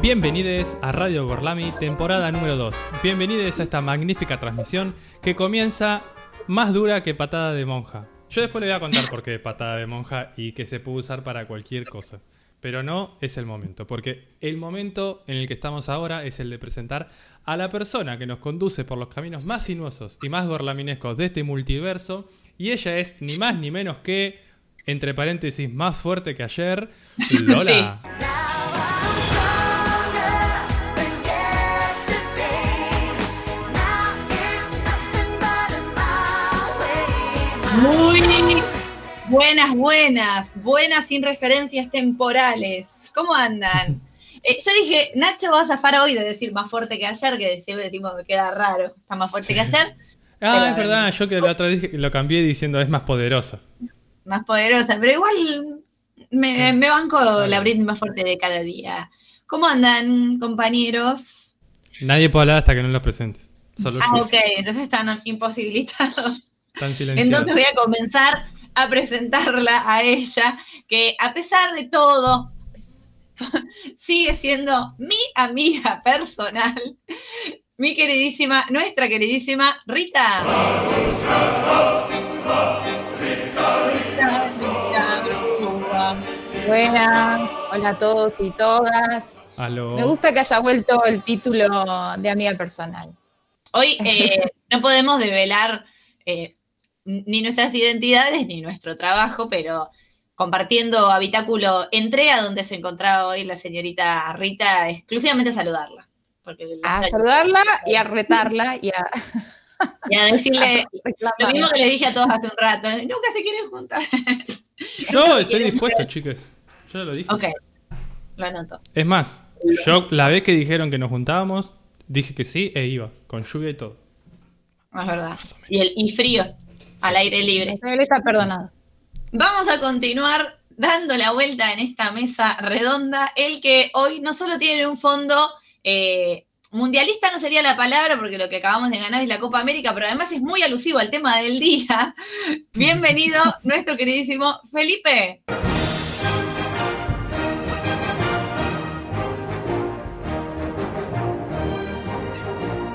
Bienvenidos a Radio Gorlami, temporada número 2. Bienvenidos a esta magnífica transmisión que comienza más dura que patada de monja. Yo después le voy a contar por qué patada de monja y que se puede usar para cualquier cosa. Pero no es el momento, porque el momento en el que estamos ahora es el de presentar a la persona que nos conduce por los caminos más sinuosos y más gorlaminescos de este multiverso. Y ella es ni más ni menos que, entre paréntesis, más fuerte que ayer, Lola. Muy buenas, buenas, buenas sin referencias temporales. ¿Cómo andan? Eh, yo dije, Nacho va a zafar hoy de decir más fuerte que ayer, que siempre decimos que queda raro, está más fuerte que ayer. Ah, es verdad, yo que la otra vez lo cambié diciendo es más poderosa. Más poderosa, pero igual me, me banco la Britney más fuerte de cada día. ¿Cómo andan, compañeros? Nadie puede hablar hasta que no los presentes. Solo ah, ok, entonces están imposibilitados. Entonces voy a comenzar a presentarla a ella, que a pesar de todo, sigue siendo mi amiga personal, mi queridísima, nuestra queridísima Rita. Rita, Rita, Rita. Buenas, hola a todos y todas. Aló. Me gusta que haya vuelto el título de amiga personal. Hoy eh, no podemos develar eh, ni nuestras identidades ni nuestro trabajo, pero compartiendo habitáculo entré a donde se encontraba hoy la señorita Rita, exclusivamente a saludarla. Porque A saludarla y a retarla y a y a decirle lo mismo que le dije a todos hace un rato, nunca se quieren juntar. Yo estoy dispuesto, chicas. Yo lo dije. ok, lo anoto. Es más, yo la vez que dijeron que nos juntábamos, dije que sí e iba, con lluvia y todo. No es verdad. Y, el, y frío, al aire libre. Él está perdonado. Vamos a continuar dando la vuelta en esta mesa redonda, el que hoy no solo tiene un fondo eh, mundialista, no sería la palabra, porque lo que acabamos de ganar es la Copa América, pero además es muy alusivo al tema del día. Bienvenido, nuestro queridísimo Felipe.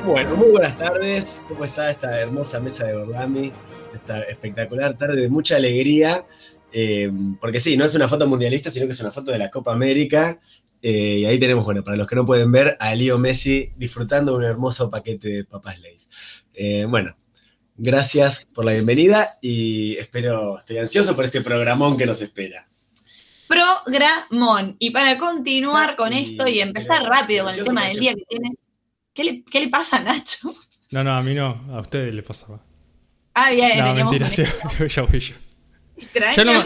Bueno, muy buenas tardes. ¿Cómo está esta hermosa mesa de Gorlami? Esta espectacular tarde de mucha alegría. eh, porque sí, no es una foto mundialista, sino que es una foto de la Copa América. eh, y ahí tenemos, bueno, para los que no pueden ver, a Leo Messi disfrutando de un hermoso paquete de papas Lays. Eh, bueno, gracias por la bienvenida y espero, estoy ansioso por este programón que nos espera. Programón. Y para continuar con Y- esto y empezar pero- rápido con el tema del este- día que tiene. ¿Qué le, qué le pasa a Nacho? No, no, a mí no, a ustedes les pasaba. Ah, bien, No, teníamos mentira, yo fui yo. extraño. Yo no,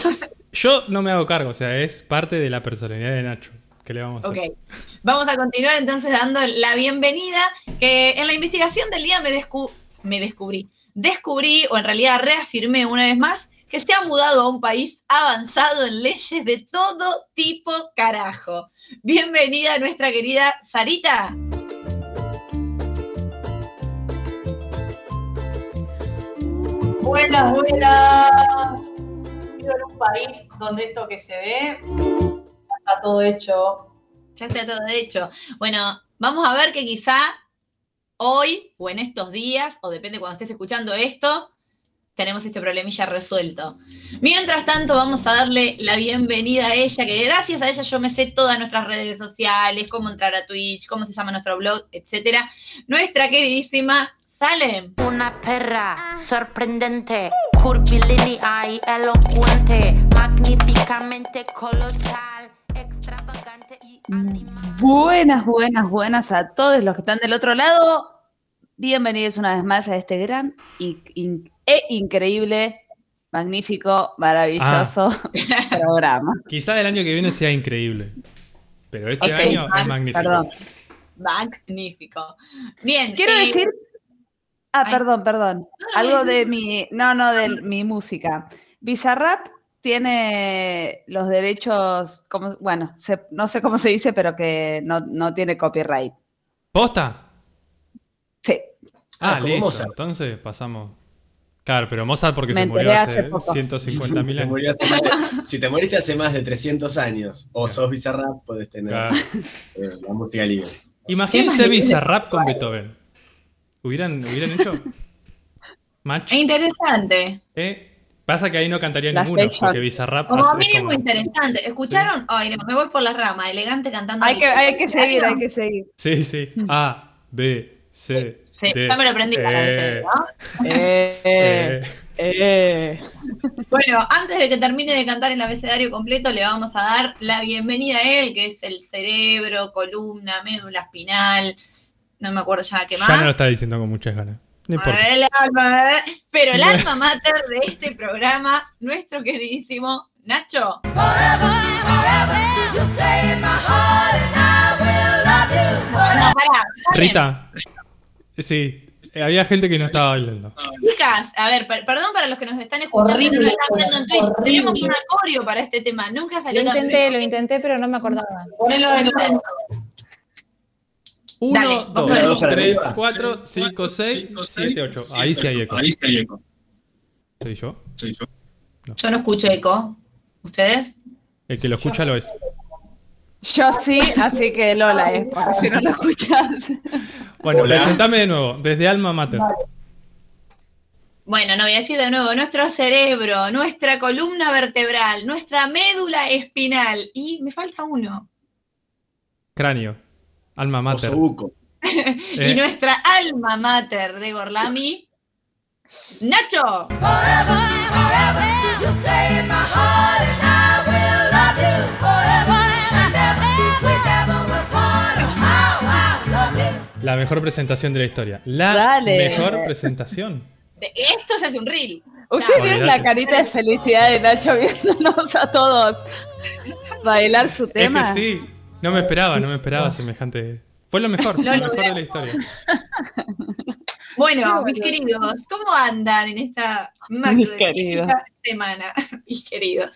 yo no me hago cargo, o sea, es parte de la personalidad de Nacho. ¿Qué le vamos a hacer? Ok, vamos a continuar entonces dando la bienvenida, que en la investigación del día me, descu- me descubrí, descubrí, o en realidad reafirmé una vez más, que se ha mudado a un país avanzado en leyes de todo tipo carajo. Bienvenida nuestra querida Sarita. Buenas, buenas. Vivo en un país donde esto que se ve está todo hecho. Ya está todo hecho. Bueno, vamos a ver que quizá hoy o en estos días, o depende cuando estés escuchando esto, tenemos este problemilla resuelto. Mientras tanto, vamos a darle la bienvenida a ella, que gracias a ella yo me sé todas nuestras redes sociales, cómo entrar a Twitch, cómo se llama nuestro blog, etcétera. Nuestra queridísima Salem. Una perra sorprendente, curvilínea y elocuente, magníficamente colosal, extravagante y animal. Buenas, buenas, buenas a todos los que están del otro lado. Bienvenidos una vez más a este gran y, in- e increíble, magnífico, maravilloso programa. Quizá el año que viene sea increíble. Pero este Ok, año ah, es magnífico. Perdón. Magnífico. Bien. Quiero eh, decir. Ah, ay. perdón, perdón. Algo de mi. No, no, de mi música. Bizarrap tiene los derechos, como, bueno, se- no sé cómo se dice, pero que no, no tiene copyright. ¿Posta? Sí, Ah, Ah, como listo. Mozart. Entonces pasamos. Claro, pero Mozart porque Me se murió hace hace poco. 150 mil Te años. si te moriste hace más de 300 años o sos Bizarrap, podés tener Claro. eh, la música libre. Imagínense Bizarrap con Beethoven. ¿Hubieran, ¿Hubieran hecho? Match. Es interesante. ¿Eh? Pasa que ahí no cantaría La ninguno, porque Bizarrap Como hace- es mínimo como- interesante. ¿Escucharon? Ay, no, me voy por la rama. Elegante cantando. hay que, hay que seguir, hay que seguir. Sí, sí. A, B, C, Sí, D, ya me lo aprendí para E, ¿no? Eh, E. eh. Bueno, antes de que termine de cantar el abecedario completo, le vamos a dar la bienvenida a él, que es el cerebro, columna, médula espinal, no me acuerdo ya qué más. Ya no lo está diciendo con muchas ganas. No importa. El alma, pero el alma mater de este programa, nuestro queridísimo Nacho. Pará. Rita. Sí, eh, había gente que no estaba bailando. Chicas, a ver, per- perdón para los que nos están escuchando Horrible, nos están viendo en Twitch. horrible. Tenemos un acorio para este tema, nunca Lo salió tan intenté, lo intenté, pero no me acordaba. Ponelo de nuevo. Dale, Uno, vamos dos, a ver. para tres, arriba. cuatro, cinco, seis, siete, ocho. Ahí sí hay eco. Ahí sí hay eco. ¿Soy yo? Soy yo. Yo no escucho eco. ¿Ustedes? El que lo escucha lo es. Yo sí, así que Lola es, porque si no lo escuchas. Bueno, Hola. presentame de nuevo, desde Alma Mater. Bueno, no voy a decir de nuevo, nuestro cerebro, nuestra columna vertebral, nuestra médula espinal. Y me falta uno. Cráneo. Alma Mater. Osobuco. Eh, Y nuestra alma mater de Gorlami, Nacho. La mejor presentación de la historia. La Dale. mejor presentación. De- Esto se hace un reel. Ustedes vieron la carita de felicidad de Nacho viéndonos a todos bailar su Es tema. que sí, no me esperaba, no me esperaba semejante. Fue lo mejor, lo Lo mejor de la historia. Bueno, mis queridos, ¿cómo andan en esta Mis magnífica semana? Mis queridos.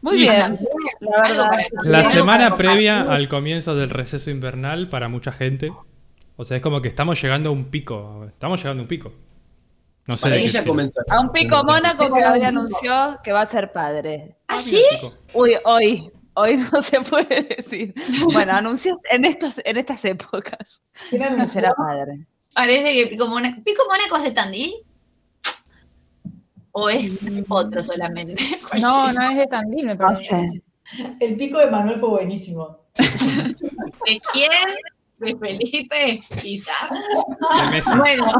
Muy Y- bien, la verdad. La semana previa al comienzo del receso invernal para mucha gente. O sea, es como que estamos llegando a un pico. Estamos llegando a un pico. No sé. Comenzó. A un pico Mónaco que hoy anunció que va a ser padre. ¿Ah, sí? Uy, hoy, hoy no se puede decir. Bueno, anunció en estos, en estas épocas que será padre. Parece que Pico Mónaco. ¿Pico Mónaco es de Tandil? ¿O es otro solamente? No, no es de Tandil, me No parece. sé. El pico de Manuel fue buenísimo. ¿De quién? ¿De Felipe? Quizás. De Messi. Bueno,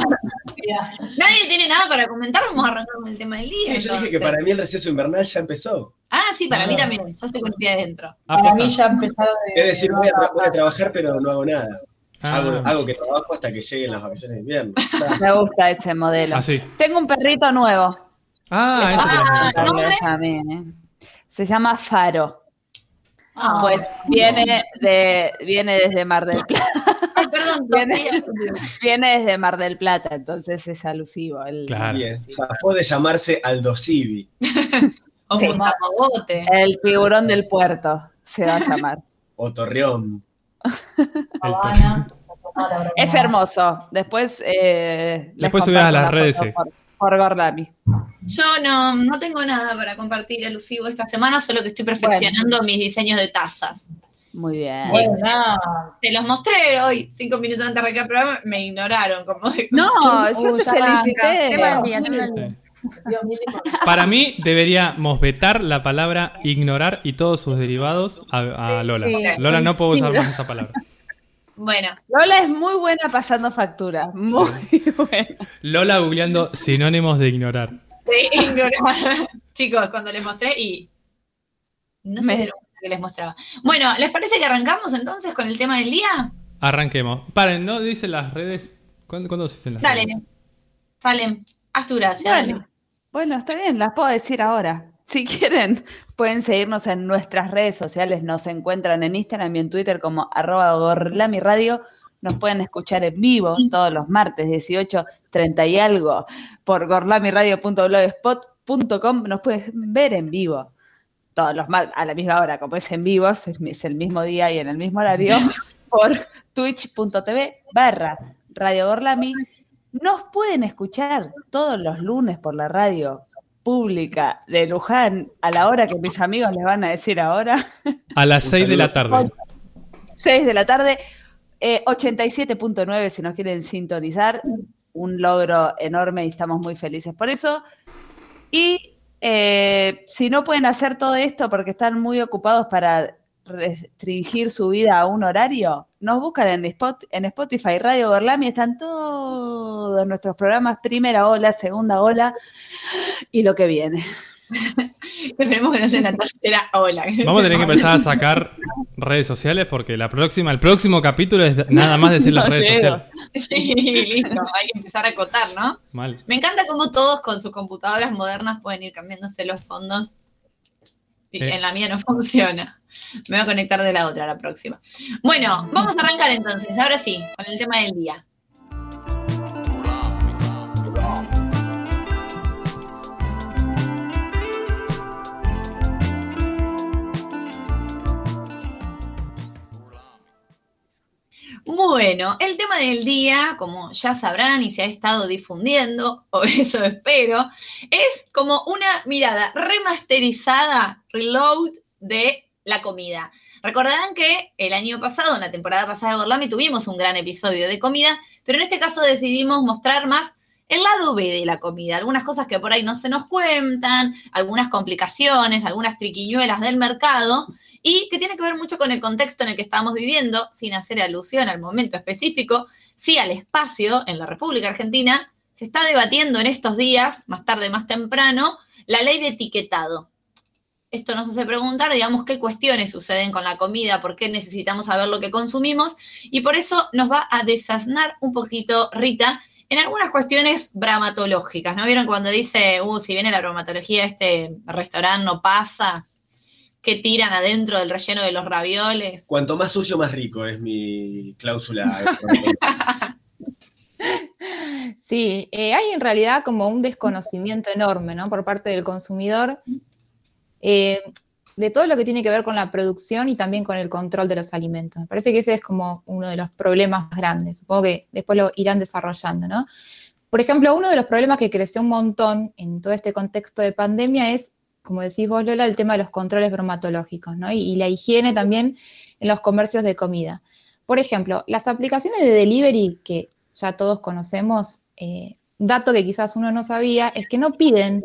nadie tiene nada para comentar. Vamos a arrancar con el tema del día. Sí, yo dije que para mí el receso invernal ya empezó. Ah, sí, para mí Ah. también. Yo estoy con el pie adentro. Ah, para mí ya empezaron de. Es decir, voy a, tra- voy a trabajar, pero no hago nada. Ah, Hago, hago que trabajo hasta que lleguen las vacaciones de invierno. Está. Me gusta ese modelo. así. Tengo un perrito nuevo. Ah, eso quería Ah. También, ¿eh? Se llama Faro. Ah, Pues viene de viene desde Mar del Plata. Ay, perdón, Viene, desde Mar del Plata, entonces es alusivo. el- Claro. Bien, zafó de llamarse Aldo Civi. o Sí. El tiburón del puerto se va a llamar. o Torreón. Habana. Es hermoso. Después eh, Después subirás a las redes, foto sí. Por, Gorlami. Yo no, no tengo nada para compartir alusivo esta semana, solo que estoy perfeccionando mis diseños de tazas. Muy bien. Bueno. Te los mostré hoy, cinco minutos antes de arrancar el programa, me ignoraron. Como de- No, yo Uh, te felicité. Mío, Para mí deberíamos vetar la palabra ignorar y todos sus derivados a, a Sí, Lola. sí, Lola no puedo usar más esa palabra. Bueno, Lola es muy buena pasando factura. Muy buena. Lola googleando sinónimos de ignorar. de ignorar. Chicos, cuando les mostré y no sé lo que les mostraba. Bueno, ¿les parece que arrancamos entonces con el tema del día? Arranquemos. Paren, ¿no dicen las redes? ¿Cuándo, ¿cuándo se dicen las Dale, redes? salen. Gracia, Bueno, dale. bueno, está bien, las puedo decir ahora. Si quieren, pueden seguirnos en nuestras redes sociales. Nos encuentran en Instagram y en Twitter como arroba gorlamiradio. Nos pueden escuchar en vivo todos los martes, 18, 30 y algo, por twitch.com nos puedes ver en vivo. Todos los mar a la misma hora, como es en vivo, es, es el mismo día y en el mismo horario, por twitch.tv barra Radio Gorlami. Nos pueden escuchar todos los lunes por la radio pública de Luján a la hora que mis amigos les van a decir ahora. A las Un 6 de la tarde. 6 de la tarde, eh, 87.9 si nos quieren sintonizar. Un logro enorme y estamos muy felices por eso. Y eh, si no pueden hacer todo esto porque están muy ocupados para restringir su vida a un horario, nos buscan en, Spot- en Spotify Radio Gorlami, están todos nuestros programas, primera ola, segunda ola y lo que viene. Esperemos que no sea una tercera ola. Vamos a tener que empezar a sacar redes sociales porque la próxima, el próximo capítulo es nada más decir las No redes llego. sociales. Sí, listo, hay que empezar a acotar, ¿no? Mal. Me encanta cómo todos con sus computadoras modernas pueden ir cambiándose los fondos. Y Eh. en la mía no funciona. Me voy a conectar de la otra la próxima. Bueno, vamos a arrancar entonces, ahora sí, con el tema del día. Bueno, el tema del día, como ya sabrán y se ha estado difundiendo, o eso espero, es como una mirada remasterizada, reload de la comida. Recordarán que el año pasado, en la temporada pasada de Gorlami, tuvimos un gran episodio de comida, pero en este caso decidimos mostrar más el lado B de la comida, algunas cosas que por ahí no se nos cuentan, algunas complicaciones, algunas triquiñuelas del mercado, y que tiene que ver mucho con el contexto en el que estamos viviendo, sin hacer alusión al momento específico, sí al espacio en la República Argentina. Se está debatiendo en estos días, más tarde, más temprano, la ley de etiquetado. Esto nos hace preguntar, digamos, qué cuestiones suceden con la comida, por qué necesitamos saber lo que consumimos, y por eso nos va a desasnar un poquito Rita en algunas cuestiones bramatológicas. ¿No vieron cuando dice, uh, si viene la bromatología, este restaurante no pasa? que tiran adentro del relleno de los ravioles. Cuanto más sucio, más rico, es mi cláusula. Sí, eh, hay en realidad como un desconocimiento enorme, ¿no? Por parte del consumidor eh, de todo lo que tiene que ver con la producción y también con el control de los alimentos. Me parece que ese es como uno de los problemas grandes. Supongo que después lo irán desarrollando, ¿no? Por ejemplo, uno de los problemas que creció un montón en todo este contexto de pandemia es, como decís vos, Lola, el tema de los controles bromatológicos, ¿no? Y, y la higiene también en los comercios de comida. Por ejemplo, las aplicaciones de delivery que ya todos conocemos, eh, dato que quizás uno no sabía, es que no piden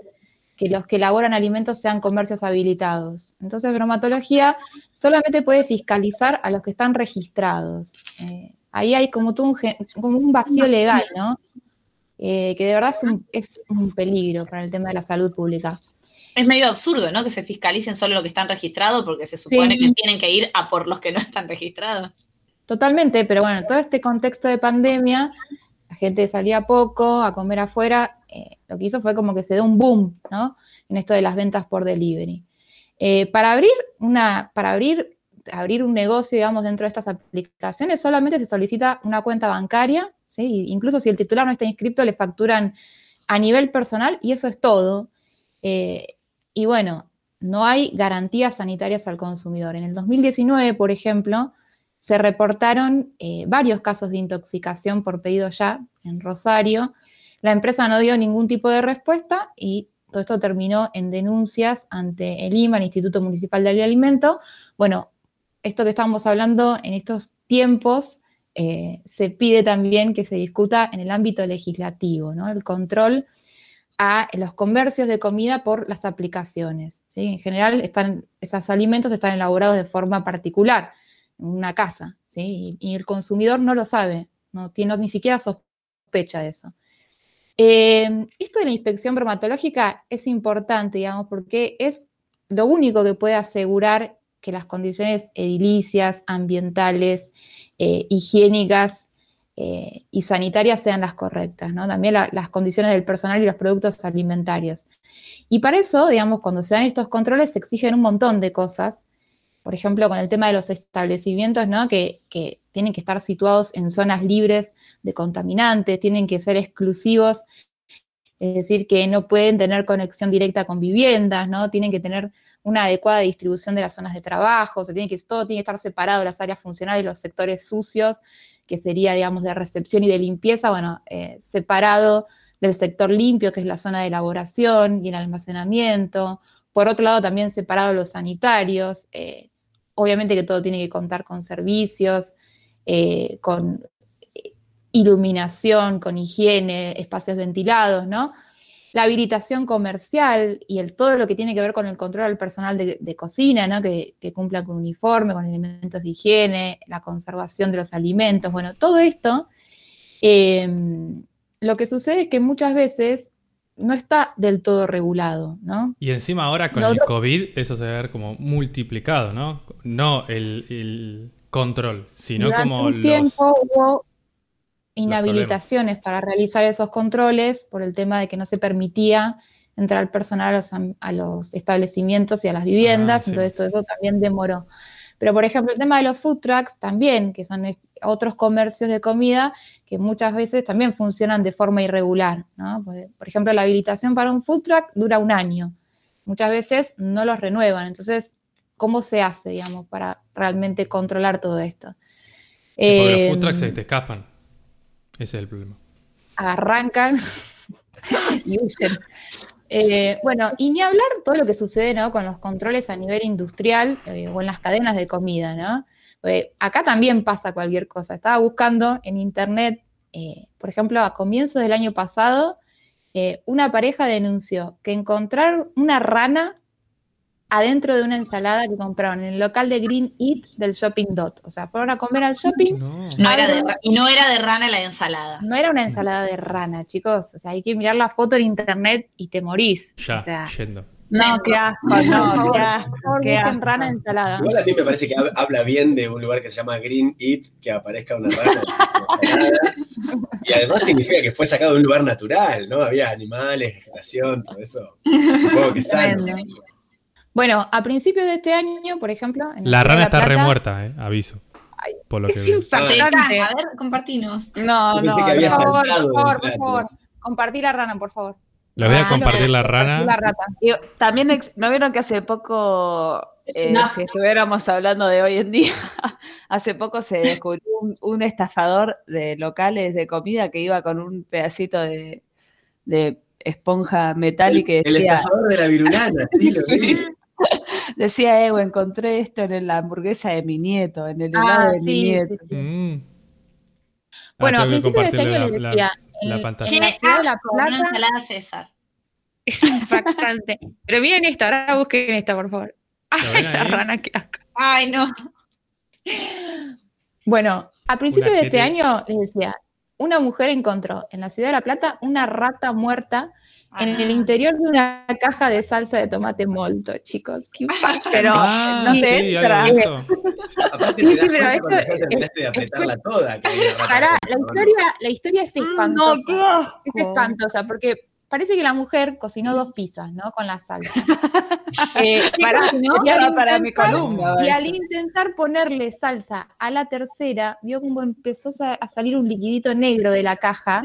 que los que elaboran alimentos sean comercios habilitados. Entonces, bromatología solamente puede fiscalizar a los que están registrados. Eh, ahí hay como, un, como un vacío legal, ¿no? Eh, que de verdad es un, es un peligro para el tema de la salud pública. Es medio absurdo, ¿no? Que se fiscalicen solo lo que están registrados porque se supone Sí. que tienen que ir a por los que no están registrados. Totalmente, pero bueno, todo este contexto de pandemia, la gente salía poco a comer afuera, eh, lo que hizo fue como que se dio un boom, ¿no? En esto de las ventas por delivery. Eh, para abrir una, para abrir, abrir un negocio, digamos, dentro de estas aplicaciones, solamente se solicita una cuenta bancaria, ¿sí? Incluso si el titular no está inscrito, le facturan a nivel personal y eso es todo. Eh, y bueno, no hay garantías sanitarias al consumidor. En el 2019, por ejemplo, se reportaron varios casos de intoxicación por pedido ya en Rosario. La empresa no dio ningún tipo de respuesta y todo esto terminó en denuncias ante el IMA, el Instituto Municipal del Alimento. Bueno, esto que estamos hablando en estos tiempos, eh, se pide también que se discuta en el ámbito legislativo, ¿no? El control a los comercios de comida por las aplicaciones. ¿sí? En general, están, esos alimentos están elaborados de forma particular en una casa, ¿sí? y el consumidor no lo sabe, no tiene ni siquiera sospecha de eso. Eh, esto de la inspección bromatológica es importante, digamos, porque es lo único que puede asegurar que las condiciones edilicias, ambientales, eh, higiénicas eh, y sanitarias sean las correctas, ¿no? También la- las condiciones del personal y los productos alimentarios. Y para eso, digamos, cuando se dan estos controles se exigen un montón de cosas, por ejemplo, con el tema de los establecimientos, ¿no? Que, tienen que estar situados en zonas libres de contaminantes, tienen que ser exclusivos es decir, que no pueden tener conexión directa con viviendas, ¿no? Tienen que tener una adecuada distribución de las zonas de trabajo, se tiene que, todo tiene que estar separado, las áreas funcionales, los sectores sucios, que sería, digamos, de recepción y de limpieza, bueno, eh, separado del sector limpio, que es la zona de elaboración y el almacenamiento. Por otro lado, también separado los sanitarios. Eh, obviamente que todo tiene que contar con servicios, eh, con iluminación, con higiene, espacios ventilados, ¿no? La habilitación comercial y el, todo lo que tiene que ver con el control al personal de, cocina, ¿no? Que, cumpla con uniforme, con elementos de higiene, la conservación de los alimentos, bueno, todo esto, em, lo que sucede es que muchas veces no está del todo regulado, ¿no? Y encima ahora con el COVID eso se va a ver como multiplicado, ¿no? No el, control, sino como un tiempo hubo inhabilitaciones para realizar esos controles por el tema de que no se permitía entrar personal a los, establecimientos y a las viviendas, ah, entonces todo eso también demoró. Pero, por ejemplo, el tema de los food trucks también, que son otros comercios de comida que muchas veces también funcionan de forma irregular. Por ejemplo, la habilitación para un food truck dura un año. Muchas veces no los renuevan. Entonces, ¿cómo se hace, digamos, para realmente controlar todo esto? porque los food trucks se te escapan. Ese es el problema. Arrancan y huyen. Eh, bueno, y ni hablar todo lo que sucede con los controles a nivel industrial eh, o en las cadenas de comida, ¿no? acá también pasa cualquier cosa. Estaba buscando en internet, eh, por ejemplo, a comienzos del año pasado, una pareja denunció que encontrar una rana adentro de una ensalada que compraron en el local de Green Eat del Shopping Dot. O sea, fueron a comer al shopping. No. era de, y no era de rana la ensalada. No era una ensalada de rana, chicos. O sea, hay que mirar la foto en internet y te morís. Ya, o sea, yendo. No, qué asco, no, qué asco. Qué rana ensalada. Igual a mí me parece que habla bien de un lugar que se llama Green Eat, que aparezca una rana. y además significa que fue sacado de un lugar natural, ¿no? Había animales, vegetación, todo eso. Supongo que sano. Bueno, a principios de este año, por ejemplo. la rana está remuerta, eh, aviso. por lo que veo. A ver, compartinos. No, no, por favor, por favor, por favor. Compartí la rana, por favor. Le voy a ah, compartir la rana. también, ¿no vieron que hace poco, eh, si estuviéramos hablando de hoy en día, hace poco se descubrió un, estafador de locales de comida que iba con un pedacito de, esponja metálica. El estafador de la virulana, sí, lo vi. Decía Evo, encontré esto en la hamburguesa de mi nieto, en el helado ah, de mi nieto. Mm. Bueno, a principios de este año les decía, la, la en la ciudad de La Plata... Una ensalada César. Es impactante. Pero miren esta, ahora busquen esta, por favor. Ay, la rana que Ay, no. Bueno, a principios de este año les decía, una mujer encontró en la ciudad de La Plata una rata muerta en el interior de una caja de salsa de tomate molto, chicos. Qué pero ah, no te entra. sí, sí, pero esto es, de apretarla toda. la historia, la historia es espantosa. es espantosa porque parece que la mujer cocinó dos pizzas, ¿no? Con la salsa. eh, para, ¿no? para mi columna. Y al intentar ponerle salsa a la tercera, vio como empezó a salir un liquidito negro de la caja.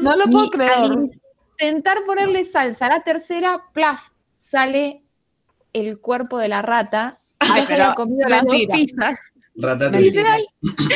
No lo puedo creer intentar ponerle salsa a la tercera, plaf, sale el cuerpo de la rata. Ay, pero había comido las dos pizzas. Rata Literal.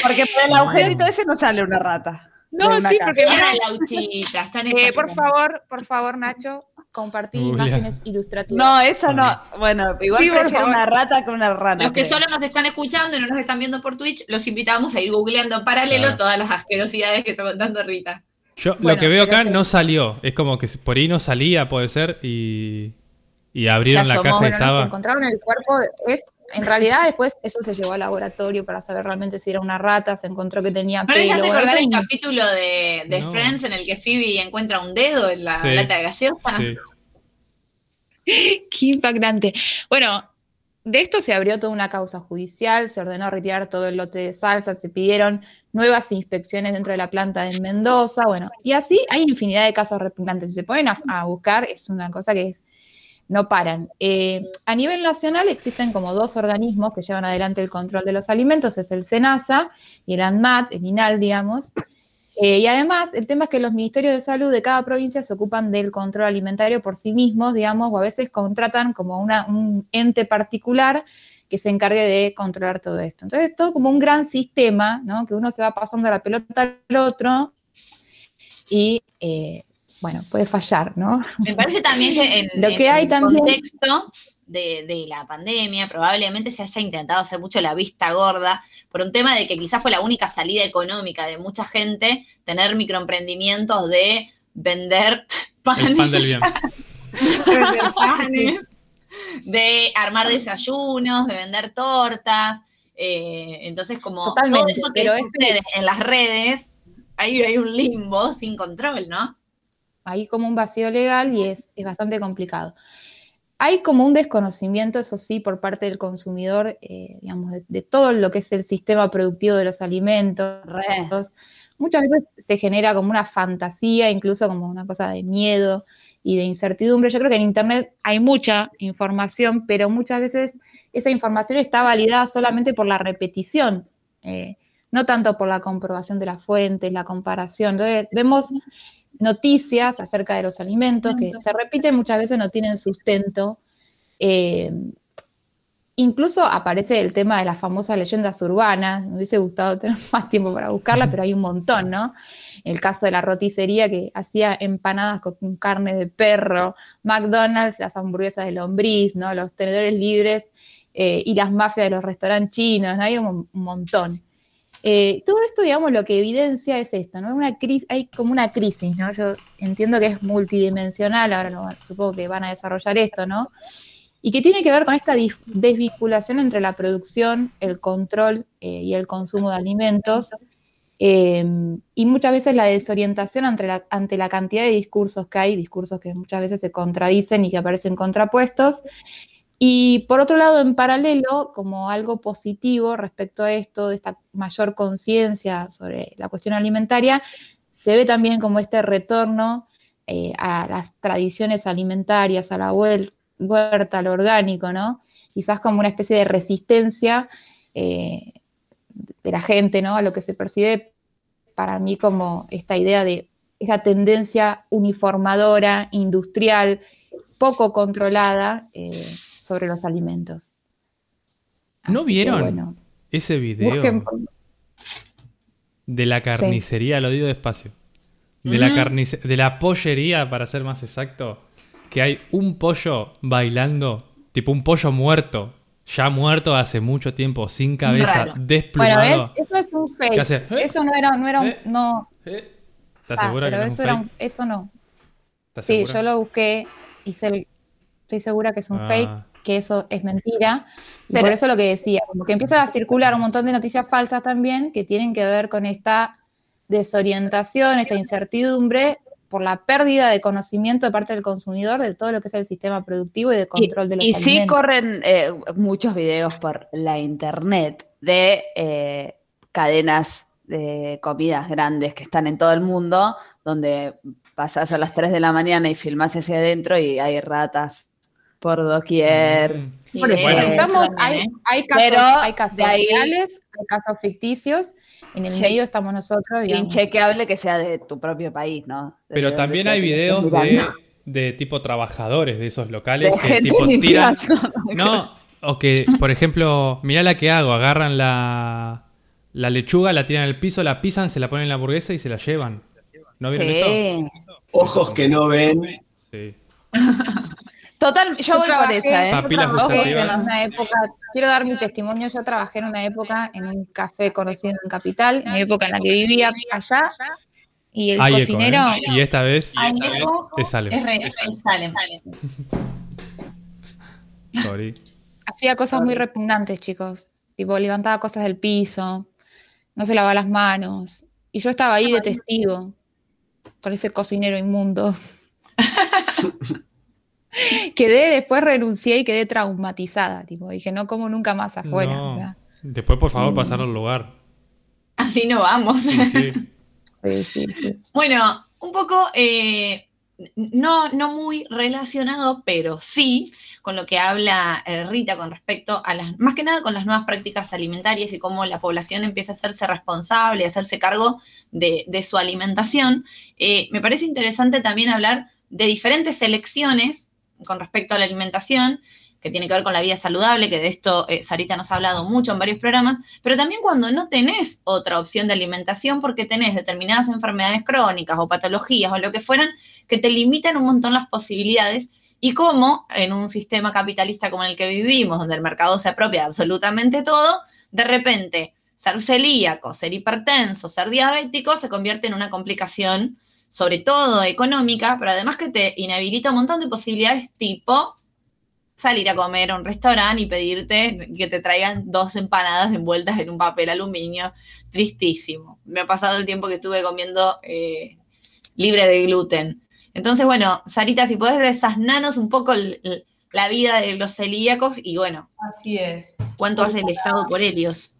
Porque por el agujerito ese no sale una rata. No, sí, porque mira lauchita. Están eh, por favor, por favor, Nacho, compartir imágenes ilustrativas. No, eso no. Bueno, igual sí, prefiero una rata que una rana. Los que solo nos están escuchando y no nos están viendo por Twitch, los invitamos a ir googleando en paralelo todas las asquerosidades que está contando Rita. Yo lo que veo acá no salió. Es como que por ahí no salía, puede ser, y, y abrieron la caja y estaba. se encontraron el cuerpo. Es, en realidad, después eso se llevó al laboratorio para saber realmente si era una rata. Se encontró que tenía pelo. ¿No recordar el capítulo de, de Friends en el que Phoebe encuentra un dedo en la lata de gaseosa? Sí. Qué impactante. Bueno, de esto se abrió toda una causa judicial, se ordenó retirar todo el lote de salsa, se pidieron nuevas inspecciones dentro de la planta de Mendoza, bueno, y así hay infinidad de casos repugnantes. Si se ponen a, buscar, es una cosa que no paran. Eh, a nivel nacional existen como dos organismos que llevan adelante el control de los alimentos, es el SENASA y el ANMAT, el INAL, digamos. Eh, y además, el tema es que los ministerios de salud de cada provincia se ocupan del control alimentario por sí mismos, digamos, o a veces contratan como una- un ente particular que se encargue de controlar todo esto. Entonces, todo como un gran sistema, ¿no? Que uno se va pasando la pelota al otro y, eh, bueno, puede fallar, ¿no? Me parece también que en, Lo en que hay el también- contexto de, de la pandemia probablemente se haya intentado hacer mucho la vista gorda por un tema de que quizás fue la única salida económica de mucha gente tener microemprendimientos de vender panes, El pan del bien. de armar desayunos, de vender tortas. eh, entonces, como Totalmente, todo eso que pero en las redes, ahí hay un limbo sin control, ¿no? hay como un vacío legal y es, es bastante complicado. Hay como un desconocimiento, eso sí, por parte del consumidor, eh, digamos, de, de todo lo que es el sistema productivo de los alimentos. Re. Muchas veces se genera como una fantasía, incluso como una cosa de miedo y de incertidumbre. Yo creo que en Internet hay mucha información, pero muchas veces esa información está validada solamente por la repetición, eh, no tanto por la comprobación de las fuentes, la comparación. Entonces, vemos noticias acerca de los alimentos que se repiten muchas veces, no tienen sustento. Eh, incluso aparece el tema de las famosas leyendas urbanas. Me hubiese gustado tener más tiempo para buscarla, pero hay un montón, ¿no? El caso de la roticería que hacía empanadas con carne de perro, McDonald's, las hamburguesas de lombriz, ¿no? Los tenedores libres eh, y las mafias de los restaurantes chinos, ¿no? Hay un, un montón. Eh, todo esto, digamos, lo que evidencia es esto, ¿no? Una crisis, hay como una crisis, ¿no? Yo entiendo que es multidimensional, ahora supongo que van a desarrollar esto, ¿no? Y que tiene que ver con esta desvinculación entre la producción, el control eh, y el consumo de alimentos, eh, y muchas veces la desorientación ante la, ante la cantidad de discursos que hay, discursos que muchas veces se contradicen y que aparecen contrapuestos, y por otro lado, en paralelo, como algo positivo respecto a esto, de esta mayor conciencia sobre la cuestión alimentaria, se ve también como este retorno eh, a las tradiciones alimentarias, a la huel- huerta, lo orgánico, ¿no? Quizás como una especie de resistencia eh, de la gente, ¿no? A lo que se percibe para mí como esta idea de esa tendencia uniformadora, industrial, poco controlada eh, sobre los alimentos. ¿No Así vieron bueno, ese video busquen- de la carnicería? Lo digo despacio. De la, carnice- de la pollería, para ser más exacto, que hay un pollo bailando, tipo un pollo muerto, ya muerto hace mucho tiempo, sin cabeza, Raro. Bueno, desplumado. ¿ves? Eso es un ¿Qué fake. hace? ¿Eh? Eso no era, no era un, ¿Eh? no, ¿Eh? ¿Estás ah, segura que pero no es eso, un era un- eso no. ¿Estás Sí, segura? yo lo busqué, hice el- estoy segura que es un Ah. fake, que eso es mentira. Y Pero- por eso lo que decía, como que empiezan a circular un montón de noticias falsas también que tienen que ver con esta desorientación, esta incertidumbre por la pérdida de conocimiento de parte del consumidor de todo lo que es el sistema productivo y de control de los y sí alimentos. corren eh, muchos videos por la internet de eh, cadenas de comidas grandes que están en todo el mundo, donde pasás a las 3 de la mañana y filmás hacia adentro y hay ratas por doquier. Mm. Y Bueno. eso estamos, también, hay, ¿eh? hay casos, Pero hay casos de ahí- reales, hay casos ficticios, en el Sí. medio estamos nosotros, digamos. Inchequeable que sea de tu propio país, ¿no? De Pero también hay videos de, tipo trabajadores de esos locales De que gente tipo tiran. No, o que, por ejemplo, mirá la que hago, agarran la, la lechuga, la tiran al piso, la pisan, se la ponen en la hamburguesa y se la llevan. ¿No vieron eso? Sí. Ojos que no ven. Sí. Total, yo, voy por trabajé- esa, ¿eh? Papilas trabajé gustativas. en una época, quiero dar mi testimonio, yo trabajé en una época en un café conocido en Capital, en la época en la que vivía allá, y el Hay eco, cocinero... ¿eh? Y esta vez esta vez te sale. Es re, es salen. Sorry. Hacía cosas muy repugnantes, chicos. Tipo, levantaba cosas del piso, no se lavaba las manos. Y yo estaba ahí de testigo con ese cocinero inmundo. quedé, después renuncié y quedé traumatizada. Tipo, dije, no como nunca más afuera. No. o sea, Después, por favor, pasar al lugar. Así no vamos. Sí, sí. Bueno, un poco, eh, no, no muy relacionado, pero sí con lo que habla eh, Rita con respecto a las, más que nada con las nuevas prácticas alimentarias y cómo la población empieza a hacerse responsable, a hacerse cargo de, su alimentación. Eh, me parece interesante también hablar de diferentes elecciones con respecto a la alimentación que tiene que ver con la vida saludable, que de esto eh, Sarita nos ha hablado mucho en varios programas, pero también cuando no tenés otra opción de alimentación porque tenés determinadas enfermedades crónicas o patologías o lo que fueran que te limitan un montón las posibilidades y cómo en un sistema capitalista como el que vivimos, donde el mercado se apropia de absolutamente todo, de repente ser celíaco, ser hipertenso, ser diabético se convierte en una complicación, sobre todo económica, pero además que te inhabilita un montón de posibilidades tipo salir a comer a un restaurante y pedirte que te traigan dos empanadas envueltas en un papel aluminio. Tristísimo. Me ha pasado el tiempo que estuve comiendo eh, libre de gluten. Entonces, bueno, Sarita, si puedes desasnarnos un poco la vida de los celíacos y bueno. Así es. ¿Cuánto hace el Estado por ellos?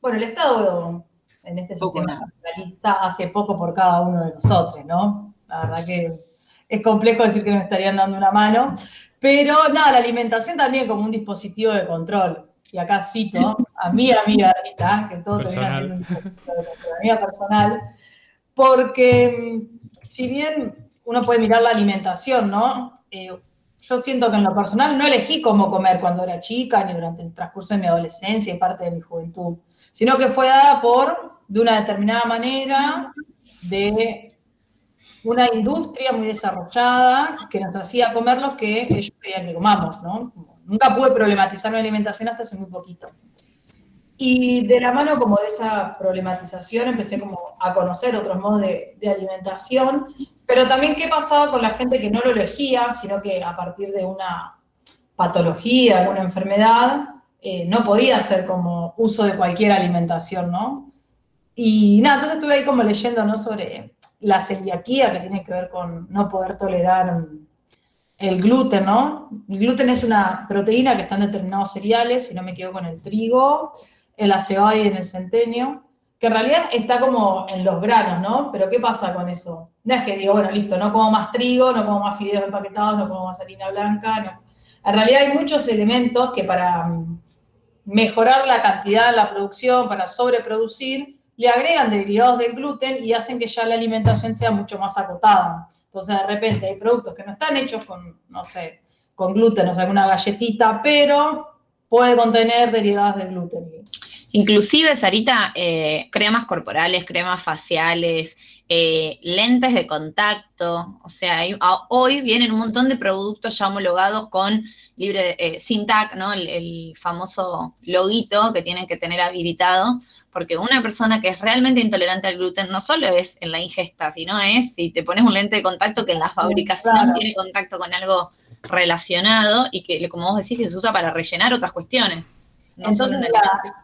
Bueno, el Estado en este sistema capitalista hace poco por cada uno de nosotros, ¿no? La verdad que es complejo decir que nos estarían dando una mano, pero nada, la alimentación también como un dispositivo de control. Y acá cito a mi amiga Rita, que todo termina siendo un dispositivo de control, personal, porque mm, si bien uno puede mirar la alimentación, ¿no? Eh, yo siento que en lo personal no elegí cómo comer cuando era chica, ni durante el transcurso de mi adolescencia y parte de mi juventud, sino que fue dada por, de una determinada manera, de una industria muy desarrollada que nos hacía comer lo que ellos querían que comamos, ¿no? Nunca pude problematizar mi alimentación hasta hace muy poquito. Y de la mano como de esa problematización empecé como a conocer otros modos de, alimentación, pero también qué pasaba con la gente que no lo elegía, sino que a partir de una patología, alguna enfermedad, eh, no podía hacer como uso de cualquier alimentación, ¿no? Y nada, entonces estuve ahí como leyendo, ¿no? Sobre la celiaquía, que tiene que ver con no poder tolerar el gluten, ¿no? El gluten es una proteína que está en determinados cereales, si no me equivoco, en el trigo, en la cebada y en el centenio, que en realidad está como en los granos, ¿no? Pero ¿qué pasa con eso? No es que digo, bueno, listo, no como más trigo, no como más fideos empaquetados, no como más harina blanca, no. En realidad hay muchos elementos que para mejorar la cantidad de la producción, para sobreproducir, le agregan derivados del gluten y hacen que ya la alimentación sea mucho más acotada. Entonces, de repente hay productos que no están hechos con, no sé, con gluten, o sea, alguna galletita, pero puede contener derivados de gluten. Inclusive, Sarita, eh, cremas corporales, cremas faciales, eh, lentes de contacto, o sea, hoy vienen un montón de productos ya homologados con libre, eh, sin TAC, ¿no? El, el, famoso loguito que tienen que tener habilitado porque una persona que es realmente intolerante al gluten no solo es en la ingesta, sino es si te pones un lente de contacto que en la fabricación tiene contacto con algo relacionado y que, como vos decís, se usa para rellenar otras cuestiones. Entonces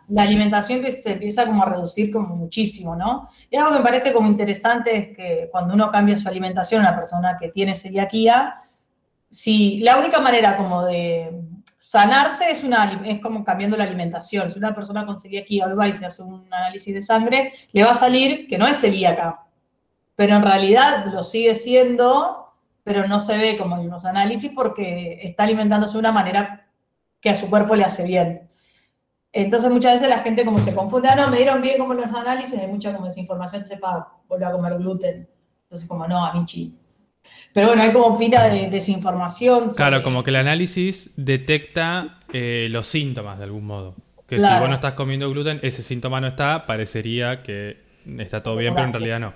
la, alimentación se empieza como a reducir como muchísimo, ¿no? Y algo que me parece como interesante es que cuando uno cambia su alimentación, una persona que tiene celiaquía, si la única manera como de sanarse es, una, es como cambiando la alimentación. Si una persona con celiaquía hoy va y se hace un análisis de sangre, le va a salir que no es celíaca, pero en realidad lo sigue siendo, pero no se ve como en los análisis porque está alimentándose de una manera que a su cuerpo le hace bien. Entonces muchas veces la gente como se confunde, ah, no, me dieron bien como los análisis, hay mucha como desinformación, sepa, vuelve a comer gluten. Entonces como, no, a Michi, pero bueno, hay como pila de desinformación. Claro, como que el análisis detecta eh, los síntomas de algún modo. Que si vos no estás comiendo gluten, ese síntoma no está, parecería que está todo bien, pero en realidad no.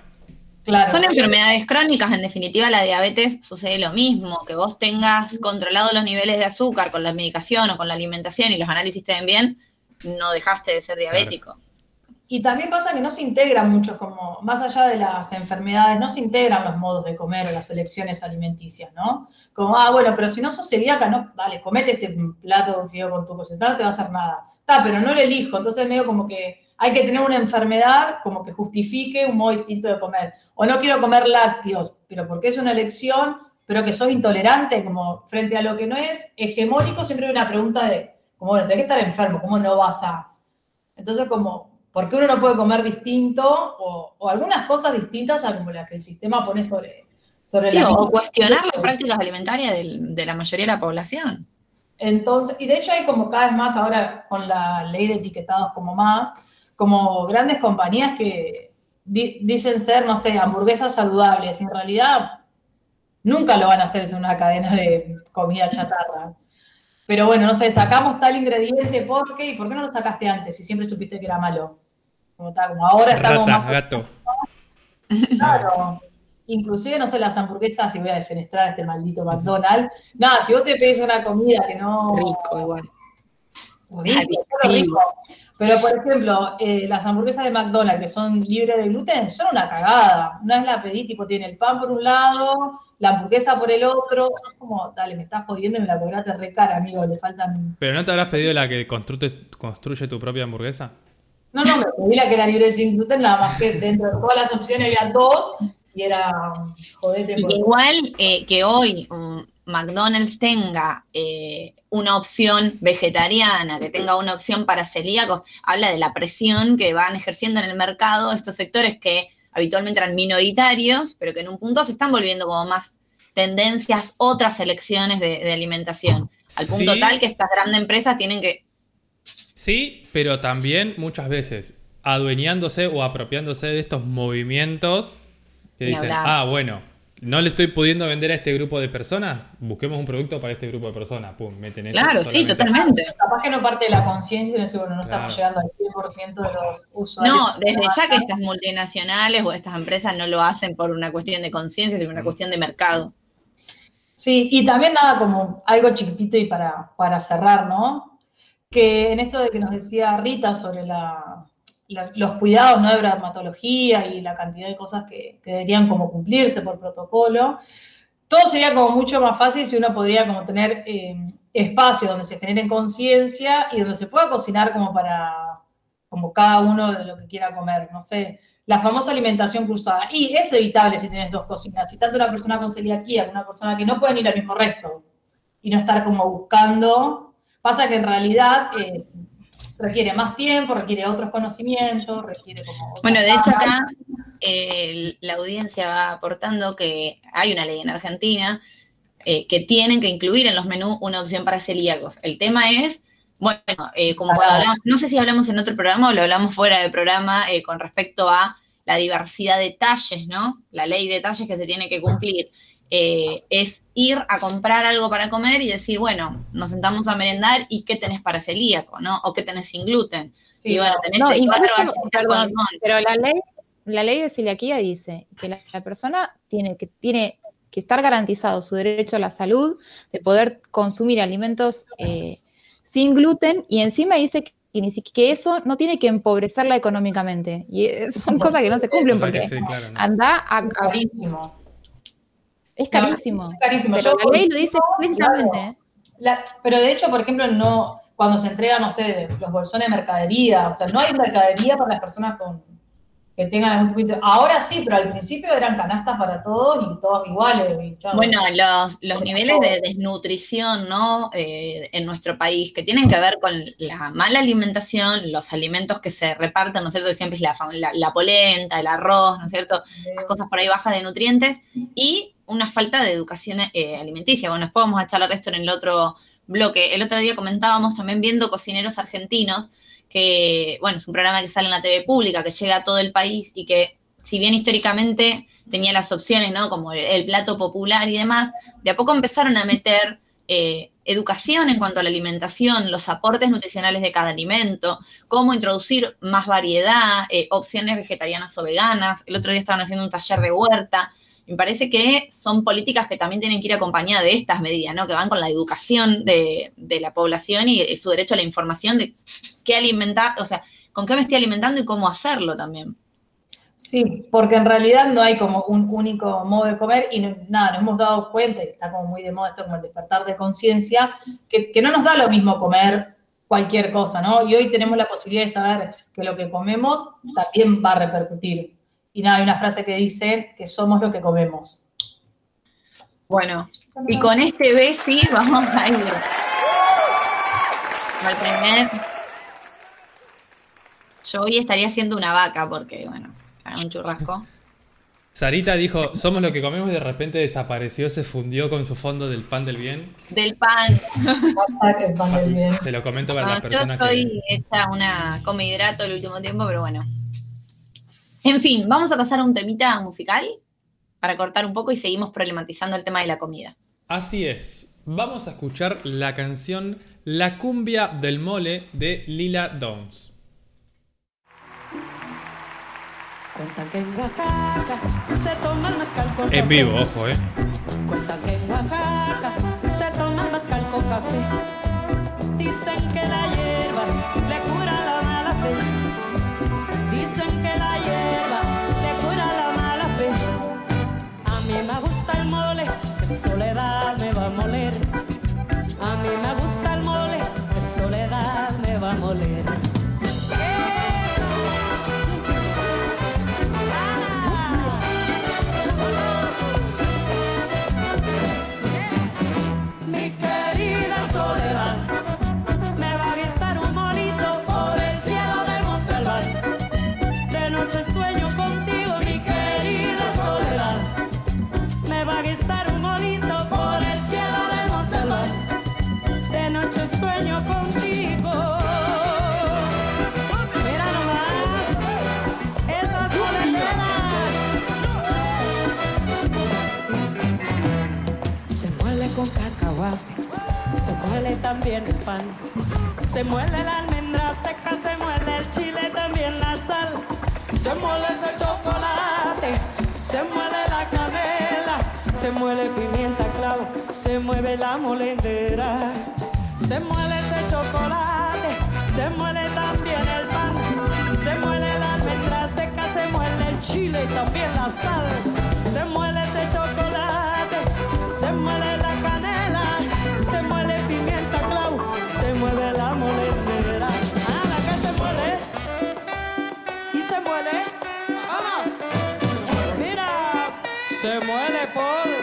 Claro. Son enfermedades crónicas, en definitiva la diabetes sucede lo mismo, que vos tengas controlado los niveles de azúcar con la medicación o con la alimentación y los análisis te den bien, no dejaste de ser diabético. Y también pasa que no se integran muchos, como más allá de las enfermedades, no se integran los modos de comer o las elecciones alimenticias, ¿no? Como, ah, bueno, pero si no sos celíaca, no, dale, comete este plato de fideo con tu cosita, no te va a hacer nada. Está, pero no lo elijo, entonces medio como que hay que tener una enfermedad como que justifique un modo distinto de comer. O no quiero comer lácteos, pero porque es una elección, pero que sos intolerante, como frente a lo que no es hegemónico, siempre hay una pregunta de, como, bueno, ¿de qué estar enfermo? ¿Cómo no vas a...? Entonces, como, porque uno no puede comer distinto o, algunas cosas distintas a como las que el sistema pone sobre, sobre Sí, la o cuestionar las prácticas alimentarias de la mayoría de la población. Entonces, y de hecho hay como cada vez más ahora con la ley de etiquetados como más, como grandes compañías que di- dicen ser, no sé, hamburguesas saludables, y en realidad nunca lo van a hacer, es una cadena de comida chatarra. Pero bueno, no sé, sacamos tal ingrediente, ¿por qué? ¿Y por qué no lo sacaste antes si siempre supiste que era malo? Como, está, como ahora estamos Rata, más... gato. Claro. Inclusive, no sé, las hamburguesas, y voy a defenestrar a este maldito McDonald's. Nada, si vos te pedís una comida que no... Rico igual. Rico, rico. Pero, por ejemplo, eh, las hamburguesas de McDonald's que son libres de gluten son una cagada. Una vez la pedí, tipo, tiene el pan por un lado, la hamburguesa por el otro. Es como, dale, me estás jodiendo y me la cobraste re cara, amigo, le faltan... ¿Pero no te habrás pedido la que construye, construye tu propia hamburguesa? No, no, me pedí la que era libre sin gluten, nada más que dentro de todas las opciones había dos y era, jodete, por- igual eh, que hoy McDonald's tenga eh, una opción vegetariana, que tenga una opción para celíacos, habla de la presión que van ejerciendo en el mercado estos sectores que habitualmente eran minoritarios, pero que en un punto se están volviendo como más tendencias, otras elecciones de, de alimentación, al punto Sí. tal que estas grandes empresas tienen que... Sí, pero también muchas veces adueñándose o apropiándose de estos movimientos que dicen, ah, bueno, no le estoy pudiendo vender a este grupo de personas, busquemos un producto para este grupo de personas. Pum, meten eso Claro, sí, totalmente. Capaz que no parte de la conciencia y no sé, bueno, no estamos llegando al 100% de los usuarios. No, desde ya que estas multinacionales o estas empresas no lo hacen por una cuestión de conciencia, sino una cuestión de mercado. Sí, y también nada, como algo chiquitito y para, para cerrar, ¿no? Que en esto de que nos decía Rita sobre la, los cuidados ¿no? de dermatología y la cantidad de cosas que, que deberían como cumplirse por protocolo, todo sería como mucho más fácil si uno podría como tener eh, espacio donde se genere conciencia y donde se pueda cocinar como para como cada uno de lo que quiera comer, no sé, la famosa alimentación cruzada. Y es evitable si tienes dos cocinas, si tanto una persona con celiaquía como una persona que no pueden ir al mismo resto y no estar como buscando. Pasa que en realidad eh, requiere más tiempo, requiere otros conocimientos, requiere como... Bueno, de hecho acá eh, la audiencia va aportando que hay una ley en Argentina eh, que tienen que incluir en los menús una opción para celíacos. El tema es, bueno, eh, como cuando hablamos, no sé si hablamos en otro programa o lo hablamos fuera del programa eh, con respecto a la diversidad de talles, ¿no? La ley de talles que se tiene que cumplir. Eh, es ir a comprar algo para comer y decir, bueno, nos sentamos a merendar y qué tenés para celíaco, ¿no? O qué tenés sin gluten. Sí, y bueno, no. tenés No, cuatro incluso, galletitas con perdón, limón. pero la ley, la ley de celiaquía dice que la, la persona tiene que, tiene que estar garantizado su derecho a la salud, de poder consumir alimentos eh, sin gluten, y encima dice que, ni si- que eso no tiene que empobrecerla económicamente. Y son cosas que no se cumplen porque sí, claro, ¿no? anda a, a- Carísimo. Es carísimo. Es carísimo. Pero Yo- la ley lo dice explícitamente. Claro. ¿eh? La- pero de hecho, por ejemplo, no, cuando se entregan, no sé, los bolsones de mercadería, o sea, no hay mercadería para las personas con, que tengan algún tipo de- Ahora sí, pero al principio eran canastas para todos y todos iguales. y. Bueno, los, los niveles de desnutrición, ¿no? Eh, en nuestro país, que tienen que ver con la mala alimentación, los alimentos que se reparten, ¿no es cierto? Siempre es la, la, la polenta, el arroz, ¿no es cierto? Las cosas por ahí bajas de nutrientes y una falta de educación eh, alimenticia. Bueno, después vamos a charlar esto en el otro bloque. El otro día comentábamos también viendo cocineros argentinos, que, bueno, es un programa que sale en la TV pública, que llega a todo el país y que, si bien históricamente tenía las opciones, ¿no? Como el, plato popular y demás, de a poco empezaron a meter eh, educación en cuanto a la alimentación, los aportes nutricionales de cada alimento, cómo introducir más variedad, eh, opciones vegetarianas o veganas. El otro día estaban haciendo un taller de huerta. Me parece que son políticas que también tienen que ir acompañadas de estas medidas, ¿no? Que van con la educación de, de la población y, y su derecho a la información de qué alimentar, o sea, con qué me estoy alimentando y cómo hacerlo también. Sí, porque en realidad no hay como un único modo de comer y nada, nos hemos dado cuenta, y está como muy de moda esto como el despertar de conciencia, que, que no nos da lo mismo comer cualquier cosa, ¿no? Y hoy tenemos la posibilidad de saber que lo que comemos también va a repercutir. Y nada, hay una frase que dice que somos lo que comemos. Bueno, y con este Bessie vamos a ir al primer. Yo hoy estaría haciendo una vaca porque, bueno, un churrasco. Sarita dijo, somos lo que comemos y de repente desapareció, se fundió con su fondo del pan del bien. Del pan. El pan del bien. Se lo comento para No, las yo personas estoy que... hecha una come hidrato el último tiempo, pero bueno. En fin, vamos a pasar a un temita musical para cortar un poco y seguimos problematizando el tema de la comida. Así es. Vamos a escuchar la canción La cumbia del mole de Lila Downs. Cuentan que en Oaxaca se toma el mezcal con En vivo, ojo, eh. Cuentan que en Oaxaca se toma el mezcal con café. Dicen que la soledad me va a moler. A mí me gusta el mole, soledad me va a moler. También el pan, se muele la almendra seca, se muele el chile, también la sal, se muele ese chocolate, se muele la canela, se muele pimienta clavo, se mueve la molendera, se muele ese chocolate, se muele también el pan, se muele la almendra seca, se muele el chile y también la sal, se muele ese chocolate, se muele la canela, se muele por.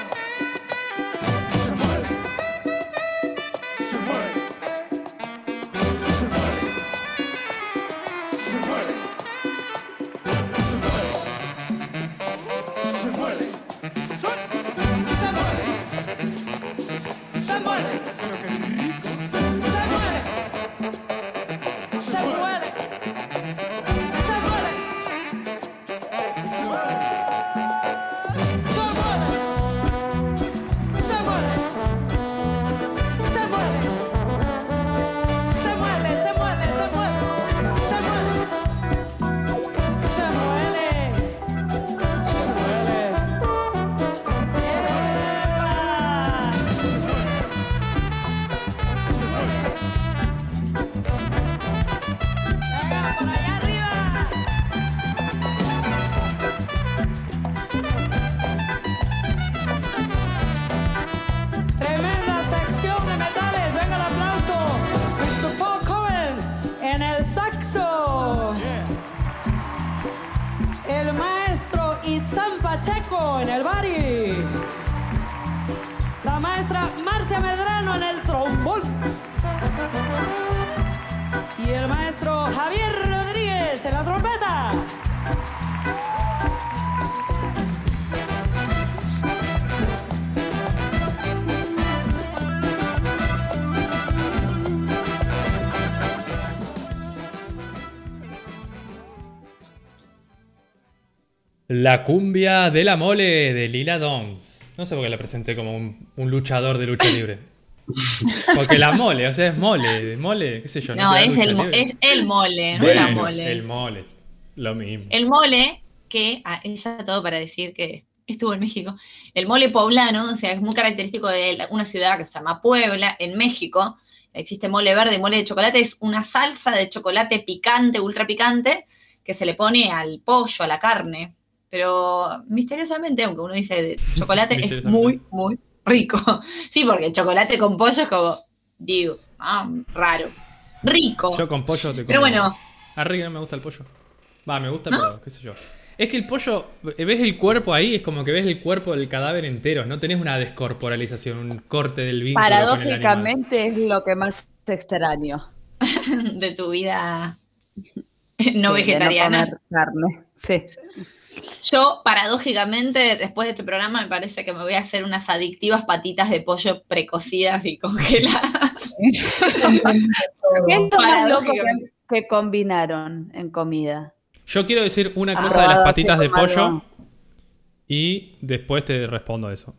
La cumbia de la mole de Lila Downs. No sé por qué la presenté como un, un luchador de lucha libre. Porque la mole, o sea, es mole, mole, qué sé yo. No, da es el, libre. es el mole, no Bueno, la mole. El mole, lo mismo. El mole, que ah, ella todo para decir que estuvo en México. El mole poblano, o sea, es muy característico de una ciudad que se llama Puebla, en México. Existe mole verde y mole de chocolate. Es una salsa de chocolate picante, ultra picante, que se le pone al pollo, a la carne. Pero misteriosamente, aunque uno dice de chocolate, es muy, muy rico. Sí, porque chocolate con pollo es como, digo, ah, raro. Rico. Yo con pollo te Pero como- bueno, A Ricky no me gusta el pollo. Va, me gusta, pero qué sé yo. Es que el pollo, ves el cuerpo ahí, es como que ves el cuerpo del cadáver entero, no tenés una descorporalización, un corte del vínculo con el animal. Paradójicamente es lo que más extraño. de tu vida no Sí, de vegetariana. comer carne. Sí. Yo, paradójicamente, después de este programa, me parece que me voy a hacer unas adictivas patitas de pollo precocidas y congeladas. ¿Qué es lo más loco que, combinaron en comida? Yo quiero decir una Ah, cosa de las patitas de pollo algo. y después te respondo eso.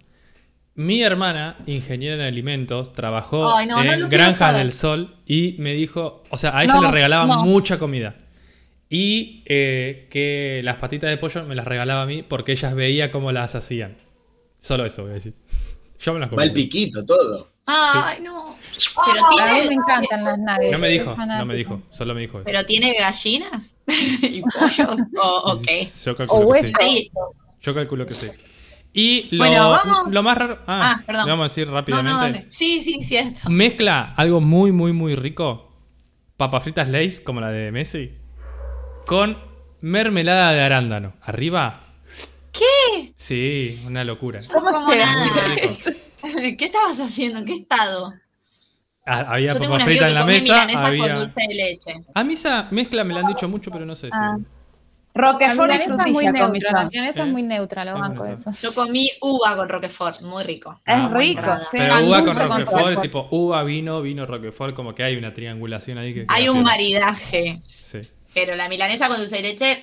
Mi hermana, ingeniera en alimentos, trabajó Ay, no, no en lo quiero Granja saber. del Sol y me dijo, o sea, a ella No, le regalaban no. mucha comida. Y eh, que las patitas de pollo me las regalaba a mí porque ellas veía cómo las hacían. Solo eso voy a decir. Yo me las Va el comí. piquito, todo. Ay, no. Pero A mí me encantan las nuggets. No me dijo, no fanática. me dijo, solo me dijo eso. pero tiene gallinas y pollos. O, ok. Yo O calculo que sí. Yo calculo que sí. Y lo, Bueno, vamos- lo más raro. Ah, Ah, perdón. vamos a decir No, rápidamente. no, dale. Sí, sí, cierto. Mezcla algo muy, muy, muy rico. Papas fritas Lays, como la de Messi. Con mermelada de arándano. Arriba. ¿Qué? Sí, una locura. ¿Cómo rico. ¿Qué estabas haciendo? ¿En qué estado? Ah, Había Yo tengo que en la mesa. con Había... dulce de leche. A mí esa mezcla me la han dicho mucho, pero no sé. si- Ah. La Roquefort y es muy neutra, yo. la milanesa es muy neutra, lo Es banco eso. Yo comí uva con Roquefort, muy rico. Es Ah, rico, sí. Pero uva con Roquefort, Roquefort. tipo uva, vino, vino, Roquefort, como que hay una triangulación ahí que. Hay un maridaje, Sí. Pero la milanesa con dulce de leche,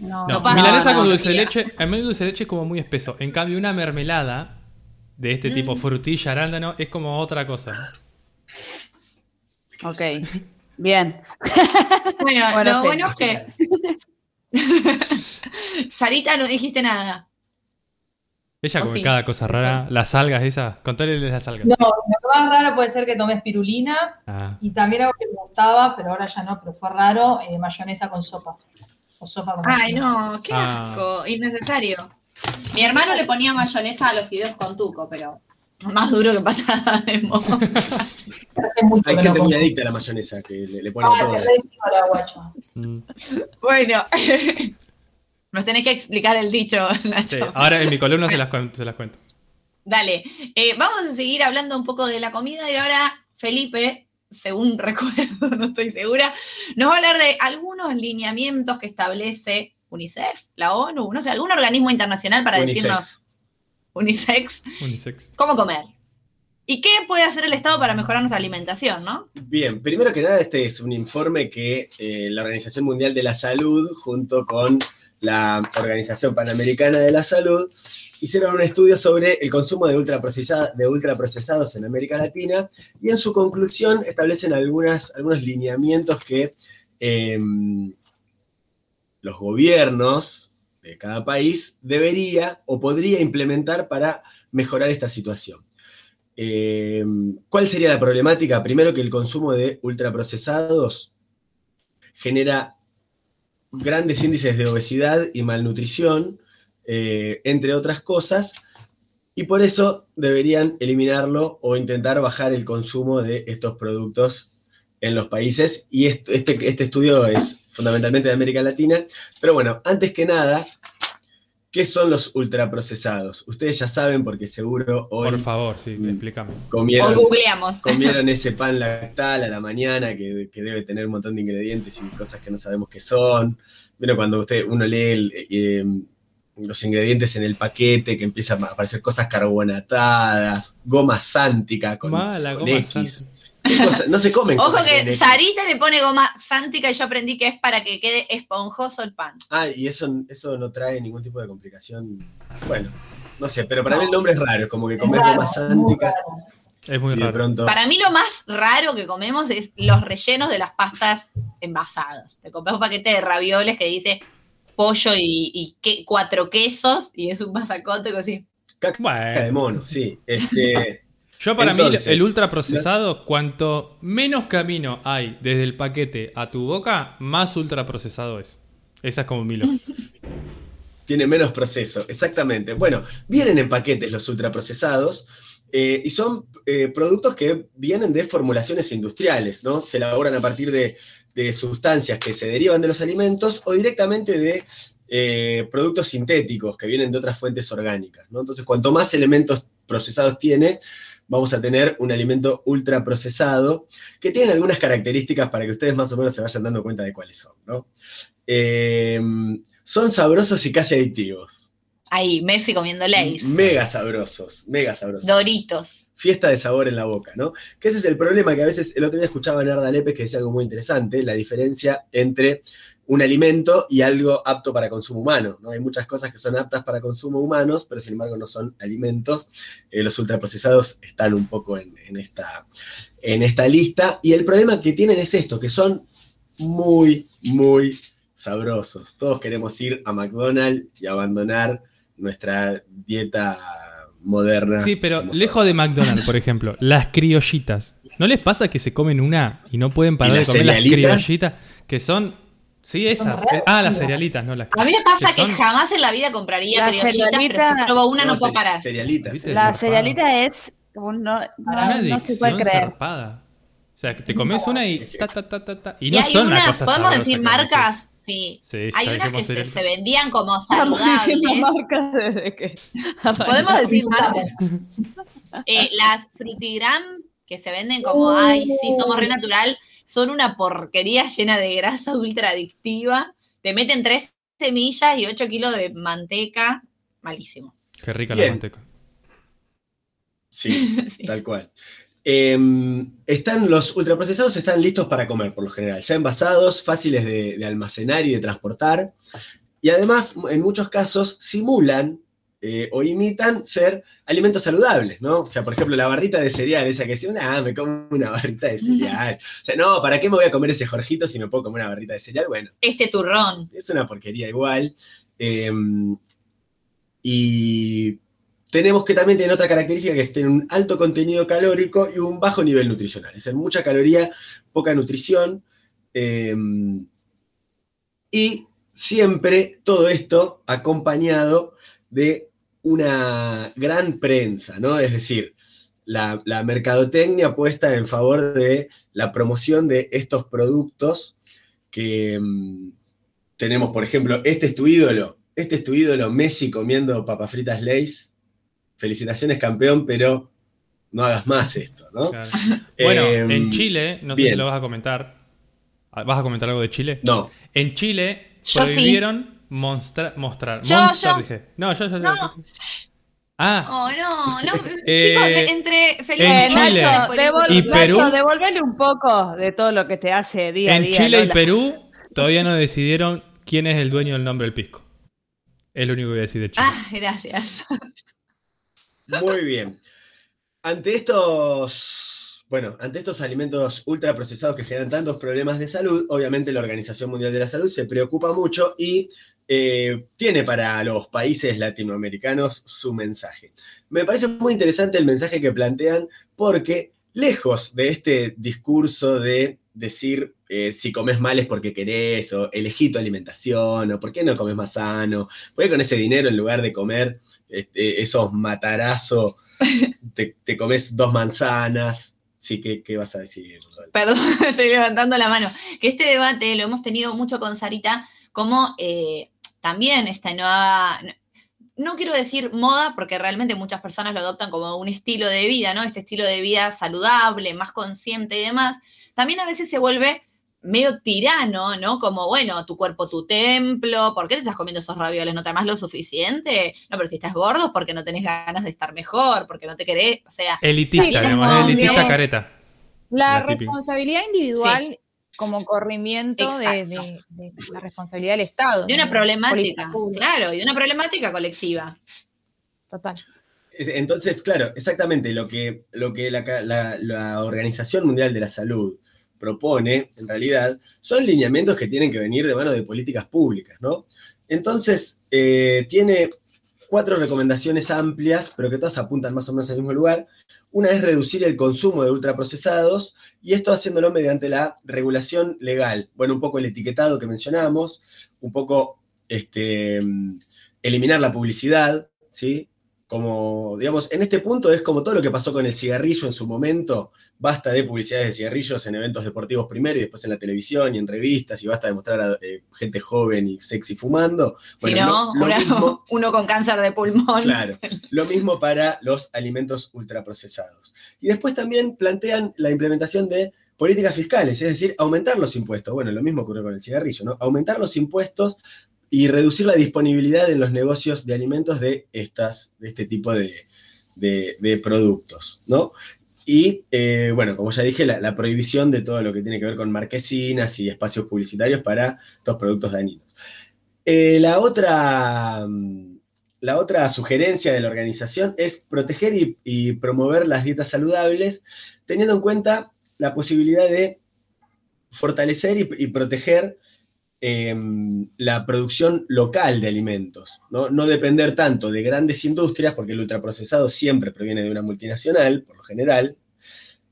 No, No, No pasa milanesa con dulce de leche, a mí el dulce de leche es como muy espeso. En cambio, una mermelada de este Mm. tipo, frutilla, arándano, es como otra cosa. Ok. Bien. bueno, Bueno, lo bueno es que... Sarita, no dijiste nada. Ella ¿O come sí? cada cosa rara. Las algas esas. Contale las algas. No, lo más raro puede ser que tomé espirulina Ah, y también algo que me gustaba, pero ahora ya no, pero fue raro, eh, mayonesa con sopa. O sopa con Ay, mayonesa. no, qué Ah. asco, innecesario. Mi hermano le ponía mayonesa a los fideos con tuco, pero más duro que patada de mucho Hay gente muy adicta a la mayonesa que le, le pone Ay, todo. mm. Bueno, nos tenés que explicar el dicho, Nacho. Sí, ahora en mi columna se las, cuen- se las cuento. Dale, eh, vamos a seguir hablando un poco de la comida y ahora Felipe, según recuerdo, no estoy segura, nos va a hablar de algunos lineamientos que establece UNICEF, la ONU, no sé, algún organismo internacional para Unisex. decirnos, UNICEF, Unisex. cómo comer. ¿Y qué puede hacer el Estado para mejorar nuestra alimentación, no? Bien, primero que nada, este es un informe que eh, la Organización Mundial de la Salud, junto con la Organización Panamericana de la Salud, hicieron un estudio sobre el consumo de, de ultraprocesados en América Latina y en su conclusión establecen algunos lineamientos que eh, los gobiernos de cada país debería o podría implementar para mejorar esta situación. Eh, ¿Cuál sería la problemática? Primero que el consumo de ultraprocesados genera grandes índices de obesidad y malnutrición, eh, entre otras cosas, y por eso deberían eliminarlo o intentar bajar el consumo de estos productos en los países. Y est- este, este estudio es fundamentalmente de América Latina. Pero bueno, antes que nada, ¿qué son los ultraprocesados? Ustedes ya saben porque seguro hoy Por favor, sí, Mm. explícame. O comieron googleamos. comieron ese pan lactal a la mañana que, que debe tener un montón de ingredientes y cosas que no sabemos qué son. Bueno, cuando usted, uno lee el, eh, los ingredientes en el paquete, que empiezan a aparecer cosas carbonatadas, goma sántica con, Mala, con goma X. ¿Qué cosa? No se comen Ojo que. Sarita le pone goma sántica y yo aprendí que es para que quede esponjoso el pan. Ah, y eso, eso no trae ningún tipo de complicación. Bueno, no sé, pero para mí el nombre es raro, como que comer raro, goma sántica. Es muy de raro. pronto... Para mí lo más raro que comemos es los rellenos de las pastas envasadas. Te compras un paquete de ravioles que dice pollo y, y que- cuatro quesos y es un masacote así. Caca de Bueno, mono, sí. Este, yo para Entonces, mí el ultraprocesado, cuanto menos camino hay desde el paquete a tu boca, más ultraprocesado es. Esa es como mi lógica. Tiene menos proceso, exactamente. Bueno, vienen en paquetes los ultraprocesados eh, y son eh, productos que vienen de formulaciones industriales, ¿no? Se elaboran a partir de, de sustancias que se derivan de los alimentos o directamente de eh, productos sintéticos que vienen de otras fuentes orgánicas, ¿no? Entonces, cuanto más elementos procesados tiene, vamos a tener un alimento ultraprocesado que tiene algunas características para que ustedes más o menos se vayan dando cuenta de cuáles son, ¿no? Eh, son sabrosos y casi adictivos. Ahí, Messi comiendo Lays. Mega sabrosos, mega sabrosos. Doritos. Fiesta de sabor en la boca, ¿no? Que ese es el problema que a veces, el otro día escuchaba a Narda Lépez que decía algo muy interesante, la diferencia entre un alimento y algo apto para consumo humano, ¿no? Hay muchas cosas que son aptas para consumo humanos, pero sin embargo no son alimentos. Eh, los ultraprocesados están un poco en, en esta, en esta lista. Y el problema que tienen es esto, que son muy, muy sabrosos. Todos queremos ir a McDonald's y abandonar nuestra dieta moderna. Sí, pero lejos de McDonald's, por ejemplo, las criollitas. ¿No les pasa que se comen una y no pueden parar ¿Y de comer las criollitas? Que son. Sí, esas. Ah, las cerealitas, no las A mí me pasa que jamás en la vida compraría La criollitas, pero si pruebo una no, puedo parar. Cerealitas. ¿Viste? La cerealita es como no, no, Una no se puede creer. zarpada. O sea, que te comes una y ta, ta, ta, ta, ta, y Y, no hay son unas, cosa podemos decir marcas, sí. Sí, hay unas que se, se vendían como Estamos diciendo saludables. marcas desde que. Podemos decir marcas. Eh, las frutigram que se venden como, ay, sí, somos re natural, son una porquería llena de grasa ultra adictiva. Te meten tres semillas y 8 kilos de manteca. Malísimo. Qué rica Bien. la manteca. Sí, Sí. tal cual. Eh, están los ultraprocesados están listos para comer por lo general, ya envasados, fáciles de, de almacenar y de transportar. Y además, en muchos casos, simulan eh, o imitan ser alimentos saludables, ¿no? O sea, por ejemplo, la barrita de cereal, esa que dice, ah, me como una barrita de cereal. O sea, no, ¿para qué me voy a comer ese Jorgito si me puedo comer una barrita de cereal? Bueno, Este turrón. es una porquería igual. Eh, y tenemos que también tener otra característica que es tener un alto contenido calórico y un bajo nivel nutricional. Es decir, mucha caloría, poca nutrición. eh, y siempre todo esto acompañado de una gran prensa, ¿no? Es decir, la, la mercadotecnia puesta en favor de la promoción de estos productos que mm, tenemos, por ejemplo, este es tu ídolo, este es tu ídolo, Messi comiendo papas fritas Lays. Felicitaciones, campeón, pero no hagas más esto, ¿no? Claro. Bueno, Em, en Chile, no sé bien. si lo vas a comentar. Ah, ¿Vas a comentar algo de Chile? No, En Chile Yo sí. Monstra- mostrar. Yo, Monster, yo. dije. No, yo, yo, yo. No. Ah, Oh, no, no. Eh, Chicos, de- entre en Eh, Chile Nacho, devol- y Nacho, Perú. devolvele un poco de todo lo que te hace día a en día. Chile y. Perú todavía no decidieron quién es el dueño del nombre del pisco. Es lo único que voy a decir de Chile. Ah, gracias. Muy bien. Ante estos, bueno, ante estos alimentos ultraprocesados que generan tantos problemas de salud, obviamente la Organización Mundial de la Salud se preocupa mucho y eh, tiene para los países latinoamericanos su mensaje. Me parece muy interesante el mensaje que plantean porque lejos de este discurso de decir eh, si comes mal es porque querés, o elegí tu alimentación, o por qué no comes más sano, por qué con ese dinero en lugar de comer este, esos matarazos, te, te comes dos manzanas. Sí, ¿qué, qué vas a decir? Perdón, estoy levantando la mano. Que este debate lo hemos tenido mucho con Sarita, como eh, también esta nueva, no quiero decir moda, porque realmente muchas personas lo adoptan como un estilo de vida, ¿no? Este estilo de vida saludable, más consciente y demás. También a veces se vuelve medio tirano, ¿no? Como, bueno, tu cuerpo, tu templo, ¿por qué te estás comiendo esos ravioles? ¿No te amas lo suficiente? No, pero si estás gordo es porque no tenés ganas de estar mejor, porque no te querés, o sea, Elitista, como elitista careta. La, La típica. responsabilidad individual como corrimiento de, Exacto. de- de la responsabilidad del Estado. de una ¿no? problemática, claro, y de una problemática colectiva. Total. Es- Entonces, claro, exactamente lo que, lo que la, ca- la- la Organización Mundial de la Salud propone, en realidad, son lineamientos que tienen que venir de mano de políticas públicas, ¿no? Entonces, eh, tiene cuatro recomendaciones amplias, pero que todas apuntan más o menos al mismo lugar. Una es reducir el consumo de ultraprocesados, y esto haciéndolo mediante la regulación legal. Bueno, un poco el etiquetado que mencionamos, un poco este, mm, eliminar la publicidad, ¿sí? Como, digamos, en este punto es como todo lo que pasó con el cigarrillo en su momento, basta de publicidades de cigarrillos en eventos deportivos primero y después en la televisión y en revistas, y basta de mostrar a eh, gente joven y sexy fumando. si Bueno, no, lo- lo una- mismo- uno con cáncer de pulmón. Claro, lo mismo para los alimentos ultraprocesados. Y después también plantean la implementación de políticas fiscales, es decir, aumentar los impuestos. Bueno, lo mismo ocurre con el cigarrillo, ¿no? Aumentar los impuestos y reducir la disponibilidad en los negocios de alimentos de, estas, de este tipo de, de- productos, ¿no? Y, eh, bueno, como ya dije, la, prohibición de todo lo que tiene que ver con marquesinas y espacios publicitarios para estos productos dañinos. Eh, la otra... mm, la otra sugerencia de la organización es proteger y, promover las dietas saludables, teniendo en cuenta la posibilidad de fortalecer y proteger eh, la producción local de alimentos, ¿no? Depender tanto de grandes industrias, porque el ultraprocesado siempre proviene de una multinacional, por lo general.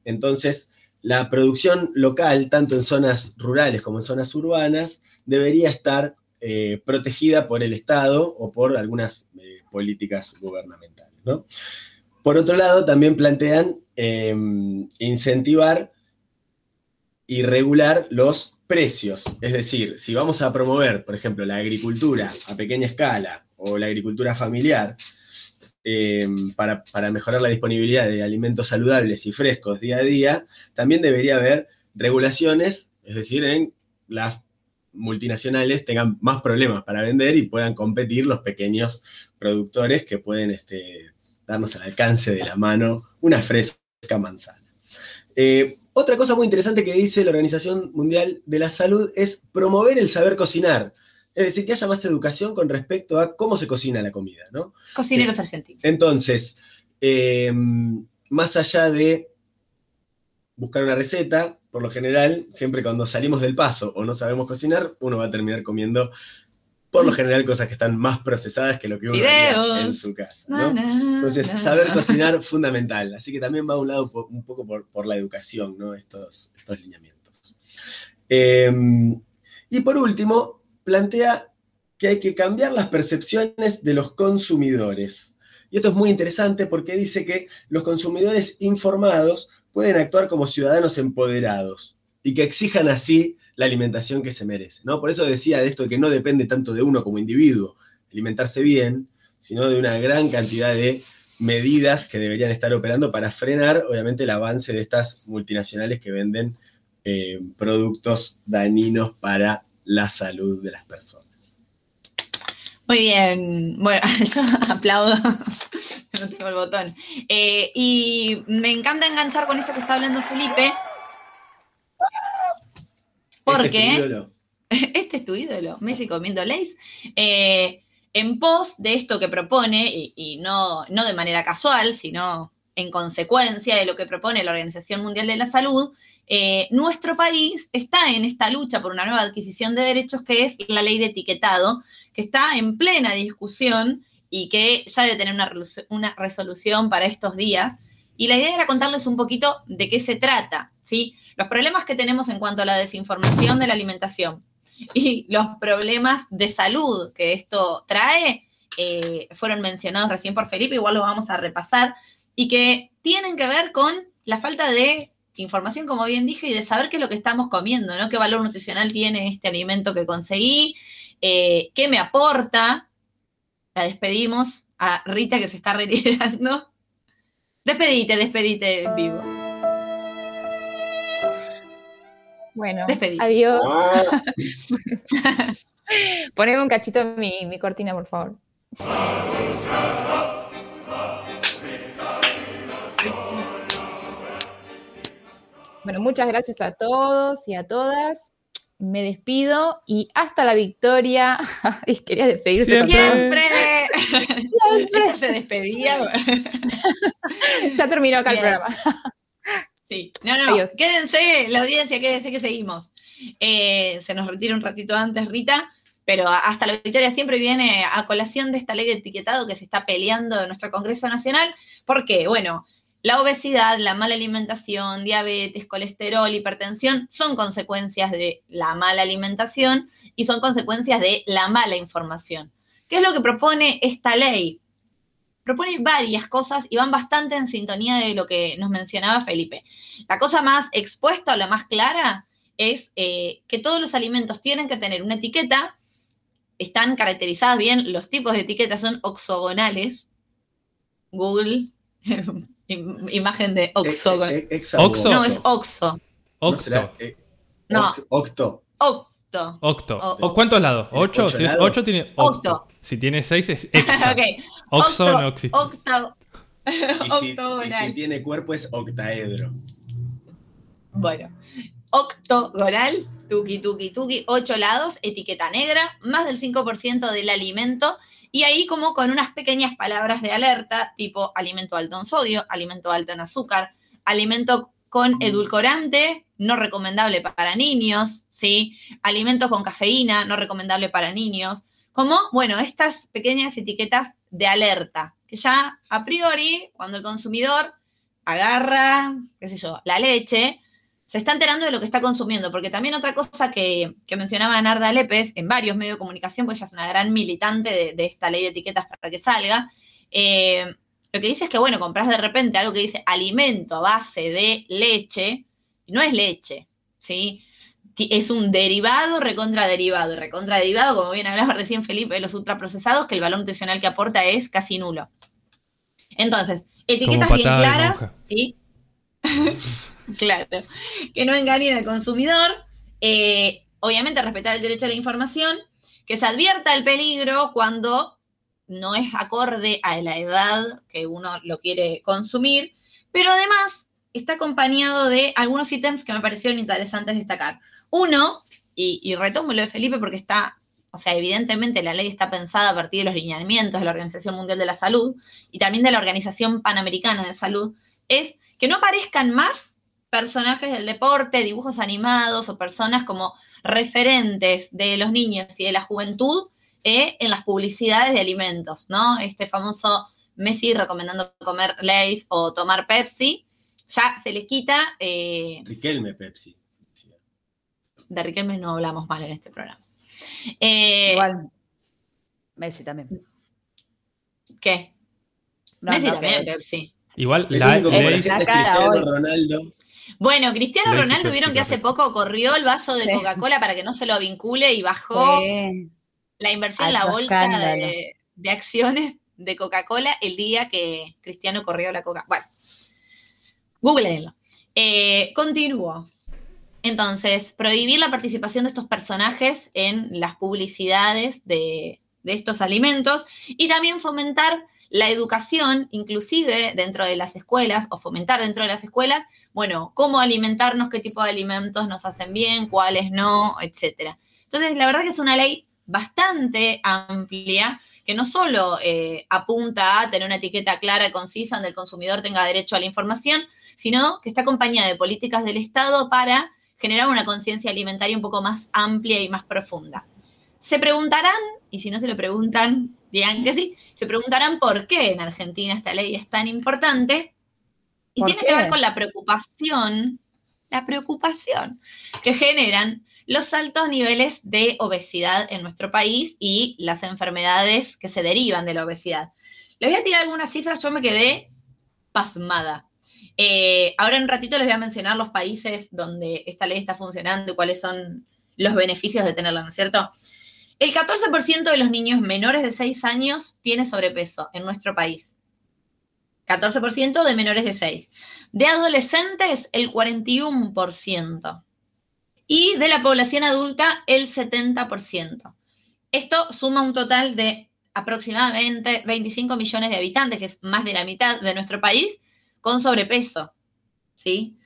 Entonces, la producción local, tanto en zonas rurales como en zonas urbanas, debería estar eh, protegida por el Estado o por algunas eh, políticas gubernamentales. Por otro lado, también plantean eh, incentivar y regular los precios. Es decir, si vamos a promover, por ejemplo, la agricultura a pequeña escala o la agricultura familiar, eh, para, para mejorar la disponibilidad de alimentos saludables y frescos día a día, también debería haber regulaciones, es decir, en las multinacionales tengan más problemas para vender y puedan competir los pequeños productores que pueden este, darnos al alcance de la mano una fresca manzana. Eh, otra cosa muy interesante que dice la Organización Mundial de la Salud es promover el saber cocinar. Es decir, que haya más educación con respecto a cómo se cocina la comida, ¿no? Cocineros argentinos. Entonces, eh, más allá de buscar una receta, por lo general, siempre cuando salimos del paso o no sabemos cocinar, uno va a terminar comiendo, por lo general, cosas que están más procesadas que lo que uno haría en su casa. Entonces, saber cocinar fundamental. Así que también va a un lado un poco por, por la educación, ¿no? Estos, estos lineamientos. Eh, y por último, plantea que hay que cambiar las percepciones de los consumidores. Y esto es muy interesante porque dice que los consumidores informados pueden actuar como ciudadanos empoderados y que exijan así la alimentación que se merece. ¿no? Por eso decía de esto que no depende tanto de uno como individuo alimentarse bien, sino de una gran cantidad de medidas que deberían estar operando para frenar, obviamente, el avance de estas multinacionales que venden eh, productos dañinos para la salud de las personas. Muy bien. Bueno, yo aplaudo. No tengo el botón. Eh, y me encanta enganchar con esto que está hablando Felipe. Porque Este es tu ídolo. este es tu ídolo, Messi comiendo Lays. Eh, en pos de esto que propone, y, y no, no de manera casual, sino en consecuencia de lo que propone la Organización Mundial de la Salud, eh, nuestro país está en esta lucha por una nueva adquisición de derechos que es la ley de etiquetado, que está en plena discusión y que ya debe tener una, una resolución para estos días. Y la idea era contarles un poquito de qué se trata, ¿sí? Los problemas que tenemos en cuanto a la desinformación de la alimentación y los problemas de salud que esto trae eh, fueron mencionados recién por Felipe, igual los vamos a repasar, y que tienen que ver con la falta de información, como bien dije, y de saber qué es lo que estamos comiendo, ¿no? ¿Qué valor nutricional tiene este alimento que conseguí? Eh, ¿Qué me aporta? La despedimos a Rita que se está retirando. Despedite, despedite en vivo. Bueno, adiós. Ah, Poneme un cachito en mi, mi cortina, por favor. Bueno, muchas gracias a todos y a todas. Me despido y hasta la victoria. Ay, Quería despedirse. ¡Siempre! Ella se despedía. Ya terminó acá el programa. Sí, no, no, Adiós. quédense, la audiencia, quédense que seguimos. Eh, se nos retira un ratito antes, Rita, pero hasta la victoria siempre viene a colación de esta ley de etiquetado que se está peleando en nuestro Congreso Nacional. ¿Por qué? Bueno, la obesidad, la mala alimentación, diabetes, colesterol, hipertensión son consecuencias de la mala alimentación y son consecuencias de la mala información. ¿Qué es lo que propone esta ley? Propone varias cosas y van bastante en sintonía de lo que nos mencionaba Felipe. La cosa más expuesta o la más clara es eh, que todos los alimentos tienen que tener una etiqueta, están caracterizadas bien, los tipos de etiquetas son oxogonales. Google, imagen de oxogonal. Eh, eh, hexagonal. Oxo. No, es oxo. ¿No Octo. será, eh, No. oct- Octo. Octo. Octo. O- ¿O ¿Cuántos lados? ¿Tiene ¿Ocho? ocho Si es lados? ocho, tiene octo. Octo. Si tiene seis, es hexa. ok. Oxo Octo- no existe. Octavo. Y si, y Octogonal. si tiene cuerpo es octaedro. Bueno, octogonal, tuki, tuki, tuki, ocho lados, etiqueta negra, más del 5% del alimento, y ahí como con unas pequeñas palabras de alerta, tipo alimento alto en sodio, alimento alto en azúcar, alimento con edulcorante, no recomendable para niños, ¿sí? Alimento con cafeína, no recomendable para niños. Como, bueno, estas pequeñas etiquetas de alerta, que ya a priori, cuando el consumidor agarra, qué sé yo, la leche, se está enterando de lo que está consumiendo, porque también otra cosa que, que mencionaba Narda Lépez en varios medios de comunicación, pues ella es una gran militante de, de esta ley de etiquetas para que salga, eh, lo que dice es que, bueno, compras de repente algo que dice alimento a base de leche, y no es leche, ¿sí? Es un derivado, recontra derivado, y recontra derivado, como bien hablaba recién Felipe, de los ultraprocesados, que el valor nutricional que aporta es casi nulo. Entonces, etiquetas bien claras. ¿sí? claro, que no engañen al consumidor, eh, obviamente respetar el derecho a la información, que se advierta el peligro cuando no es acorde a la edad que uno lo quiere consumir, pero además está acompañado de algunos ítems que me parecieron interesantes destacar. Uno, y, retomo lo de Felipe porque está, o sea, evidentemente la ley está pensada a partir de los lineamientos de la Organización Mundial de la Salud y también de la Organización Panamericana de Salud, es que no aparezcan más personajes del deporte, dibujos animados o personas como referentes de los niños y de la juventud eh, en las publicidades de alimentos, ¿no? Este famoso Messi recomendando comer Lays o tomar Pepsi, ya se les quita, eh, Riquelme Pepsi. de Riquelme no hablamos mal en este programa. Eh, Igual. Messi también. ¿Qué? No, Messi no, también, que- Pepsi. Igual la, la- la cara Cristiano hoy. Ronaldo. Bueno, Cristiano Ronaldo vieron que hace poco corrió el vaso de. Coca-Cola para que no se lo vincule y bajó Sí. La inversión en la bolsa de, de acciones de Coca-Cola el día que Cristiano corrió la Coca. Bueno, googleenlo. Eh, continúo. Entonces, prohibir la participación de estos personajes en las publicidades de, de estos alimentos y también fomentar la educación, inclusive dentro de las escuelas, o fomentar dentro de las escuelas, bueno, cómo alimentarnos, qué tipo de alimentos nos hacen bien, cuáles no, etcétera. Entonces, la verdad que es una ley bastante amplia que no solo eh, apunta a tener una etiqueta clara y concisa donde el consumidor tenga derecho a la información, sino que está acompañada de políticas del Estado para generar una conciencia alimentaria un poco más amplia y más profunda. Se preguntarán, y si no se lo preguntan, digan que sí, se preguntarán por qué en Argentina esta ley es tan importante. Y ¿Por tiene qué? que ver con la preocupación, la preocupación que generan los altos niveles de obesidad en nuestro país y las enfermedades que se derivan de la obesidad. Les voy a tirar algunas cifras, yo me quedé pasmada. Eh, ahora en un ratito les voy a mencionar los países donde esta ley está funcionando y cuáles son los beneficios de tenerla, ¿no es cierto? El 14% de los niños menores de 6 años tiene sobrepeso en nuestro país. 14% de menores de 6. De adolescentes, el 41%. Y de la población adulta, el 70%. Esto suma un total de aproximadamente 25 millones de habitantes, que es más de la mitad de nuestro país, con sobrepeso. ¿Sí?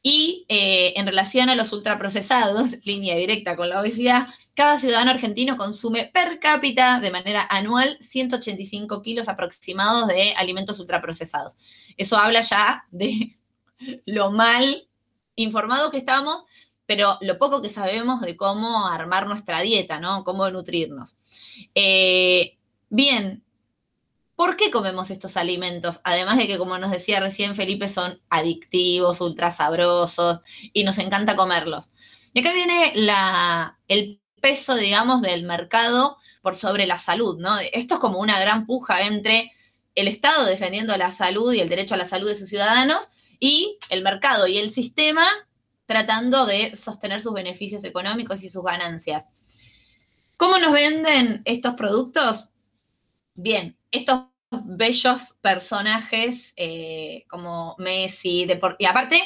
Y eh, en relación a los ultraprocesados, línea directa con la obesidad, cada ciudadano argentino consume per cápita de manera anual 185 kilos aproximados de alimentos ultraprocesados. Eso habla ya de lo mal informados que estamos, pero lo poco que sabemos de cómo armar nuestra dieta, ¿no? Cómo nutrirnos. Eh, bien, ¿Por qué comemos estos alimentos? Además de que, como nos decía recién Felipe, son adictivos, ultra sabrosos y nos encanta comerlos. Y acá viene la, el peso, digamos, del mercado por sobre la salud, ¿no? Esto es como una gran puja entre el Estado defendiendo la salud y el derecho a la salud de sus ciudadanos y el mercado y el sistema tratando de sostener sus beneficios económicos y sus ganancias. ¿Cómo nos venden estos productos? Bien, estos bellos personajes eh, como Messi, y aparte,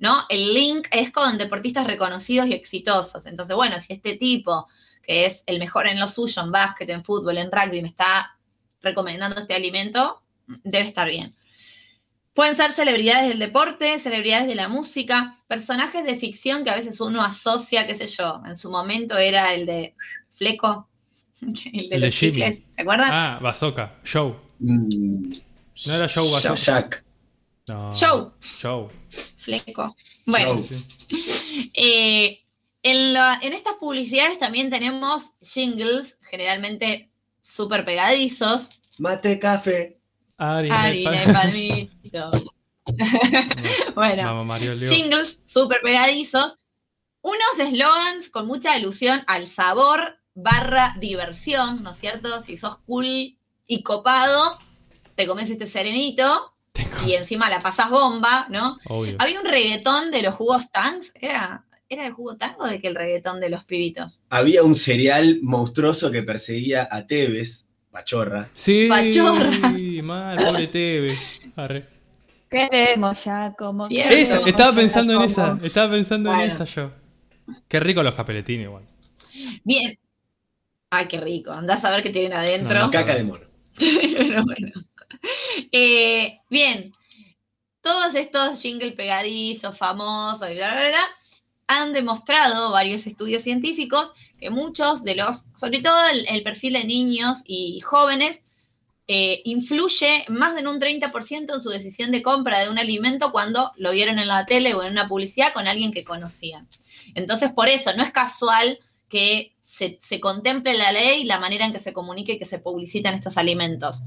¿no? El link es con deportistas reconocidos y exitosos. Entonces, bueno, si este tipo, que es el mejor en lo suyo, en básquet, en fútbol, en rugby, me está recomendando este alimento, debe estar bien. Pueden ser celebridades del deporte, celebridades de la música, personajes de ficción que a veces uno asocia, qué sé yo, en su momento era el de Fleco, el de los chicles, ¿se acuerdan? Ah, Bazooka, Show. Mm, No era Show Bazooka. Jack. No. Show. Show. Fleco. Bueno, Sí. eh, en, la- en estas publicidades también tenemos jingles, generalmente súper pegadizos. Mate, café. Harina, Harina y palmito. bueno, Vamos, Mario jingles súper pegadizos, unos eslogans con mucha alusión al sabor barra diversión, ¿no es cierto? Si sos cool y copado, te comes este serenito y encima la pasas bomba, ¿no? Obvio. Había un reggaetón de los jugos tanks, ¿era, ¿era de jugo tank o de que el reggaetón de los pibitos? Había un cereal monstruoso que perseguía a Tevez, Pachorra. Sí, Pachorra. mal, pobre Teve. Arre. Queremos ya como Cierto. Esa, estaba pensando en como- esa, estaba pensando en Bueno. esa yo. Qué rico los capeletines igual. Bien. Ay, qué rico. Andás a ver qué tienen adentro. No, no. Caca de mono. Pero bueno. Eh, bien, todos estos jingle pegadizos, famosos y bla, bla, bla, han demostrado varios estudios científicos que muchos de los, sobre todo el, perfil de niños y jóvenes, eh, influye más de un 30% en su decisión de compra de un alimento cuando lo vieron en la tele o en una publicidad con alguien que conocían. Entonces, por eso, no es casual que se, se contemple la ley la manera en que se comunique y que se publicitan estos alimentos.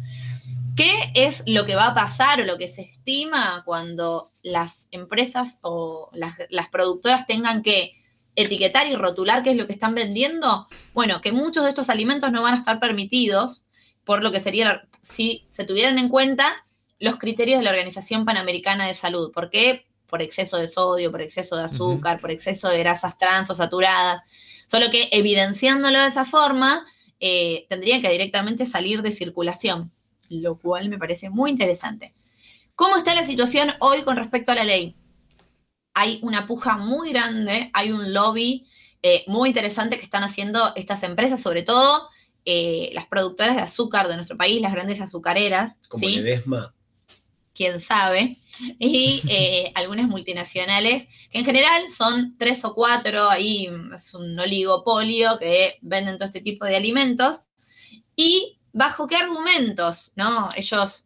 ¿Qué es lo que va a pasar o lo que se estima cuando las empresas o las, las productoras tengan que etiquetar y rotular qué es lo que están vendiendo? Bueno, que muchos de estos alimentos no van a estar permitidos por lo que sería, si se tuvieran en cuenta los criterios de la Organización Panamericana de Salud. ¿Por qué? Por exceso de sodio, por exceso de azúcar, por exceso de grasas trans o saturadas. Solo que evidenciándolo de esa forma, eh, tendrían que directamente salir de circulación, lo cual me parece muy interesante. ¿Cómo está la situación hoy con respecto a la ley? Hay una puja muy grande, hay un lobby eh, muy interesante que están haciendo estas empresas, sobre todo eh, las productoras de azúcar de nuestro país, las grandes azucareras, Como ¿sí? Ledesma. quién sabe, y eh, algunas multinacionales, que en general son tres o cuatro, ahí es un oligopolio que venden todo este tipo de alimentos, y bajo qué argumentos, ¿no? Ellos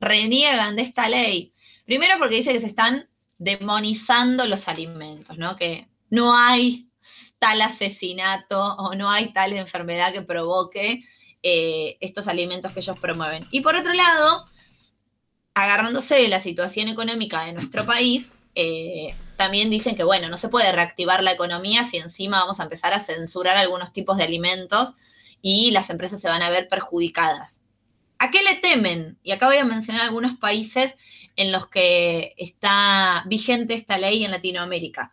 reniegan de esta ley. Primero porque dice que se están demonizando los alimentos, ¿no? Que no hay tal asesinato o no hay tal enfermedad que provoque eh, estos alimentos que ellos promueven. Y por otro lado, agarrándose de la situación económica de nuestro país, eh, también dicen que, bueno, no se puede reactivar la economía si encima vamos a empezar a censurar algunos tipos de alimentos y las empresas se van a ver perjudicadas. ¿A qué le temen? Y acá voy a mencionar algunos países en los que está vigente esta ley en Latinoamérica.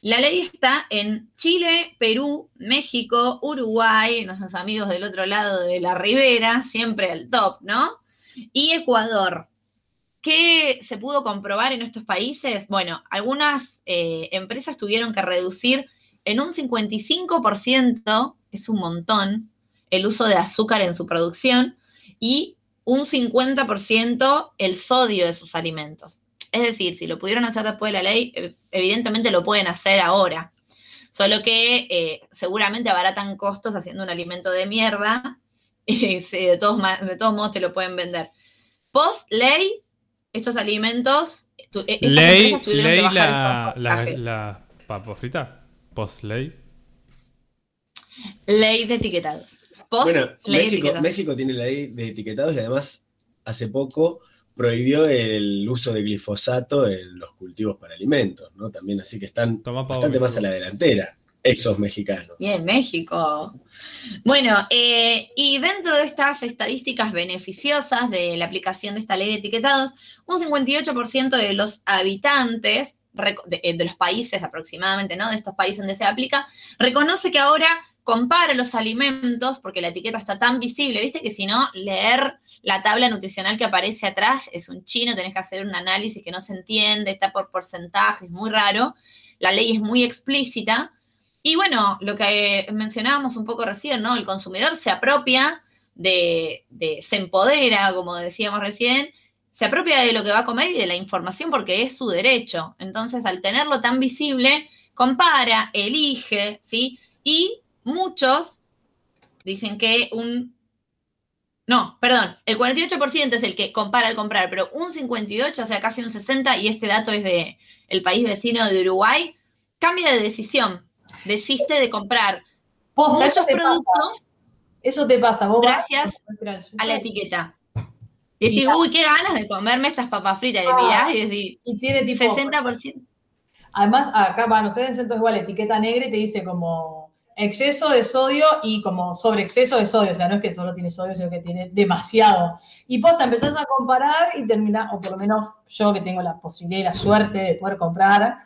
La ley está en Chile, Perú, México, Uruguay, nuestros amigos del otro lado de la ribera, siempre al top, ¿no? Y Ecuador. ¿Qué se pudo comprobar en estos países? Bueno, algunas eh, empresas tuvieron que reducir en un 55%, es un montón, el uso de azúcar en su producción y un 50% el sodio de sus alimentos. Es decir, si lo pudieron hacer después de la ley, eh, evidentemente lo pueden hacer ahora. Solo que eh, seguramente abaratan costos haciendo un alimento de mierda y sí, de, todos, de todos modos te lo pueden vender. Post ley, estos alimentos. tu- estas Ley, ley bajar la, la, la papa frita. Post ley. Ley de etiquetados. Post Bueno, México, tiene la ley de etiquetados y además hace poco prohibió el uso de glifosato en los cultivos para alimentos, ¿no? También así que están Toma bastante más a la delantera. esos mexicanos. Y en México. Bueno, eh, y dentro de estas estadísticas beneficiosas de la aplicación de esta ley de etiquetados, un 58% de los habitantes de, de, los países aproximadamente, ¿no? De estos países donde se aplica, reconoce que ahora compara los alimentos, porque la etiqueta está tan visible, viste que si no, leer la tabla nutricional que aparece atrás es un chino, tenés que hacer un análisis que no se entiende, está por porcentaje, es muy raro, la ley es muy explícita. Y bueno, lo que mencionábamos un poco recién, ¿no? El consumidor se apropia de, de, se empodera, como decíamos recién, se apropia de lo que va a comer y de la información porque es su derecho. Entonces, al tenerlo tan visible, compara, elige, ¿sí? Y muchos dicen que un... No, perdón, el 48% es el que compara al comprar, pero un 58, o sea, casi un 60, y este dato es de el país vecino de Uruguay, cambia de decisión, desiste de comprar Posta, muchos eso productos pasa. Eso te pasa, vos vas- gracias a la etiqueta. Y decís, uy, qué ganas de comerme estas papas fritas. Y le mirás y decís, Y tiene tipo. 60%. Además, acá, va, no sé, en centro es igual, etiqueta negra y te dice como exceso de sodio y como sobre exceso de sodio. O sea, no es que solo tiene sodio, sino que tiene demasiado. Y posta, empezás a comparar y terminás, o por lo menos yo que tengo la posibilidad y la suerte de poder comprar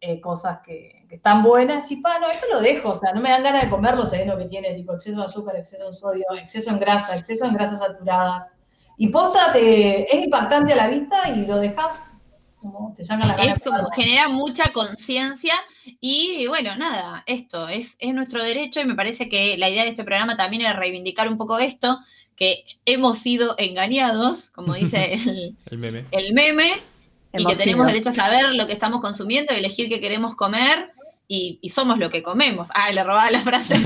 eh, cosas que, que están buenas, y pa, no, esto lo dejo. O sea, no me dan ganas de comerlo sabiendo que tiene tipo exceso de azúcar, exceso de sodio, exceso en grasa, exceso en grasas saturadas. Y posta, te, es impactante a la vista y lo dejas. como Te sacan las ganas. Es como genera mucha conciencia y bueno, nada, esto es, es nuestro derecho y me parece que la idea de este programa también era reivindicar un poco esto, que hemos sido engañados, como dice el, El meme. el meme, y que tenemos sido. derecho a saber lo que estamos consumiendo y elegir qué queremos comer y, y somos lo que comemos. Ah, le robaba la frase.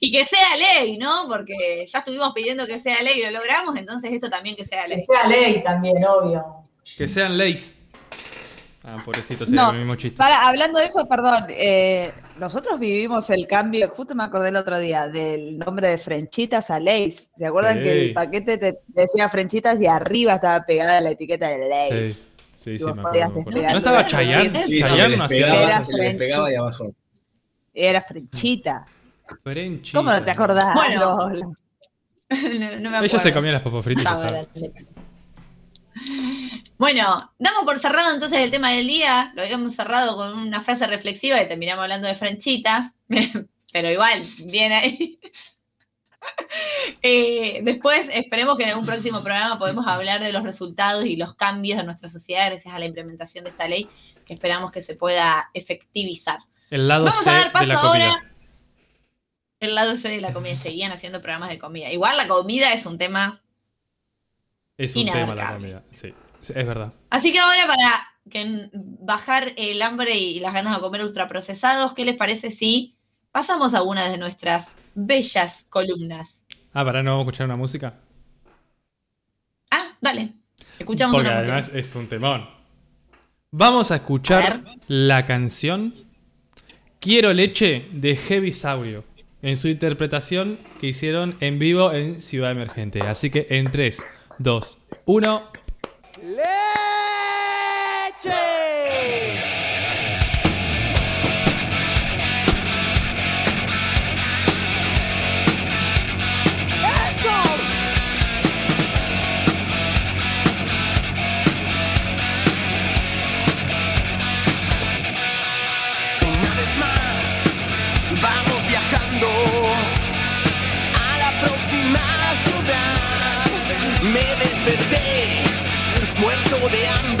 Y que sea ley, ¿no? Porque ya estuvimos pidiendo que sea ley y lo logramos, entonces esto también que sea Que ley. sea ley también, obvio. Que sean leyes. Ah, pobrecito, sería No, el mismo chiste. Para, hablando de eso, perdón, eh, nosotros vivimos el cambio, justo me acordé el otro día, del nombre de Frenchitas a Lays. ¿Se acuerdan Sí. que el paquete te decía Frenchitas y arriba estaba pegada la etiqueta de Sí, Lays? sí, sí, Vos me acuerdo. me acuerdo. ¿No estaba Chayanne? Sí, Chayanne despegaba, Era se le despegaba y abajo. Era Frenchita. Frenchita. ¿Cómo no te acordás? Bueno. Lola? no, no me Ella se comía las papas fritas. Bueno, damos por cerrado entonces el tema del día. Lo habíamos cerrado con una frase reflexiva y terminamos hablando de franchitas. Pero igual, bien ahí. Eh, después esperemos que en algún próximo programa podamos hablar de los resultados y los cambios de nuestra sociedad gracias a la implementación de esta ley que esperamos que se pueda efectivizar. El lado Vamos C a dar de paso la comida. ahora. El lado C de la comida. Seguían haciendo programas de comida. Igual la comida es un tema Es un tema la comida. Sí, es verdad. Así que ahora para que bajar el hambre y las ganas de comer ultraprocesados, ¿qué les parece si pasamos a una de nuestras bellas columnas? Ah, para no vamos a escuchar una música. Ah, dale. Escuchamos Porque una además música. es un temón. Vamos a escuchar A la canción Quiero leche de Heavy Saurio en su interpretación que hicieron en vivo en Ciudad Emergente. Así que en 3, 2, 1. Una muerto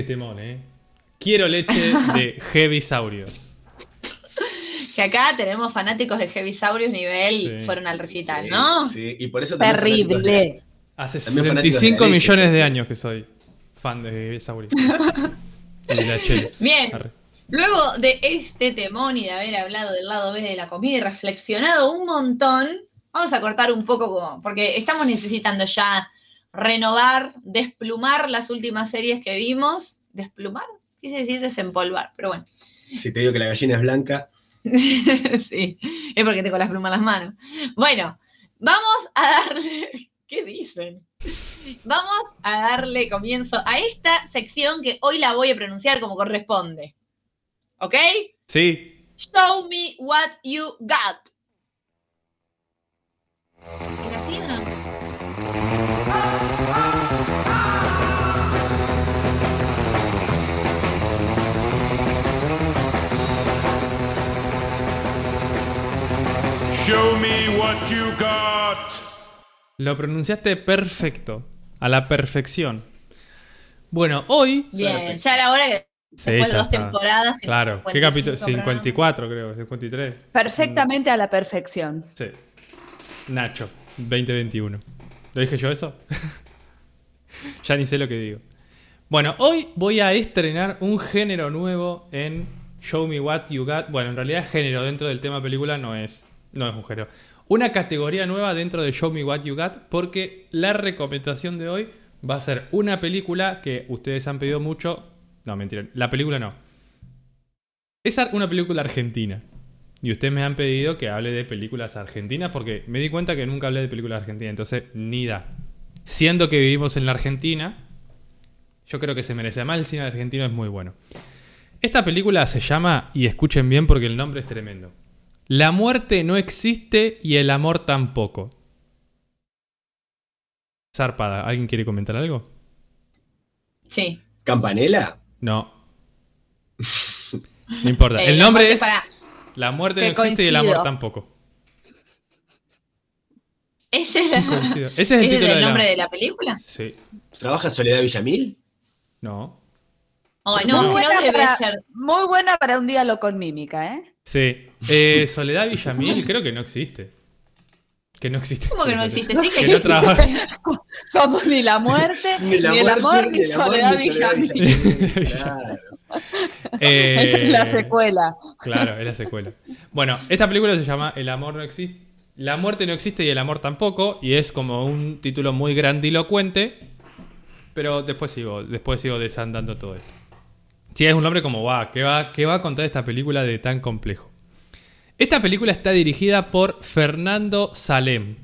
Qué temón, ¿eh? Quiero leche de Heavy Saurios. Que acá tenemos fanáticos de Heavisaurius nivel Sí. fueron al recital, Sí, ¿no? Sí, y por eso también de- Terrible. Hace También fanáticos de la 65 leche. millones de años que soy fan de Heavy Saurios. y de la chela. Bien. Arre. Luego de este temón y de haber hablado del lado B de la comida y reflexionado un montón, vamos a cortar un poco como, porque estamos necesitando ya renovar, desplumar las últimas series que vimos. ¿Desplumar? Quise decir desempolvar, pero bueno. Si te digo que la gallina es blanca, sí, es porque tengo las plumas en las manos. Bueno, vamos a darle. ¿Qué dicen? Vamos a darle comienzo a esta sección que hoy la voy a pronunciar como corresponde. ¿Ok? Sí, Show me what you got. Show me what you got. lo pronunciaste perfecto. A la perfección. Bueno, hoy. Bien, ya era hora que Sí, después de ya dos está. temporadas. Claro, ¿qué 55 capítulo? programas. 54, creo, 53. Perfectamente a la perfección. Sí. Nacho, 2021. ¿Lo dije yo eso? ya ni sé lo que digo. Bueno, hoy voy a estrenar un género nuevo en Show Me What You Got. Bueno, en realidad género dentro del tema película no es, no es un género. Una categoría nueva dentro de Show Me What You Got porque la recomendación de hoy va a ser una película que ustedes han pedido mucho. No, mentira, la película no. Es una película argentina. Y ustedes me han pedido que hable de películas argentinas porque me di cuenta que nunca hablé de películas argentinas, entonces ni da. Siendo que vivimos en la Argentina, yo creo que se merece. Además, el cine argentino es muy bueno. Esta película se llama, y escuchen bien porque el nombre es tremendo: La muerte no existe y el amor tampoco. Zarpada, ¿alguien quiere comentar algo? Sí. ¿Campanela? No. No importa. Eh, el nombre es para- La muerte no existe y el amor tampoco. ¿Ese es. Ese es el ¿ese es título el de la- nombre de la película? Sí. ¿Trabaja Soledad Villamil? No. Ay, no, muy, buena debe para, ser. muy buena para un diálogo con mímica, ¿eh? Sí. Eh, Soledad Villamil creo que no existe. Que no existe. ¿Cómo que no existe? Sí, Que que no trabaja. Como ni la muerte, ni, la el muerte, amor, ni, el amor, Soledad ni Soledad Villamil. Villamil. Claro. Eh, Esa es la secuela. Claro, es la secuela. Bueno, esta película se llama El amor no existe. La muerte no existe y el amor tampoco. Y es como un título muy grandilocuente. Pero después sigo, después sigo desandando todo esto. Sí, es un nombre como, va, ¿qué va, qué va a contar esta película de tan complejo? Esta película está dirigida por Fernando Salem,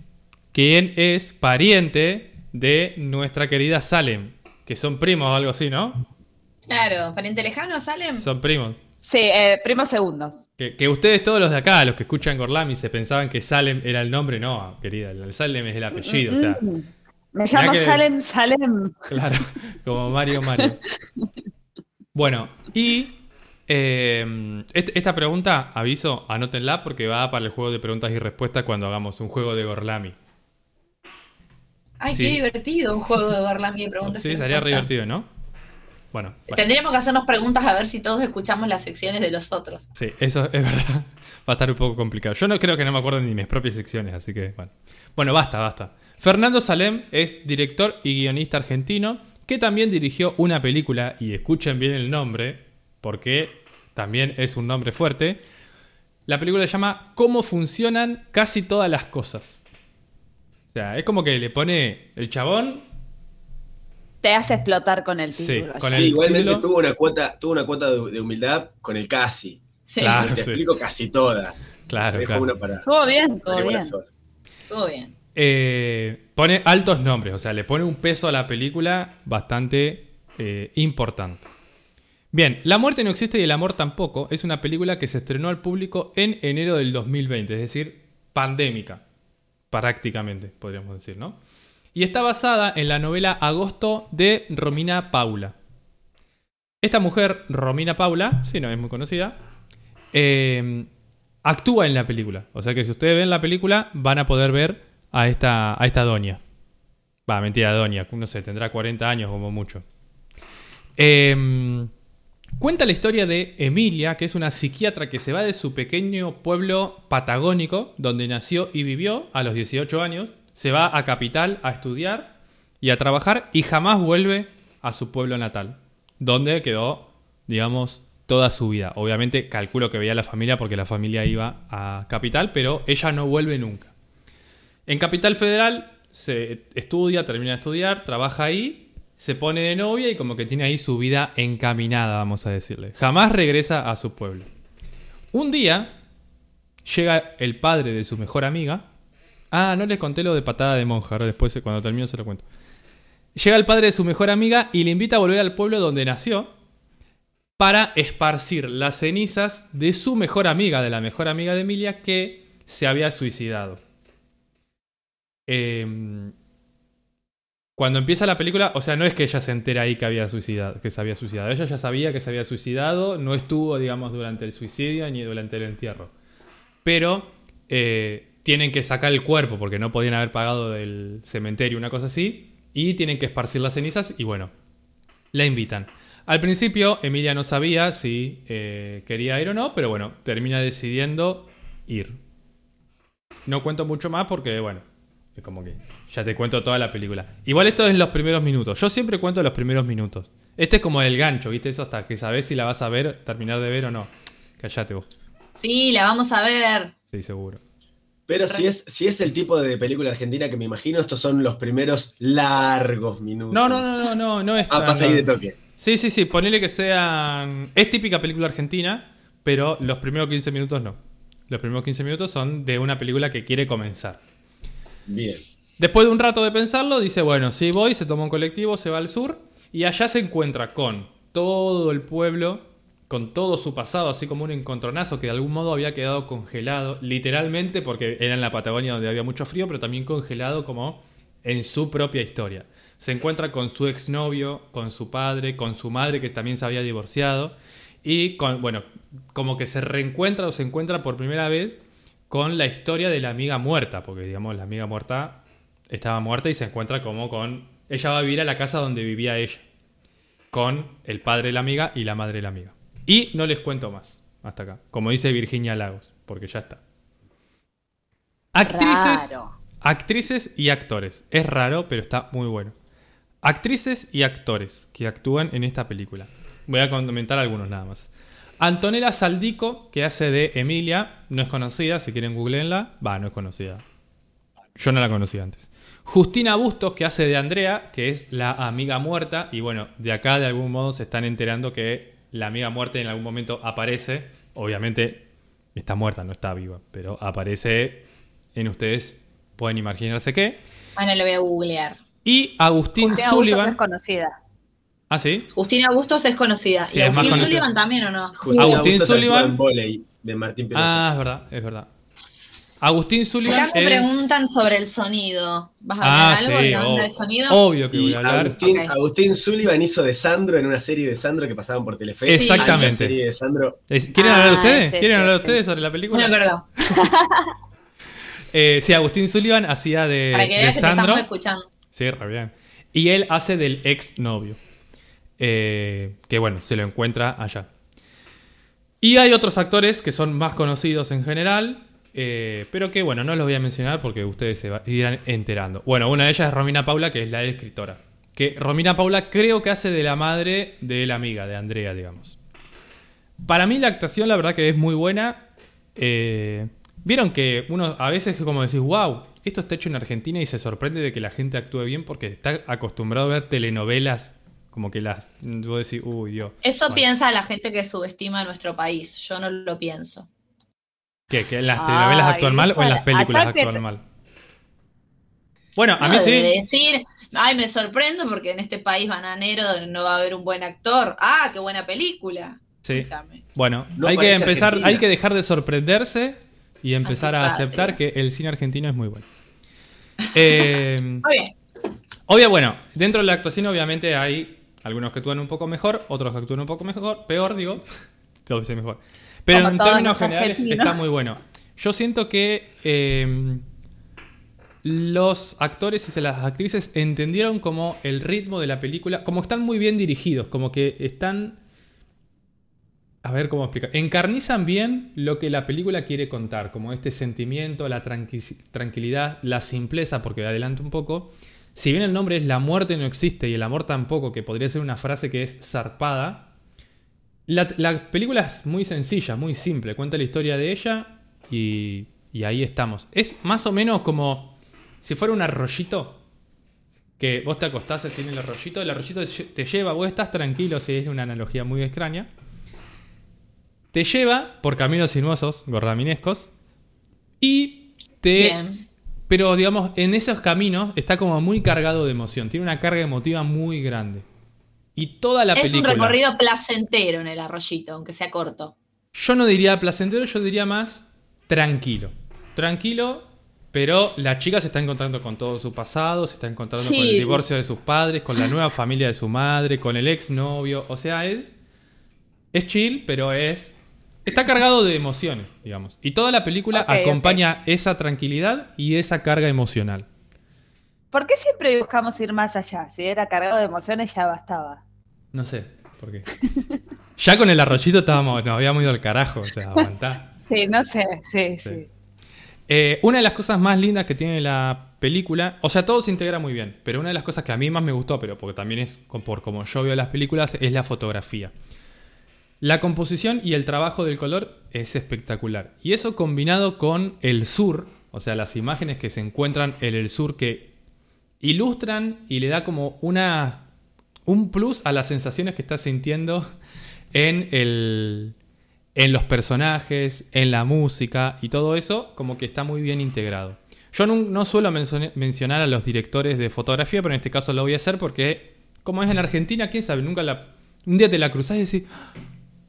quien es pariente de nuestra querida Salem, que son primos o algo así, ¿no? Claro, pariente lejano, Salem. Son primos. Sí, eh, primos segundos. Que, que ustedes, todos los de acá, los que escuchan Gorlami, se pensaban que Salem era el nombre. No, querida, el Salem es el apellido. O sea, Mm. Me llamo que- Salem Salem. claro, como Mario Mario. Bueno, y eh, est- esta pregunta, aviso, anótenla porque va para el juego de preguntas y respuestas cuando hagamos un juego de Gorlami. Ay, Sí. qué divertido un juego de Gorlami de preguntas. y Sí, sería re respuestas. divertido, ¿no? Bueno, bueno. Tendríamos que hacernos preguntas a ver si todos escuchamos las secciones de los otros. Sí, eso es verdad. Va a estar un poco complicado. Yo no creo que no me acuerdo ni mis propias secciones, así que bueno. Bueno, basta, basta. Fernando Salem es director y guionista argentino que también dirigió una película, y escuchen bien el nombre, porque también es un nombre fuerte. La película se llama Cómo funcionan casi todas las cosas. O sea, es como que le pone el chabón. Te hace explotar con el Sí, título. Sí, el igualmente título- tuvo una cuota, tuvo una cuota de, de humildad con el casi. Sí, Claro. te sí. explico casi todas. Claro, Dejo claro. una para, Estuvo bien, para bien. estuvo bien. Eh, pone altos nombres, o sea, le pone un peso a la película bastante eh, importante. Bien, La muerte no existe y el amor tampoco es una película que se estrenó al público en enero del 2020, es decir, pandémica, prácticamente, podríamos decir, ¿no? Y está basada en la novela Agosto de Romina Paula. Esta mujer, Romina Paula, sí, no es muy conocida, eh, actúa en la película. O sea que si ustedes ven la película, van a poder ver a esta, a esta doña. Va, mentira, doña, no sé, tendrá 40 años como mucho. Eh, cuenta la historia de Emilia, que es una psiquiatra que se va de su pequeño pueblo patagónico, donde nació y vivió a los 18 años, se va a Capital a estudiar y a trabajar y jamás vuelve a su pueblo natal, donde quedó, digamos, toda su vida. Obviamente calculo que veía a la familia porque la familia iba a Capital, pero ella no vuelve nunca. En Capital Federal se estudia, termina de estudiar, trabaja ahí, se pone de novia y como que tiene ahí su vida encaminada, vamos a decirle. Jamás regresa a su pueblo. Un día llega el padre de su mejor amiga. Ah, no les conté lo de patada de monja, ahora después eh, cuando termino se lo cuento. Llega el padre de su mejor amiga y le invita a volver al pueblo donde nació para esparcir las cenizas de su mejor amiga, de la mejor amiga de Emilia, que se había suicidado. Eh, cuando empieza la película, o sea, no es que ella se entera ahí que, había suicidado, que se había suicidado. Ella ya sabía que se había suicidado, no estuvo, digamos, durante el suicidio ni durante el entierro. Pero eh, tienen que sacar el cuerpo porque no podían haber pagado del cementerio, una cosa así, y tienen que esparcir las cenizas y bueno, la invitan. Al principio, Emilia no sabía si eh, quería ir o no, pero bueno, termina decidiendo ir. No cuento mucho más porque, bueno, es como que ya te cuento toda la película. Igual esto es los primeros minutos. Yo siempre cuento los primeros minutos. Este es como el gancho, ¿viste? Eso hasta que sabes si la vas a ver, terminar de ver o no. Callate vos. Sí, la vamos a ver. Sí, seguro. Pero si es, si es el tipo de película argentina que me imagino, estos son los primeros largos minutos. No, no, no, no, no, no es Ah, pasa ahí de toque. Sí, sí, sí, ponele que sean... Es típica película argentina, pero los primeros 15 minutos no. Los primeros 15 minutos son de una película que quiere comenzar. Bien. Después de un rato de pensarlo, dice, bueno, sí voy, se toma un colectivo, se va al sur y allá se encuentra con todo el pueblo, con todo su pasado, así como un encontronazo que de algún modo había quedado congelado, literalmente porque era en la Patagonia donde había mucho frío, pero también congelado como en su propia historia. Se encuentra con su exnovio, con su padre, con su madre que también se había divorciado y con, bueno, como que se reencuentra o se encuentra por primera vez con la historia de la amiga muerta, porque digamos la amiga muerta estaba muerta y se encuentra como con... Ella va a vivir a la casa donde vivía ella, con el padre de la amiga y la madre de la amiga. Y no les cuento más, hasta acá, como dice Virginia Lagos, porque ya está. Actrices, Raro. actrices y actores. Es raro, pero está muy bueno. Actrices y actores que actúan en esta película. Voy a comentar algunos nada más. Antonella Saldico, que hace de Emilia, no es conocida, si quieren googleenla. Va, no es conocida. Yo no la conocía antes. Justina Bustos, que hace de Andrea, que es la amiga muerta. Y bueno, de acá de algún modo se están enterando que la amiga muerta en algún momento aparece. Obviamente está muerta, no está viva, pero aparece en ustedes, pueden imaginarse qué. Bueno, lo voy a googlear. Y Agustín Justina Bustos Sullivan. es conocida. ¿Ah, sí? Justina Bustos es conocida. Sí, y es más Agustín conocida. Sullivan también, ¿o no? Justina Agustín Bustos Sullivan. en de Martín Pelosi. Ah, es verdad, es verdad. Agustín Sullivan Acá me es... preguntan sobre el sonido. ¿Vas a Ah, hablar algo sí, de la banda ob- de sonido? obvio que voy Y a hablar. Agustín, Ok. Agustín Sullivan hizo de Sandro en una serie de Sandro que pasaban por Telefe. Exactamente. Una serie de Sandro. ¿Quieren Ah, hablar ustedes? sí, ¿Quieren hablar sí. ustedes sobre la película? No acuerdo. Eh, sí, Agustín Sullivan hacía de, Para que de veas que te Sandro. estamos escuchando. Sí, re bien. Y él hace del ex novio. Eh, que bueno, se lo encuentra allá. Y hay otros actores que son más conocidos en general. eh, pero que bueno, no los voy a mencionar porque ustedes se irán enterando. Bueno, una de ellas es Romina Paula, que es la escritora. Que Romina Paula creo que hace de la madre de la amiga, de Andrea, digamos. Para mí la actuación, la verdad que es muy buena. Eh, Vieron que uno a veces es como decís, wow, esto está hecho en Argentina y se sorprende de que la gente actúe bien porque está acostumbrado a ver telenovelas como que las... Vos decís, uy, Dios. Eso Bueno. piensa la gente que subestima a nuestro país. Yo no lo pienso. ¿Qué? ¿Que en las telenovelas actúan mal o en las películas actúan mal? Bueno, a mí No, de sí. decir, ay, me sorprendo porque en este país bananero no va a haber un buen actor. Ah, qué buena película. Sí. Escúchame. Bueno, No hay que empezar, Argentina. hay que dejar de sorprenderse y empezar a aceptar que el cine argentino es muy bueno. Eh, Muy bien. Obvio, bueno, dentro de la actuación obviamente hay algunos que actúan un poco mejor, otros que actúan un poco mejor, peor digo, todo dice mejor. Pero Como en términos generales argentinos. está muy bueno. Yo siento que eh, los actores y las actrices entendieron como el ritmo de la película, como están muy bien dirigidos, como que están... A ver cómo explicar. Encarnizan bien lo que la película quiere contar, como este sentimiento, la tranqui- tranquilidad, la simpleza, porque adelanto un poco. Si bien el nombre es La muerte no existe y el amor tampoco, que podría ser una frase que es zarpada, la, la película es muy sencilla, muy simple. Cuenta la historia de ella y, ahí estamos. Es más o menos como si fuera un arroyito. Que vos te acostás así en el arroyito, el arroyito te lleva, vos estás tranquilo, si es una analogía muy extraña. Te lleva por caminos sinuosos, gordaminescos, y te. Pero, digamos, en esos caminos está como muy cargado de emoción. Tiene una carga emotiva muy grande. Y toda la es película. un recorrido placentero en el arroyito, aunque sea corto. Yo no diría placentero, yo diría más tranquilo. Tranquilo, pero la chica se está encontrando con todo su pasado, se está encontrando con el divorcio de sus padres, con la nueva familia de su madre, con el exnovio. O sea, es. Es chill, pero es. Está cargado de emociones, digamos. Y toda la película acompaña esa tranquilidad y esa carga emocional. ¿Por qué siempre buscamos ir más allá? Si era cargado de emociones ya bastaba. No sé por qué. Ya con el arroyito estábamos, nos habíamos ido al carajo, o sea, aguantá. Sí, no sé, sí, Sí. sí. Eh, una de las cosas más lindas que tiene la película, o sea, todo se integra muy bien, pero una de las cosas que a mí más me gustó, pero porque también es por como yo veo las películas, es la fotografía. La composición y el trabajo del color es espectacular. Y eso combinado con el sur, o sea, las imágenes que se encuentran en el sur que ilustran y le da como una un plus a las sensaciones que estás sintiendo en el en los personajes, en la música y todo eso, como que está muy bien integrado. Yo no, no suelo mencionar- a los directores de fotografía, pero en este caso lo voy a hacer porque, como es en Argentina, quién sabe, nunca la. Un día te la cruzás y decís, "Ah,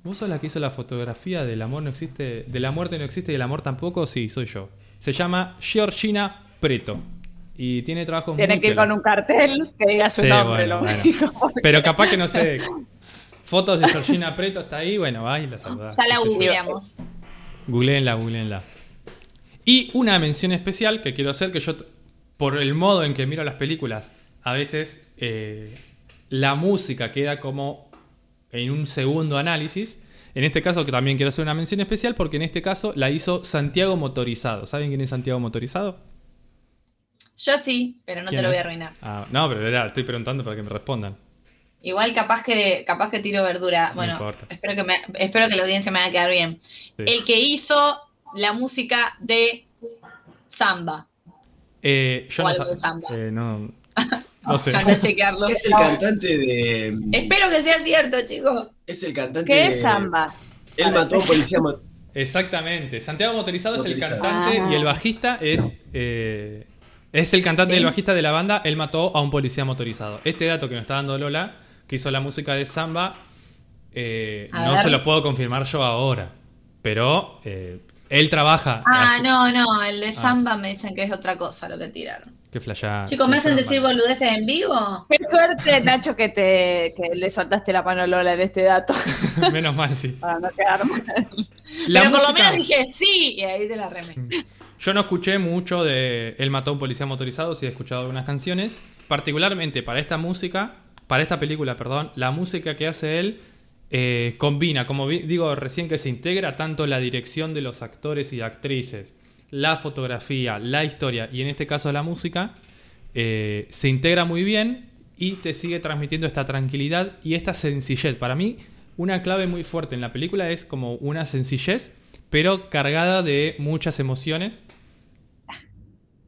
¿vos sos la que hizo la fotografía del amor no existe, de la muerte no existe y el amor tampoco? Sí, soy yo. Se llama Georgina Preto. Y tiene trabajos Tiene muy que ir con un cartel que diga su Sí, nombre. bueno, lo bueno. único. Pero capaz que no sé. Fotos de Georgina Preto está ahí, bueno, va y la saludás. Ya la googleamos. Googleenla, googleenla. Y una mención especial que quiero hacer, que yo, por el modo en que miro las películas, a veces eh, la música queda como en un segundo análisis. En este caso, que también quiero hacer una mención especial, porque en este caso la hizo Santiago Motorizado. ¿Saben quién es Santiago Motorizado? Yo sí, pero no te ¿Quién lo voy a arruinar. Ah, no, pero era, estoy preguntando para que me respondan. Igual capaz que capaz que tiro verdura. No Bueno, importa. espero que me, espero que la audiencia me va a quedar bien. Sí. El que hizo la música de Samba. Eh, yo O no, algo de samba. eh, no, no sé. Anda a chequearlo. Es el cantante de. Espero que sea cierto, chicos. Es el cantante ¿Qué de. es samba? Él mató a un policía. Exactamente. Santiago Motorizado es el cantante Ah. y el bajista es. eh, es el cantante y el bajista de la banda. Él mató a un policía motorizado. Este dato que nos está dando Lola que hizo la música de Samba, eh, no ver. se lo puedo confirmar yo ahora. Pero eh, él trabaja. Ah, no, no, el de Ah. Samba me dicen que es otra cosa lo que tiraron. Flashea- Chicos, ¿me hacen decir boludeces en vivo? Qué suerte, Nacho, que te que le soltaste la mano a Lola en este dato Menos mal, sí. para no quedar mal. La Pero por lo menos dije sí, y ahí te la remé. Yo no escuché mucho de Él mató a un policía motorizado, sí he escuchado algunas canciones. Particularmente para esta música, para esta película, perdón, la música que hace él eh, combina, como vi- digo recién que se integra tanto la dirección de los actores y actrices, la fotografía, la historia y en este caso la música, eh, se integra muy bien y te sigue transmitiendo esta tranquilidad y esta sencillez. Para mí, una clave muy fuerte en la película es como una sencillez, pero cargada de muchas emociones.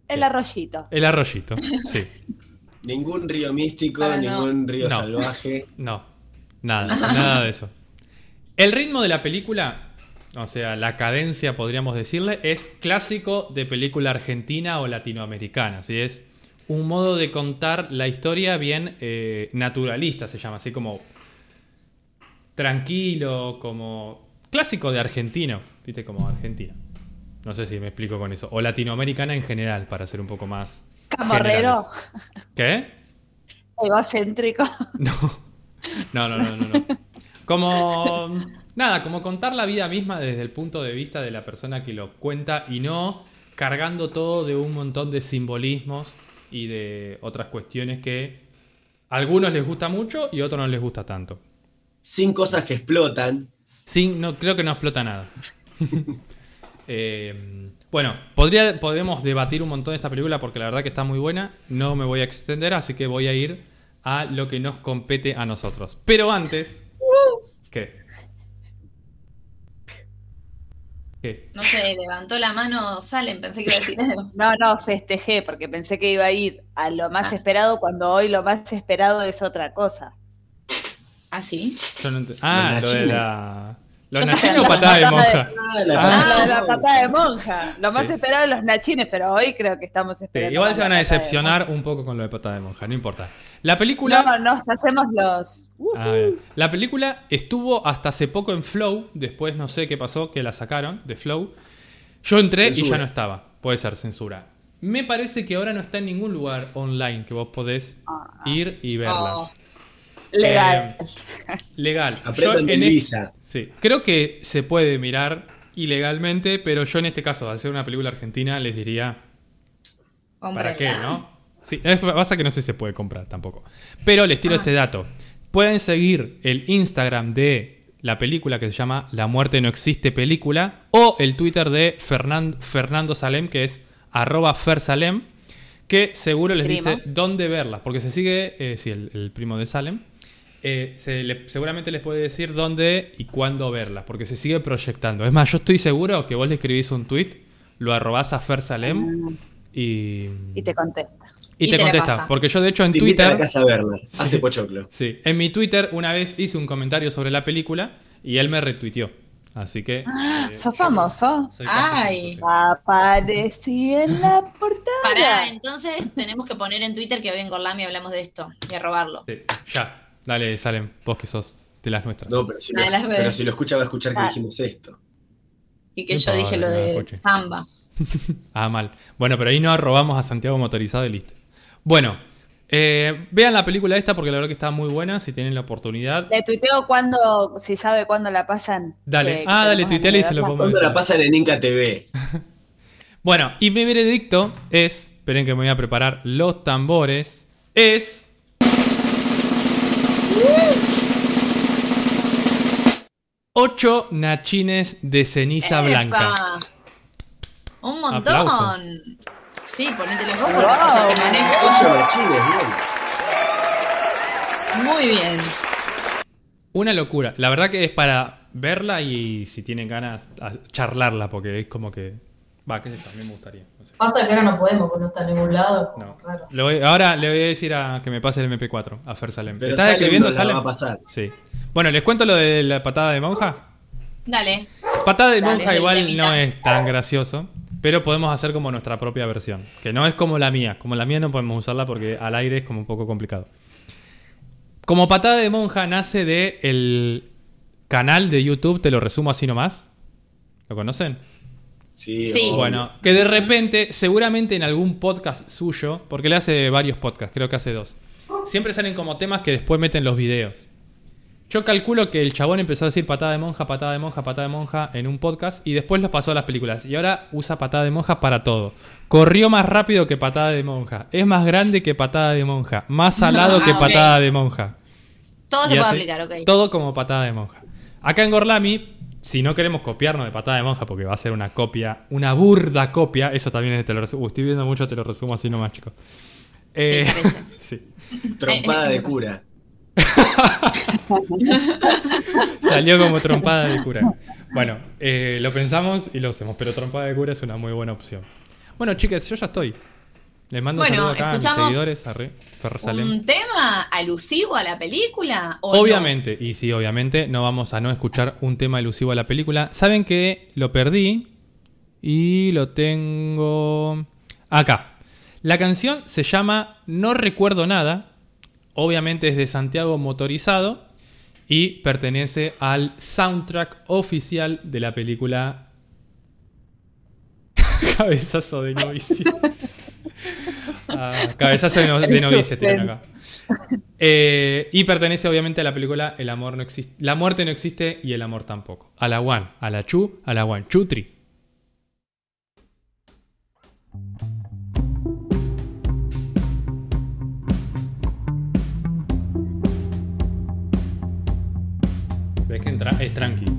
El arroyito. El arroyito, sí. Ningún río místico, Ah, no. ningún río No. salvaje. No, nada, nada de eso. El ritmo de la película, o sea, la cadencia podríamos decirle, es clásico de película argentina o latinoamericana. ¿sí? Es un modo de contar la historia bien eh, naturalista, se llama, así como tranquilo, como clásico de argentino, viste, como argentina. No sé si me explico con eso. O latinoamericana en general, para ser un poco más... Camorrero. generales. ¿Qué? Egocéntrico. No. No, no, no, no, no. Como. Nada, como contar la vida misma desde el punto de vista de la persona que lo cuenta y no cargando todo de un montón de simbolismos y de otras cuestiones que a algunos les gusta mucho y a otros no les gusta tanto. Sin cosas que explotan. Sin, no, creo que no explota nada. Eh, bueno, podría, podemos debatir un montón de esta película porque la verdad que está muy buena. No me voy a extender, así que voy a ir a lo que nos compete a nosotros. Pero antes. ¿Qué? ¿Qué? No sé, levantó la mano Salen, pensé que iba a decir algo. No, no, festejé porque pensé que iba a ir a lo más Ah. esperado cuando hoy lo más esperado es otra cosa. ¿Ah, sí? Yo no ent- Ah, lo de la. ¿Los nachines o patada de de- monja? Ah, la Ah. patada de la de patada de monja. Lo más Sí. esperado es los nachines, pero hoy creo que estamos Sí, esperando. igual más se van a de decepcionar un poco con lo de patada de monja, no importa. La película. No, nos hacemos los. Uh, A ver, La película estuvo hasta hace poco en Flow, después no sé qué pasó, que la sacaron de Flow. Yo entré y ya no estaba. Puede ser censura. Me parece que ahora no está en ningún lugar online que vos podés ir y verla. Oh, legal. Eh, legal. Yo en de es- Visa. Sí, creo que se puede mirar ilegalmente, pero yo en este caso, al ser una película argentina, les diría ¿Para qué, no? Sí, es, pasa que no sé si se puede comprar tampoco. Pero les tiro Ah. este dato. Pueden seguir el Instagram de la película que se llama La muerte no existe película o el Twitter de Fernan- Fernando Salem que es arroba fersalem que seguro les Primo. dice dónde verla porque se sigue, eh, sí, el, el primo de Salem eh, se le- seguramente les puede decir dónde y cuándo verla porque se sigue proyectando. Es más, yo estoy seguro que vos le escribís un tweet, lo arrobás a Fersalem y, Y te contesta. Y Y te contesta. pasa. Porque yo, de hecho, en Te invita a la Twitter. casa a verla. Hace pochoclo. Sí, en mi Twitter una vez hice un comentario sobre la película y él me retuiteó. Así que. eh, ¿Sos famoso? Ay. famoso, Aparecí en la portada. Pará, entonces tenemos que poner en Twitter que hoy en Gorlami hablamos de esto y a robarlo. sí. Ya, dale, Salem, vos que sos de las nuestras. No, pero si, lo, pero si lo escucha va a escuchar que Ah. dijimos esto. Y que No yo dije lo de escuche. Samba. Ah, mal. Bueno, pero ahí no robamos a Santiago motorizado y listo. Bueno, eh, vean la película esta porque la verdad que está muy buena. Si tienen la oportunidad, Le tuiteo cuando, si sabe cuándo la pasan. Dale. que- Ah, que dale, tuiteale y se lo pongo. ¿Cuándo la pasan en Inca TV? Bueno, y mi veredicto es. Esperen que me voy a preparar los tambores. Es. Ocho nachines de ceniza blanca. ¡Epa! Un montón. Aplauso. Sí, ponételo vos porque que maneja. Ocho machines, bien. Muy bien. Una locura. La verdad que es para verla y si tienen ganas, a charlarla, porque es como que. Va, que también me gustaría. no sé. Pasa que ahora no podemos, porque no está en ningún lado. No. Raro. Le voy- ahora le voy a decir a que me pase el MP4 a Fer Salem. Pero ¿Estás Salem escribiendo Salem? va a pasar. Sí. Bueno, les cuento lo de la patada de monja. Dale. Patada de Dale, monja igual no es tan gracioso, pero podemos hacer como nuestra propia versión, que no es como la mía. Como la mía no podemos usarla porque al aire es como un poco complicado. Como patada de monja nace de el canal de YouTube, te lo resumo así nomás. ¿Lo conocen? Sí. Bueno, que de repente, seguramente en algún podcast suyo, porque le hace varios podcasts, creo que hace dos, siempre salen como temas que después meten los videos. Yo calculo que el chabón empezó a decir patada de monja, patada de monja, patada de monja en un podcast y después los pasó a las películas. Y ahora usa patada de monja para todo. Corrió más rápido que patada de monja. Es más grande que patada de monja. Más salado que Ah, patada de monja. Todo se Y puede hace aplicar, ok. Todo como patada de monja. Acá en Gorlami, si no queremos copiarnos de patada de monja, porque va a ser una copia, una burda copia, eso también es te lo resumo. Estoy viendo mucho, te lo resumo así nomás, chicos. Eh, Sí, sí. Trompada de cura. Salió como trompada de cura. Bueno, eh, lo pensamos y lo hacemos, pero trompada de cura es una muy buena opción. Bueno, chicas, yo ya estoy. Les mando Bueno, un saludo acá a mis seguidores, a Re-. ¿Un tema alusivo a la película? o no? Obviamente, y sí, obviamente, no vamos a no escuchar un tema elusivo a la película. Saben que lo perdí y lo tengo acá. La canción se llama No recuerdo nada. Obviamente es de Santiago Motorizado y pertenece al soundtrack oficial de la película Cabezazo de novicia. Ah, cabezazo de, no- de novicia tienen acá. Eh, y pertenece obviamente a la película El amor no existe. La muerte no existe y el amor tampoco. A la one, a la chu, a la one. Chutri. Que entra, es tranqui.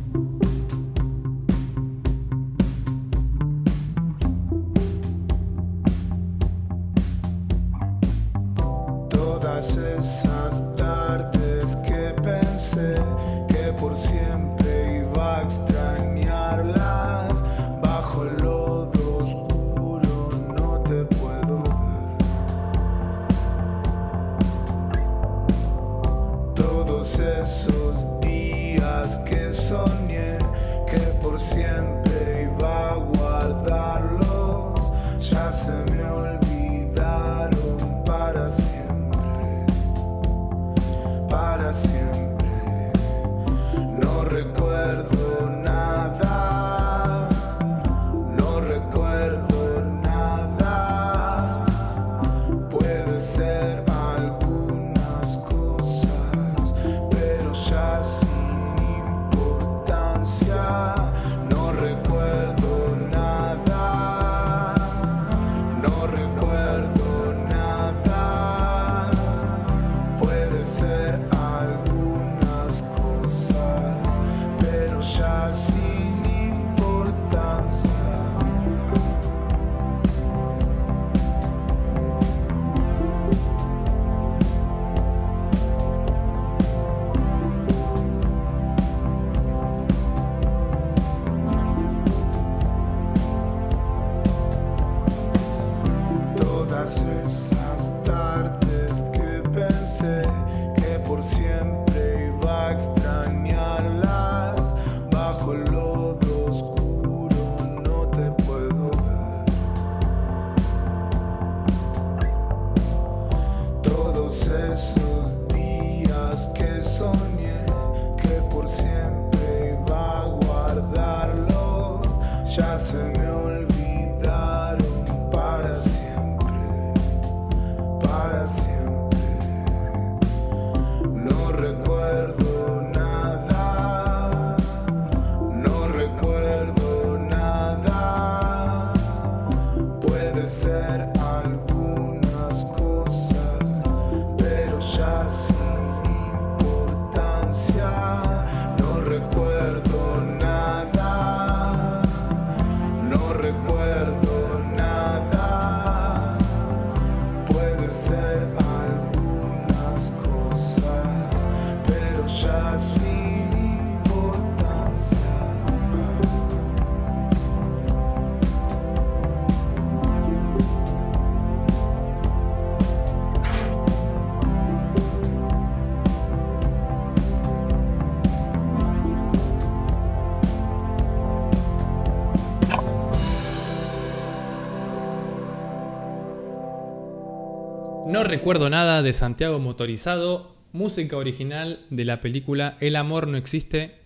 Recuerdo nada de Santiago Motorizado. música original de la película El amor no existe.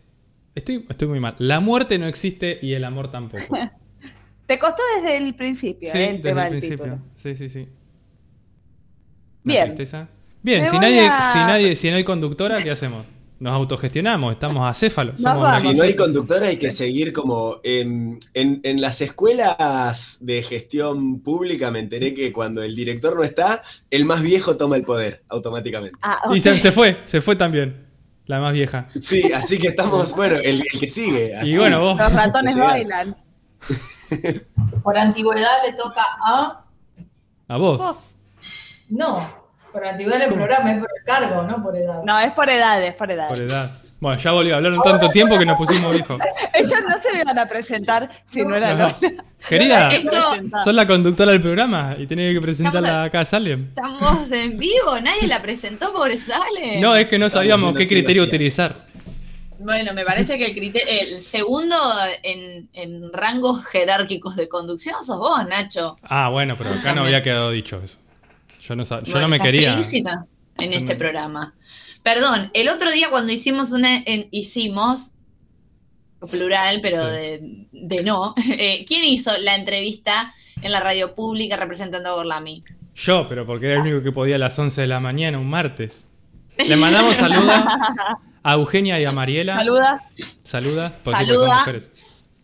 Estoy, estoy muy mal. La muerte no existe y el amor tampoco. Te costó desde el principio, Sí, ¿eh? el desde el principio. título. Sí, sí, sí. Bien. tristeza. Bien, si nadie, a- si nadie, si no hay conductora, ¿qué hacemos? Nos autogestionamos, estamos acéfalos. Somos. Si no hay conductora, hay que seguir como en, en- en las escuelas de gestión pública. Me enteré que cuando el director no está, el más viejo toma el poder automáticamente. Ah, Y se, se fue, se fue también. La más vieja. Sí, así que estamos, bueno, el, el que sigue. así. Y bueno, vos. Los ratones bailan. Por antigüedad le toca a. A vos. Vos. No, por antigüedad del programa es por el cargo, no por edad. No, es por edad, es por edad. Por edad. Bueno, ya volvió a hablar un tanto tiempo que nos pusimos viejos. Ellos no se iban a presentar si no eran Ajá. los Querida, Esto- sos la conductora del programa y tenés que presentarla acá a Salem. Estamos en vivo, nadie la presentó, pobre Sale. No, es que no sabíamos qué criterio utilizar. Bueno, me parece que el, criterio, el segundo en, en rangos jerárquicos de conducción sos vos, Nacho. Ah, bueno, pero acá no había quedado dicho eso. Yo no, sab- yo no me quería. en Yo este programa. Perdón, el otro día cuando hicimos una, en- hicimos, plural, pero Sí. de, de no, eh, ¿quién hizo la entrevista en la radio pública representando a Gorlami? Yo, pero porque era el único que podía a las 11 de la mañana, un martes. Le mandamos saludos a Eugenia y a Mariela. Saluda. Saluda, Saluda.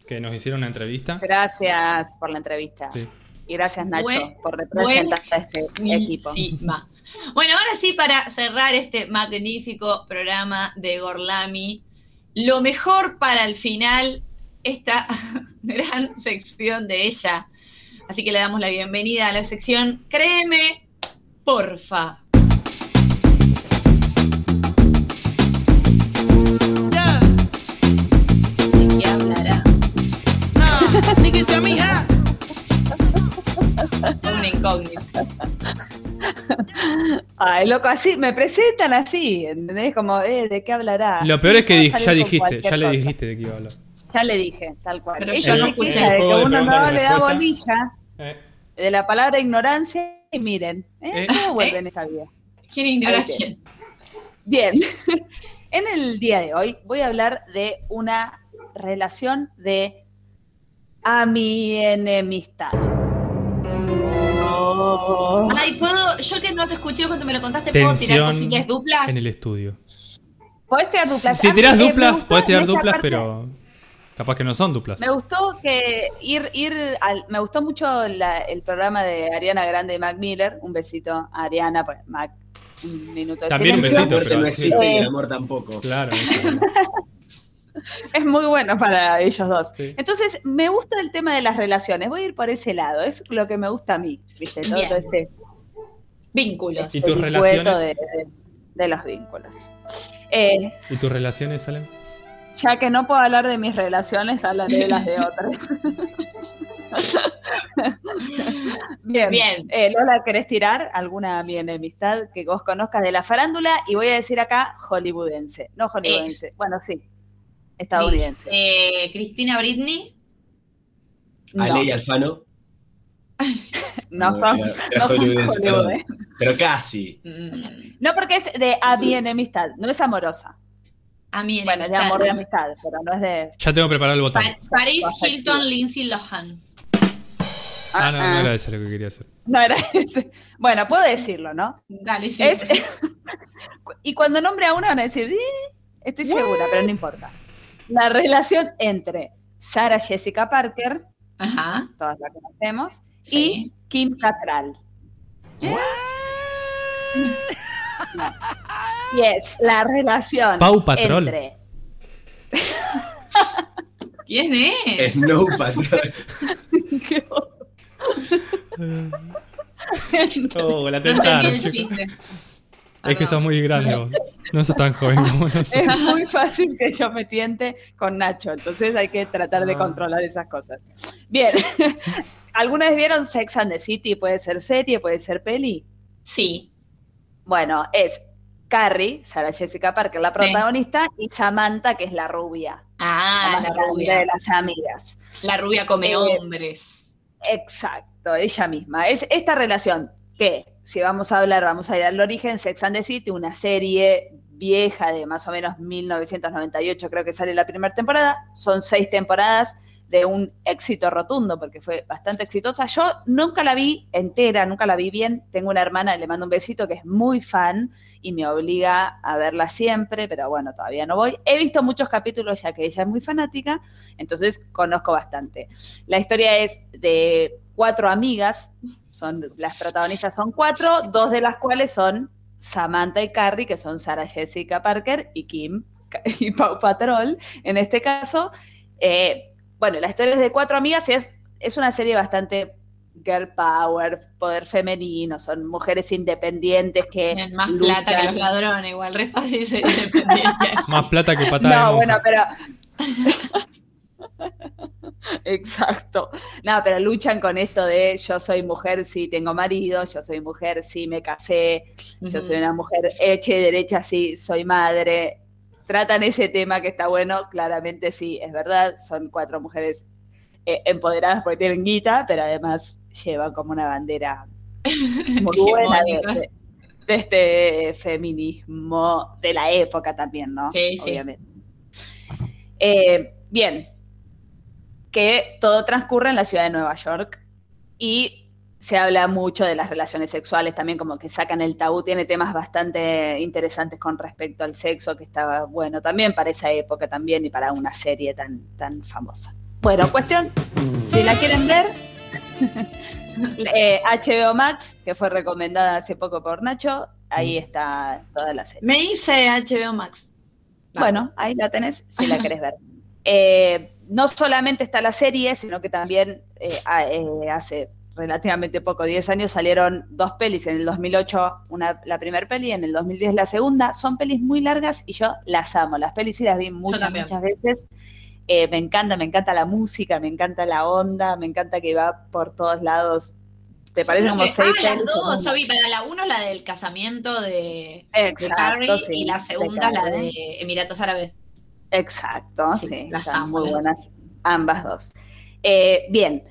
que nos hicieron una entrevista. Gracias por la entrevista. Sí. Y gracias, Nacho, Buen- por representar a este equipo. Bueno, ahora sí, para cerrar este magnífico programa de Gorlami, lo mejor para el final, esta gran sección de ella. Así que le damos la bienvenida a la sección Créeme, porfa. Una incógnita. Ay, loco, así, me presentan así, ¿entendés? Como, eh, ¿de qué hablará? Lo Sí, peor es que ya dijiste, ya le cosa. dijiste de qué iba a hablar. Ya le dije, tal cual. Pero Ella yo no queja de que uno no le da bolilla Eh, de la palabra ignorancia y miren, ¿eh? Eh. ¿Cómo vuelve en esta vida? ¿Quién ignora quién? Bien, en el día de hoy voy a hablar de una relación de a mi enemistad. Ay, puedo, yo que no te escuché cuando me lo contaste, ¿puedo tirar posibles duplas? en el estudio. Podés tirar duplas. Si tirás eh, me duplas, gustó podés tirar duplas, parte- pero capaz que no son duplas. Me gustó que ir, ir al- me gustó mucho la- el programa de Ariana Grande y Mac Miller. Un besito a Ariana, pues Mac, un minuto de También un. La muerte pero no sí. existe y Eh. el amor tampoco. Claro. Es muy bueno para ellos dos. Sí. Entonces, me gusta el tema de las relaciones. Voy a ir por ese lado. Es lo que me gusta a mí. ¿Viste? Todo Bien. este Vínculos. ¿Y tus relaciones? De, de- de los vínculos. Eh, ¿Y tus relaciones salen? ya que no puedo hablar de mis relaciones, hablaré de las de otras. Bien. Bien. Eh, Lola, ¿querés tirar alguna mi enemistad que vos conozcas de la farándula? Y voy a decir acá hollywoodense. No hollywoodense. bueno, sí. Estadounidense. Eh, Cristina Britney. No, Ale y Alfano. no son, no son. Hollywood. ¿eh? Pero casi. Mm, No, porque es de a mi enemistad, no es amorosa. a mí Bueno, es de amor de amistad, pero no es de. Ya tengo preparado el botón. Pa- Paris. Hilton, Lindsay Lohan. Ah, no, no ah, era ese lo que quería hacer. no era ese. Bueno, puedo decirlo, ¿no? Dale, sí. Es, y cuando nombre a una van a decir, "Eh, estoy segura, pero no importa. La relación entre Sarah Jessica Parker, Ajá. todas la conocemos, Sí. y Kim Cattrall. Y es la relación Pau Patrol. entre ¿Quién es? Snow Patrol. Oh, la No tentaron, entendí el chiste. Es que sos muy grande vos. No sos tan joven como nosotros. Es muy fácil que yo me tiente con Nacho, entonces hay que tratar de Ah. controlar esas cosas. Bien, ¿alguna vez vieron Sex and the City? Puede ser serie, puede ser peli. Sí. Bueno, es Carrie, Sarah Jessica Parker, la protagonista, y Samantha, que es la rubia, Ah, la la rubia. de las amigas. La rubia come Eh, hombres. Exacto, ella misma. Es esta relación que si vamos a hablar, vamos a ir al origen, Sex and the City, una serie vieja de más o menos 1998, creo que sale la primera temporada. Son seis temporadas de un éxito rotundo, porque fue bastante exitosa. Yo nunca la vi entera, nunca la vi bien. Tengo una hermana, le mando un besito, que es muy fan y me obliga a verla siempre, pero bueno, todavía no voy. He visto muchos capítulos ya que ella es muy fanática, entonces conozco bastante. La historia es de cuatro amigas, son, las protagonistas son cuatro, dos de las cuales son Samantha y Carrie, que son Sarah Jessica Parker y Kim y Pau Patrol, en este caso. Eh, bueno, la historia es de cuatro amigas y es, es una serie bastante girl power, poder femenino, son mujeres independientes que Tienen más plata que los ladrones, igual, re fácil ser independiente. Más plata que patada No, bueno, pero. Exacto. No, pero luchan con esto de yo soy mujer, sí tengo marido, yo soy mujer, sí me casé, yo soy una mujer hecha y derecha, sí soy madre. Tratan ese tema que está bueno, claramente sí, es verdad, son cuatro mujeres eh, empoderadas porque tienen guita, pero además llevan como una bandera muy buena de, Hegemónica. de- de este feminismo de la época también, ¿no? Sí, sí. Obviamente. Eh, bien, que todo transcurre en la ciudad de Nueva York y se habla mucho de las relaciones sexuales, también como que sacan el tabú, tiene temas bastante interesantes con respecto al sexo, que estaba bueno también para esa época también y para una serie tan, tan famosa. Bueno, cuestión, si la quieren ver, eh, HBO Max, que fue recomendada hace poco por Nacho, ahí está toda la serie. Me hice HBO Max. Bueno, ahí la tenés si la querés ver. Eh, no solamente está la serie, sino que también eh, eh, hace relativamente poco, 10 años, salieron dos pelis. En el 2008 una, la primera peli, en el 2010 la segunda. Son pelis muy largas y yo las amo. Las pelis sí las vi muchas, muchas veces. Eh, me encanta, me encanta la música, me encanta la onda, me encanta que va por todos lados. ¿Te parece como que- seis ah, las pelis? dos. Yo vi para la uno la del casamiento de, sí, y la de segunda la de Emiratos Árabes. Exacto, Sí, sí, las están amo, muy buenas ambas dos. Eh, bien,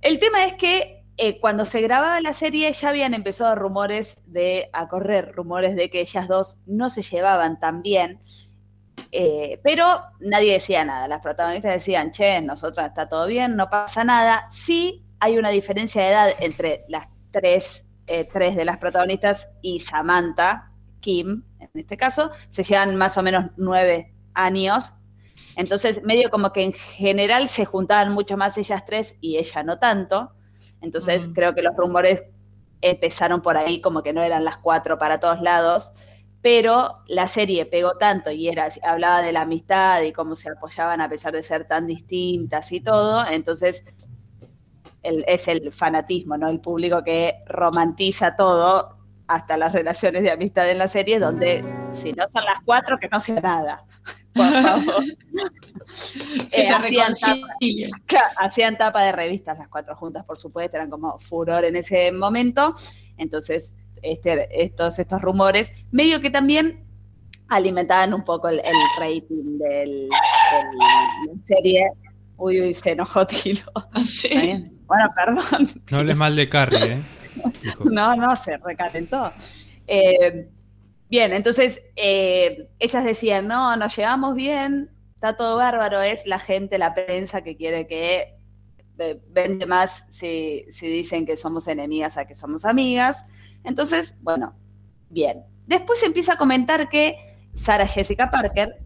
el tema es que eh, cuando se grababa la serie ya habían empezado rumores de, a correr rumores de que ellas dos no se llevaban tan bien, eh, pero nadie decía nada. Las protagonistas decían, che, nosotras está todo bien, no pasa nada. Sí hay una diferencia de edad entre las tres, tres de las protagonistas y Samantha, Kim, en este caso, se llevan más o menos nueve años. Entonces, medio como que en general se juntaban mucho más ellas tres y ella no tanto. Entonces, creo que los rumores empezaron por ahí, como que no eran las cuatro para todos lados. Pero la serie pegó tanto y era, hablaba de la amistad y cómo se apoyaban a pesar de ser tan distintas y todo. Entonces, el- es el fanatismo, ¿no? El público que romantiza todo, hasta las relaciones de amistad en la serie, donde si no son las cuatro, que no sea nada. Por favor. Que Eh, hacían, tapa, hacían de revistas las cuatro juntas, por supuesto, eran como furor en ese momento. Entonces, este, estos, estos rumores, medio que también alimentaban un poco el, el rating del, del- de la serie. Uy, uy, se enojó Tilo. Bueno, perdón. No hables mal de Carrie, ¿eh? Dijo. No, no, se recalentó. Eh, bien, entonces eh, ellas decían, no, nos llevamos bien, está todo bárbaro, es la gente, la prensa que quiere que eh, vende más si, si dicen que somos enemigas a que somos amigas. Entonces, bueno, bien. Después empieza a comentar que Sarah Jessica Parker,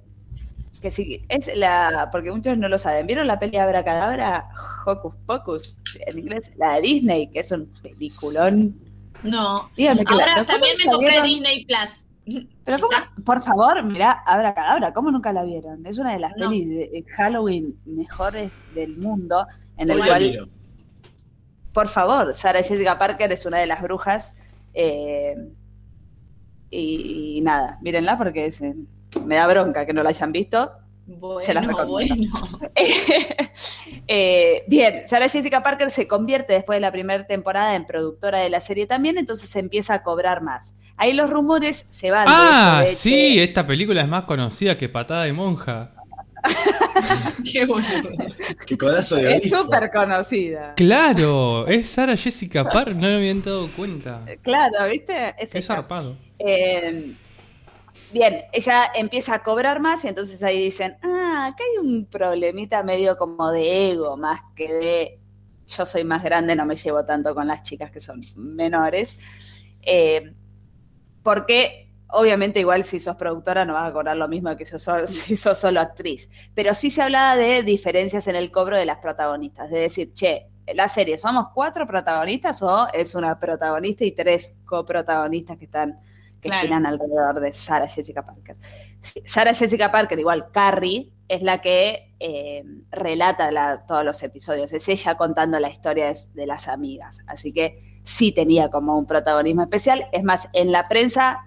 que sí, es la, porque muchos no lo saben, ¿vieron la peli Abracadabra? Hocus Pocus, en inglés, la de Disney, que es un peliculón. No. Dígame que la- Ahora ¿cómo también me compré vieron? Disney Plus. Pero cómo, por favor, mirá, Abra Cadabra, ¿cómo nunca la vieron? Es una de las No. pelis de Halloween mejores del mundo, en el cual, por favor, Sarah Jessica Parker es una de las brujas. eh, y, y nada, mírenla porque es, eh, me da bronca que no la hayan visto. Bueno, Se las recomiendo. bueno. Eh, bien, Sarah Jessica Parker se convierte después de la primera temporada en productora de la serie también, entonces se empieza a cobrar más. Ahí los rumores se van. Ah, de sí, que- esta película es más conocida que Patada de Monja. Qué boludo. Qué codazo de Es súper conocida. Claro, es Sara Jessica Parker, no me habían dado cuenta. Claro, ¿viste? Es Es zarpado. Eh, bien, ella empieza a cobrar más y entonces ahí dicen, ah, acá hay un problemita medio como de ego, más que de yo soy más grande, no me llevo tanto con las chicas que son menores. Eh, porque obviamente igual si sos productora no vas a cobrar lo mismo que si sos, si sos solo actriz. Pero sí se hablaba de diferencias en el cobro de las protagonistas. De decir, che, la serie, ¿somos cuatro protagonistas o es una protagonista y tres coprotagonistas que están que Claro. giran alrededor de Sarah Jessica Parker? Sarah Jessica Parker, igual Carrie, es la que eh, relata la- todos los episodios. Es ella contando la historia de, de las amigas. Así que sí tenía como un protagonismo especial. Es más, en la prensa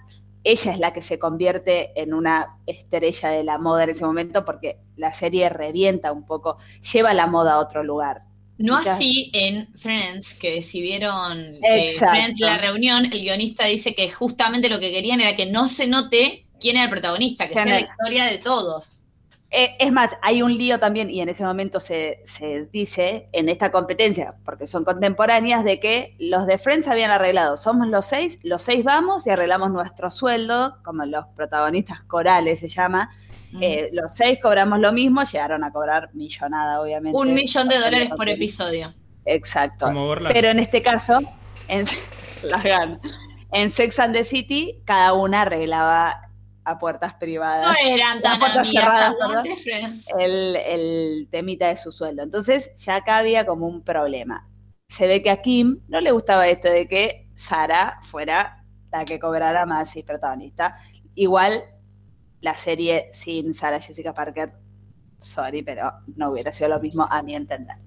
ella es la que se convierte en una estrella de la moda en ese momento porque la serie revienta un poco, lleva la moda a otro lugar. No así en Friends, que si vieron eh. Friends la reunión, el guionista dice que justamente lo que querían era que no se note quién era el protagonista, que sea ¿Quién la historia de todos. Eh, es más, hay un lío también, y en ese momento se, se dice en esta competencia, porque son contemporáneas, de que los de Friends habían arreglado, somos los seis, los seis vamos y arreglamos nuestro sueldo, como los protagonistas corales se llama, eh, los seis cobramos lo mismo, llegaron a cobrar millonada, obviamente. Un millón de dólares por episodio. Exacto. Pero en este caso, en, las ganas. En Sex and the City, cada una arreglaba a puertas privadas. No eran tan puertas amigas, cerradas, el temita de su sueldo. Entonces, ya acá había como un problema. Se ve que a Kim no le gustaba esto de que Sara fuera la que cobrara más y protagonista. Igual, la serie sin Sara Jessica Parker, sorry, pero no hubiera sido lo mismo a mi entender.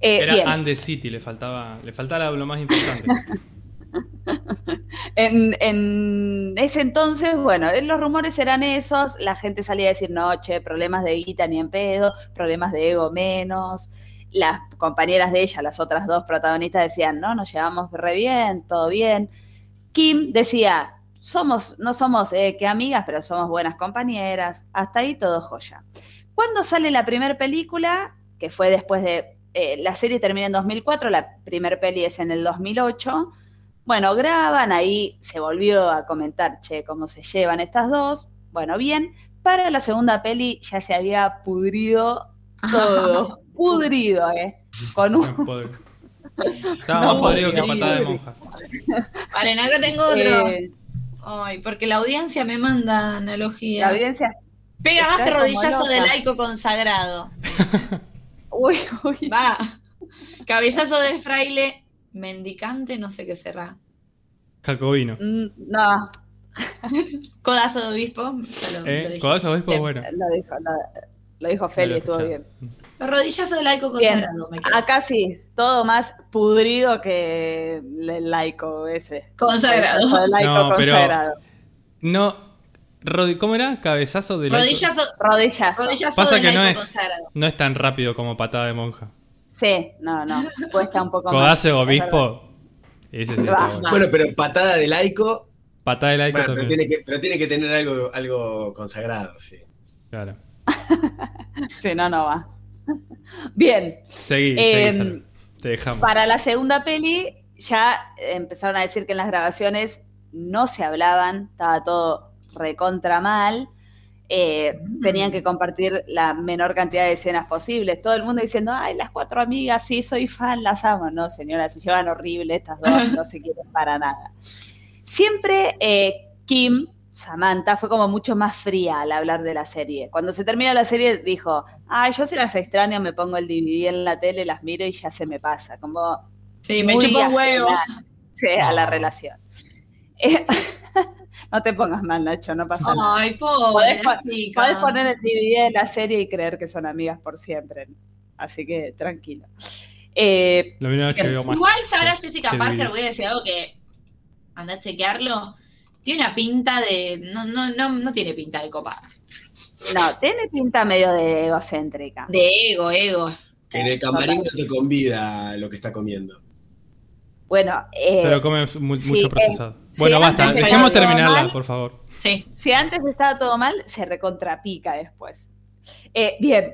Eh, Era bien. And the City, le faltaba, le faltaba lo más importante. En, en ese entonces, bueno, eh, los rumores eran esos, la gente salía a decir, no, che, problemas de guita ni en pedo, problemas de ego menos. Las compañeras de ella, las otras dos protagonistas, decían, no, nos llevamos re bien, todo bien. Kim decía, somos, no somos eh, que amigas, pero somos buenas compañeras, hasta ahí todo joya. Cuando sale la primera película, que fue después de, eh, la serie termina en 2004, la primer peli es en el 2008, bueno, graban, ahí se volvió a comentar, che, cómo se llevan estas dos. Bueno, bien, para la segunda peli ya se había pudrido todo. pudrido, ¿eh? Con un... Estaba No, más podrido que patada de monja. Valen, acá tengo otro. eh, Ay, porque la audiencia me manda analogía. la audiencia... Pega más rodillazo de laico consagrado. Uy, uy. Va. Cabezazo de fraile mendicante, no sé qué será. Jacobino. Mm, No, Codazo de obispo. ya lo- ¿Eh? Codazo obispo, Bien. bueno. lo dijo, lo, lo dijo Feli, estuvo escuché. Bien. Rodillazo de laico consagrado. me quedo. Acá sí, todo más pudrido que el laico ese. Consagrado. El laico No, pero- consagrado. No. ¿Cómo era? Cabezazo de laico. Rodillazo, Rodillazo. rodillazo Pasa de que no laico es, consagrado. no es tan rápido como patada de monja. Sí, no, no. Cuesta un poco más. Codazo de es verdad. obispo. Ese sí Va, está bueno. pero patada de laico, Patada de laico bueno, pero, también. tiene que, pero tiene que tener algo, algo consagrado, sí. Claro. Sí, no, no va. Bien, Seguí, Eh, seguí, Sara. Te dejamos. para la segunda peli ya empezaron a decir que en las grabaciones no se hablaban, estaba todo recontra mal. eh, tenían que compartir la menor cantidad de escenas posibles. Todo el mundo diciendo, ay, las cuatro amigas, sí, soy fan, las amo. No, señora, se llevan horrible estas dos, no se quieren para nada. Siempre eh, Kim, Samantha, fue como mucho más fría al hablar de la serie. Cuando se termina la serie dijo, ay, yo si las extraño, me pongo el DVD en la tele, las miro y ya se me pasa. Como Sí, me muy chupa un huevo. sí, a la relación. Eh, no te pongas mal, Nacho, no pasa nada. Ay, pobre. Podés poner el DVD de la serie y creer que son amigas por siempre. Así que tranquilo. Eh, Lo más. Igual Sara Jessica Parker, voy a decir algo que anda a chequearlo. Tiene una pinta de. No, no, no, no tiene pinta de copada. no, tiene pinta medio de egocéntrica. De ego, ego. Que en el camarín no te convida lo que está comiendo. Bueno, eh, Pero come sí, mucho eh, procesado. sí, bueno, basta. Dejemos terminarla, mal. por favor. Sí. si antes estaba todo mal, se recontrapica después. Eh, bien,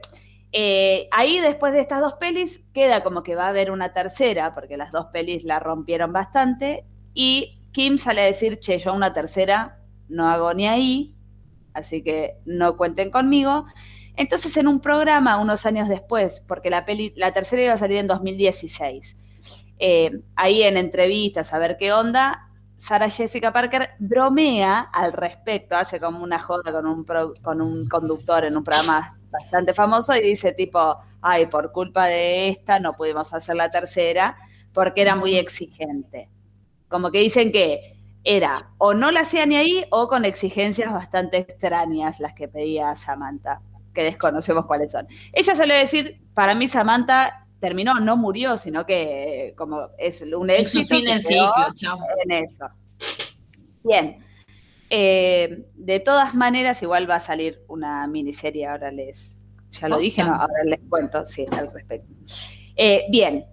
Eh, ahí después de estas dos pelis queda como que va a haber una tercera, porque las dos pelis la rompieron bastante, y Kim sale a decir, che, yo una tercera no hago ni ahí, así que no cuenten conmigo. Entonces en un programa unos años después, porque la, peli, la tercera iba a salir en 2016, eh, ahí en entrevistas a ver qué onda, Sara Jessica Parker bromea al respecto, hace como una joda con un, con un conductor en un programa bastante famoso y dice tipo, ay, por culpa de esta no pudimos hacer la tercera porque era muy exigente. Como que dicen que era o no la hacía ni ahí o con exigencias bastante extrañas las que pedía Samantha, que desconocemos cuáles son. Ella suele decir, para mí Samantha terminó, no murió, sino que como es un Es su éxito. del quedó ciclo, chao. en eso. Bien. Eh, de todas maneras, igual va a salir una miniserie, ahora les. Ya lo dije, no, ahora les cuento, sí, al respecto. Eh, bien.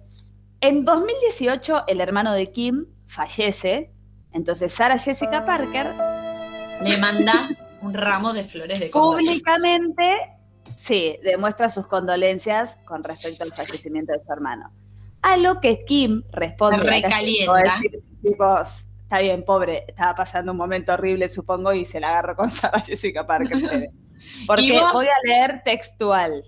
En 2018, el hermano de Kim fallece. Entonces, Sarah Jessica Parker Le manda un ramo de flores de públicamente, sí, demuestra sus condolencias con respecto al fallecimiento de su hermano. A lo que Kim responde. Recalienta. está bien, pobre, estaba pasando un momento horrible, supongo, y se la agarró con Sarah Jessica Parker. se ve. Porque voy a leer textual.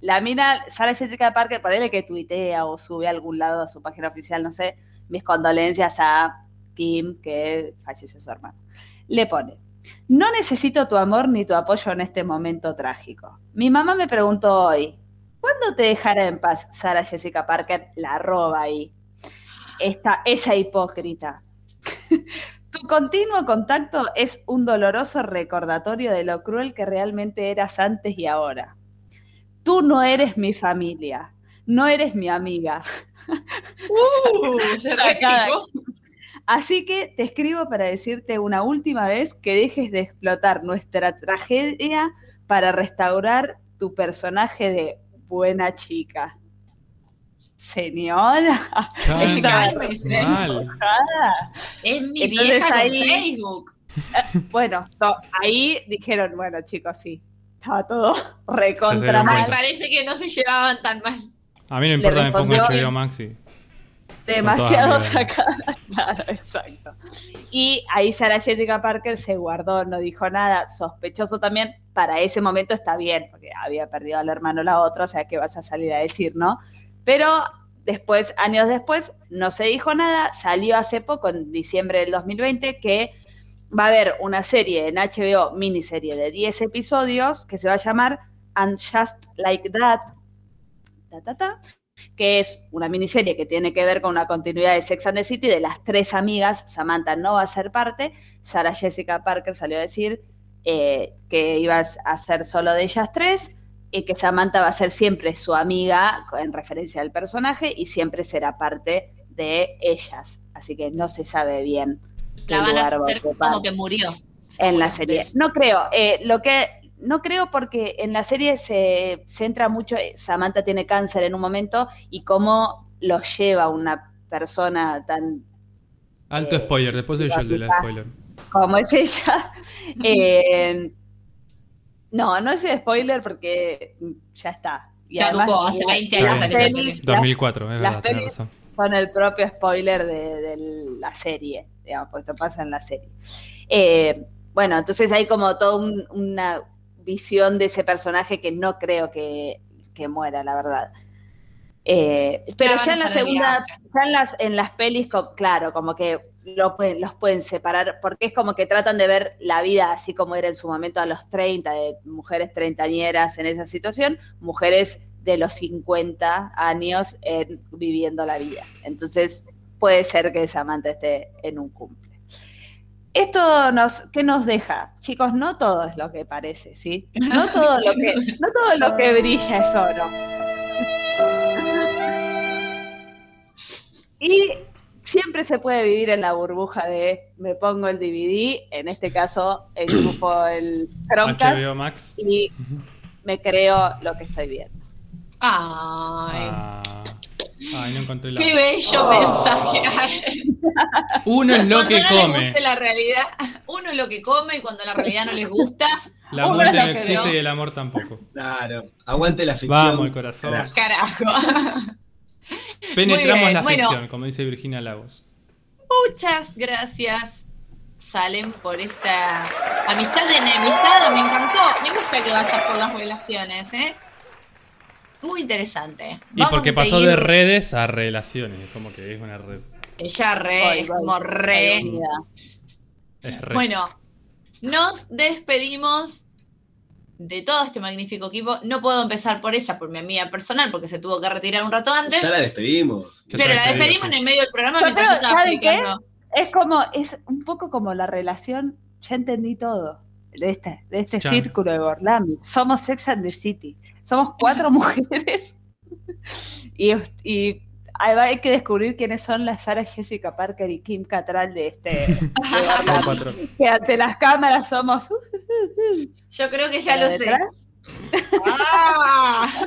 La mina, Sarah Jessica Parker, ponele que tuitea o sube a algún lado a su página oficial, no sé, mis condolencias a Kim, que falleció su hermano. Le pone, no necesito tu amor ni tu apoyo en este momento trágico. Mi mamá me preguntó hoy, ¿cuándo te dejará en paz Sarah Jessica Parker? La roba ahí. Esa hipócrita. tu continuo contacto es un doloroso recordatorio de lo cruel que realmente eras antes y ahora. Tú no eres mi familia, no eres mi amiga. Uh. Así que te escribo para decirte una última vez que dejes de explotar nuestra tragedia para restaurar tu personaje de buena chica. Señora, Está. Es mi Entonces vieja ahí- Facebook. Bueno, to- ahí dijeron, bueno, chicos, sí, estaba todo recontra mal. parece que no se llevaban tan mal. A mí no importa, me pongo HBO Max y. demasiado sacada. Claro, exacto. Y ahí Sarah Jessica Parker se guardó, no dijo nada. Sospechoso también, para ese momento está bien, porque había perdido al hermano la otra, o sea, que vas a salir a decir, no? Pero después, años después, no se dijo nada. Salió hace poco, en diciembre del 2020, que va a haber una serie en HBO, miniserie de 10 episodios, que se va a llamar And Just Like That. Ta, ta, ta que es una miniserie que tiene que ver con una continuidad de Sex and the City de las tres amigas. Samantha no va a ser parte. Sarah Jessica Parker salió a decir eh, que iba a ser solo de ellas tres y que Samantha va a ser siempre su amiga en referencia al personaje y siempre será parte de ellas. Así que no se sabe bien qué La a va a como que murió. en la serie. No creo. eh, lo que no creo porque en la serie se centra mucho. eh, Samantha tiene cáncer en un momento y cómo lo lleva una persona tan Alto Eh, spoiler, después soy yo el de la spoiler. como es ella. Eh, no, no es spoiler porque ya está. Y Caducó, además, hace la- 20 años las pelis- serie. las 2004, es las verdad, pelis- razón. son el propio spoiler de, de la serie, digamos, porque esto pasa en la serie. Eh, bueno, entonces hay como toda un- una visión de ese personaje que no creo que, que muera, la verdad. Eh, pero ya en la segunda, ya en las, en las pelis, claro, como que lo pueden- los pueden separar, porque es como que tratan de ver la vida así como era en su momento a los 30, de mujeres treintañeras en esa situación, mujeres de los 50 años en- viviendo la vida. Entonces, puede ser que Samantha esté en un cumple. Esto nos, ¿qué nos deja? Chicos, no todo es lo que parece, ¿sí? No todo lo que, no todo lo que brilla es oro. Y siempre se puede vivir en la burbuja de me pongo el DVD, en este caso el grupo el Chromecast, HBO Max. y me creo lo que estoy viendo. Ay. Ah, Ay, no encontré la. Qué bello mensaje. Uno es lo Cuando que no les come. guste la realidad, uno es lo que come y cuando la realidad no les gusta, La muerte no existe no. y el amor tampoco. Claro. Aguante la ficción. Vamos, el corazón. Carajo. Penetramos la bueno. ficción, como dice Virginia Lagos. Muchas gracias, Salen, por esta amistad de enemistad. Me encantó. Me gusta que vayas por las relaciones, ¿eh? Muy interesante. Y Vamos porque pasó seguir. de redes a relaciones, como que es una red. Ella re, es como re. Es. Bueno, nos despedimos de todo este magnífico equipo. No puedo empezar por ella, por mi amiga personal, porque se tuvo que retirar un rato antes. Ya la despedimos. Pero la despedimos sí. en el medio del programa Yo mientras creo- yo estaba ¿saben qué? Es como, es un poco como la relación, ya entendí todo, de este, de este Chan. círculo de Gorlami. Somos Sex and the City. Somos cuatro mujeres y, y hay, hay que descubrir quiénes son las Sarah Jessica Parker y Kim Cattrall de este de. Que ante las cámaras somos uh, Yo creo que ya lo sé. detrás, ¡Ah!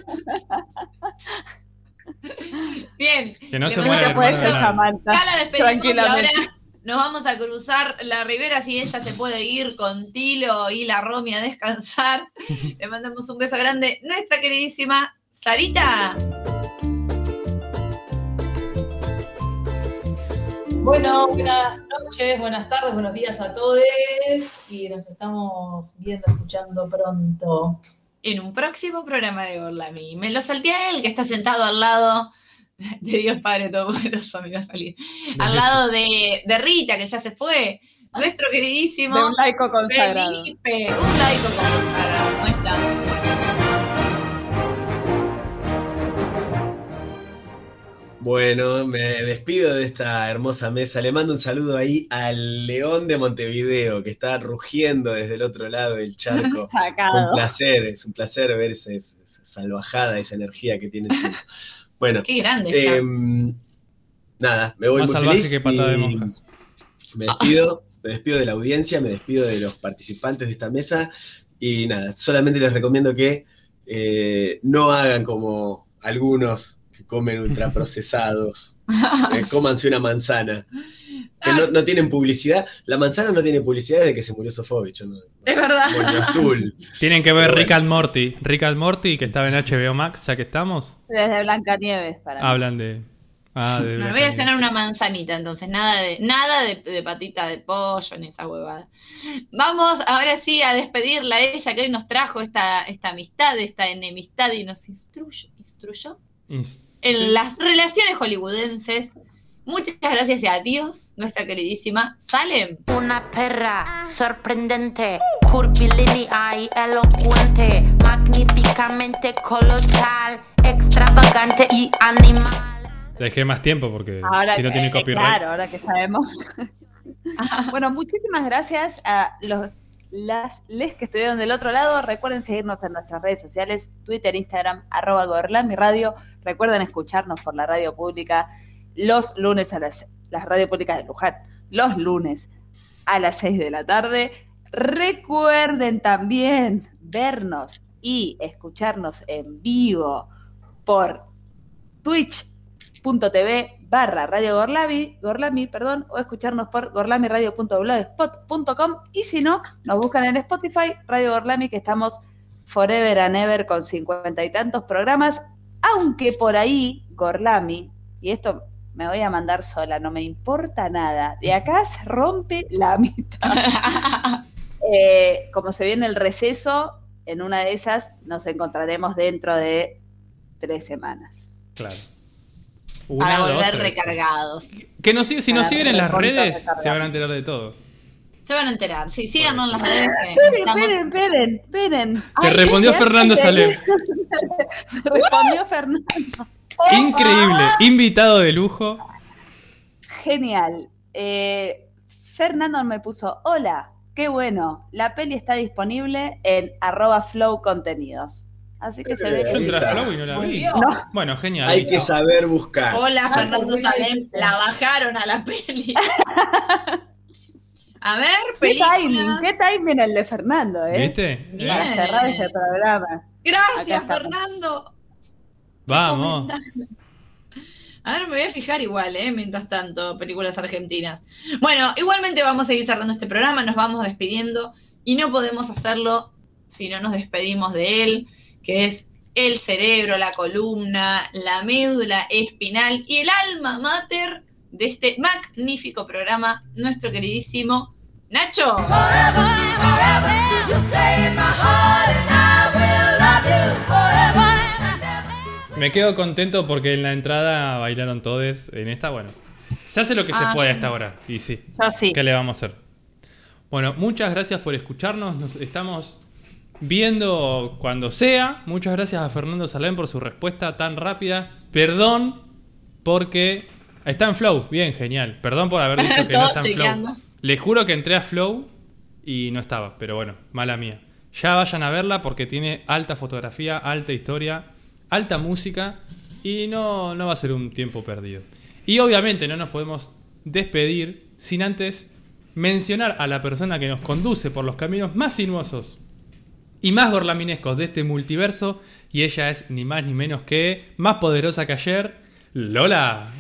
Bien. Que no se muera puede ser nadie. Samantha. Ya la despedimos y Tranquilamente. ahora nos vamos a cruzar la ribera si ella se puede ir con Tilo y la Romy a descansar. Le mandamos un beso grande. Nuestra queridísima Sarita. Bueno, buenas noches, buenas tardes, buenos días a todos y nos estamos viendo, escuchando pronto. En un próximo programa de Gorlami. Me lo salté a él, que está sentado al lado de Dios Padre Todopoderoso, me iba a salir. Al lado de, de Rita, que ya se fue. Nuestro queridísimo de un laico consagrado. Felipe. Un laico consagrado. ¿Cómo está? Bueno, me despido de esta hermosa mesa. Le mando un saludo ahí al León de Montevideo, que está rugiendo desde el otro lado del charco. Un placer, es un placer ver esa, esa salvajada, esa energía que tiene. Bueno, Qué grande está. em, nada, me voy Más muy feliz. que de y monja. Me despido, me despido de la audiencia, me despido de los participantes de esta mesa y nada, solamente les recomiendo que eh, no hagan como algunos que comen ultraprocesados, eh, cómanse una manzana. Que no, no tienen publicidad. La manzana no tiene publicidad desde que se murió Sofovich. ¿no? Es verdad. Moño azul. Tienen que ver Pero Rick bueno. and Morty. Rick and Morty, que estaba en HBO Max, ya que estamos, Desde Blancanieves para mí. hablan de. Ah, de Me voy a cenar una manzanita, entonces, nada de, nada de, de patita de pollo ni esa huevada. Vamos ahora sí a despedirla a ella que hoy nos trajo esta, esta amistad, esta enemistad y nos instruyó, instruyó Ins- en las relaciones hollywoodenses. Muchas gracias y adiós, nuestra queridísima Salem. Una perra sorprendente, curvilínea y elocuente, magníficamente colosal, extravagante y animal. Dejé más tiempo porque Ahora si no tiene copyright. Claro, ahora que sabemos. bueno, muchísimas gracias a los las les que estuvieron del otro lado. Recuerden seguirnos en nuestras redes sociales, Twitter, Instagram, arroba Gorlami Radio. Recuerden escucharnos por la radio pública los lunes a las, las radio públicas de Luján, los lunes a las 6 de la tarde. Recuerden también vernos y escucharnos en vivo por twitch.tv barra Radio Gorlami, Gorlami, perdón, o escucharnos por gorlamiradio.blogspot.com y si no, nos buscan en Spotify, Radio Gorlami, que estamos forever and ever con cincuenta y tantos programas, aunque por ahí Gorlami, y esto me voy a mandar sola, no me importa nada, de acá se rompe la mitad. Eh, como se viene el receso, en una de esas nos encontraremos dentro de tres semanas. Claro. Para Una, volver recargados. Que nos, si nos siguen en las redes, se van a enterar de todo. Se van a enterar. Sí, síganos en las redes. Esperen, esperen, esperen, esperen. Te respondió ¿qué? Fernando ¿Qué? Salem. Me respondió Fernando. Increíble. Invitado de lujo. Genial. Eh, Fernando me puso, hola, qué bueno, la peli está disponible en arroba flow contenidos. Así que se ve Yo que. Flow y no la vi. Bueno, genial. Hay que saber buscar. Hola, Fernando Salem. La bajaron a la peli. A ver, ¿Qué timing? película. ¿Qué timing el de Fernando, eh? ¿Viste? Bien. Para cerrar este programa. Gracias. Fernando. Vamos. A ver, me voy a fijar igual, ¿eh? Mientras tanto, películas argentinas. Bueno, igualmente vamos a seguir cerrando este programa, nos vamos despidiendo y no podemos hacerlo si no nos despedimos de él, que es el cerebro, la columna, la médula espinal y el alma mater de este magnífico programa, nuestro queridísimo Nacho. Me quedo contento porque en la entrada bailaron todos. En esta, bueno. Se hace lo que se Ah, puede sí. hasta ahora. Y sí. Yo sí. ¿Qué le vamos a hacer? Bueno, muchas gracias por escucharnos. Nos estamos viendo cuando sea. Muchas gracias a Fernando Salén por su respuesta tan rápida. Perdón porque está en Flow. Bien, genial. Perdón por haber dicho que no está en. Flow. Les juro que entré a Flow y no estaba. Pero bueno, mala mía. Ya vayan a verla porque tiene alta fotografía, alta historia, alta música y no, no va a ser un tiempo perdido. Y obviamente no nos podemos despedir sin antes mencionar a la persona que nos conduce por los caminos más sinuosos y más gorlaminescos de este multiverso y ella es ni más ni menos que más poderosa que ayer, Lola.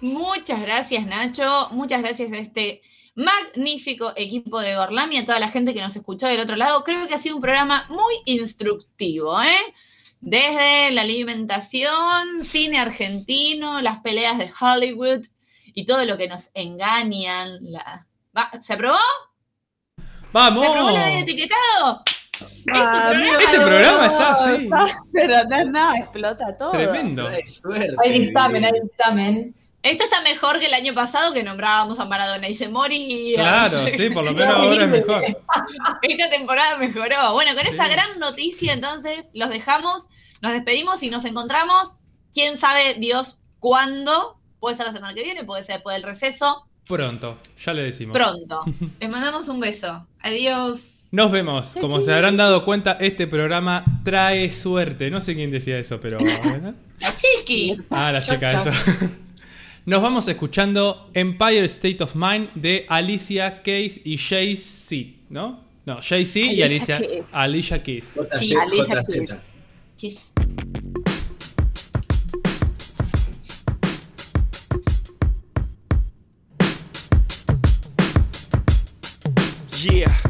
Muchas gracias, Nacho. Muchas gracias a este magnífico equipo de Gorlami, a toda la gente que nos escuchó del otro lado. Creo que ha sido un programa muy instructivo, ¿eh? Desde la alimentación, cine argentino, las peleas de Hollywood y todo lo que nos engañan. la- Va, ¿Se aprobó? ¡Vamos! ¿Se aprobó el etiquetado? Ah, Este programa está así. Pero no es nada, explota todo. Tremendo. Hay dictamen, hay dictamen. Esto está mejor que el año pasado que nombrábamos a Maradona y se moría. Claro, sí, por lo Sí, menos ahora es mejor. Esta temporada mejoró. Bueno, con esa gran noticia, entonces, los dejamos, nos despedimos y nos encontramos. Quién sabe Dios cuándo. Puede ser la semana que viene, puede ser después del receso. Pronto, ya le decimos. Pronto. Les mandamos un beso. Adiós. Nos vemos. Como se habrán dado cuenta, este programa trae suerte. No sé quién decía eso, pero. La chiqui. Ah, la chau. eso. Nos vamos escuchando Empire State of Mind de Alicia Keys y Jay-Z, ¿no? No, Jay-Z y Alicia Alicia, Keys. Alicia Keys. Sí, Alicia. Yeah,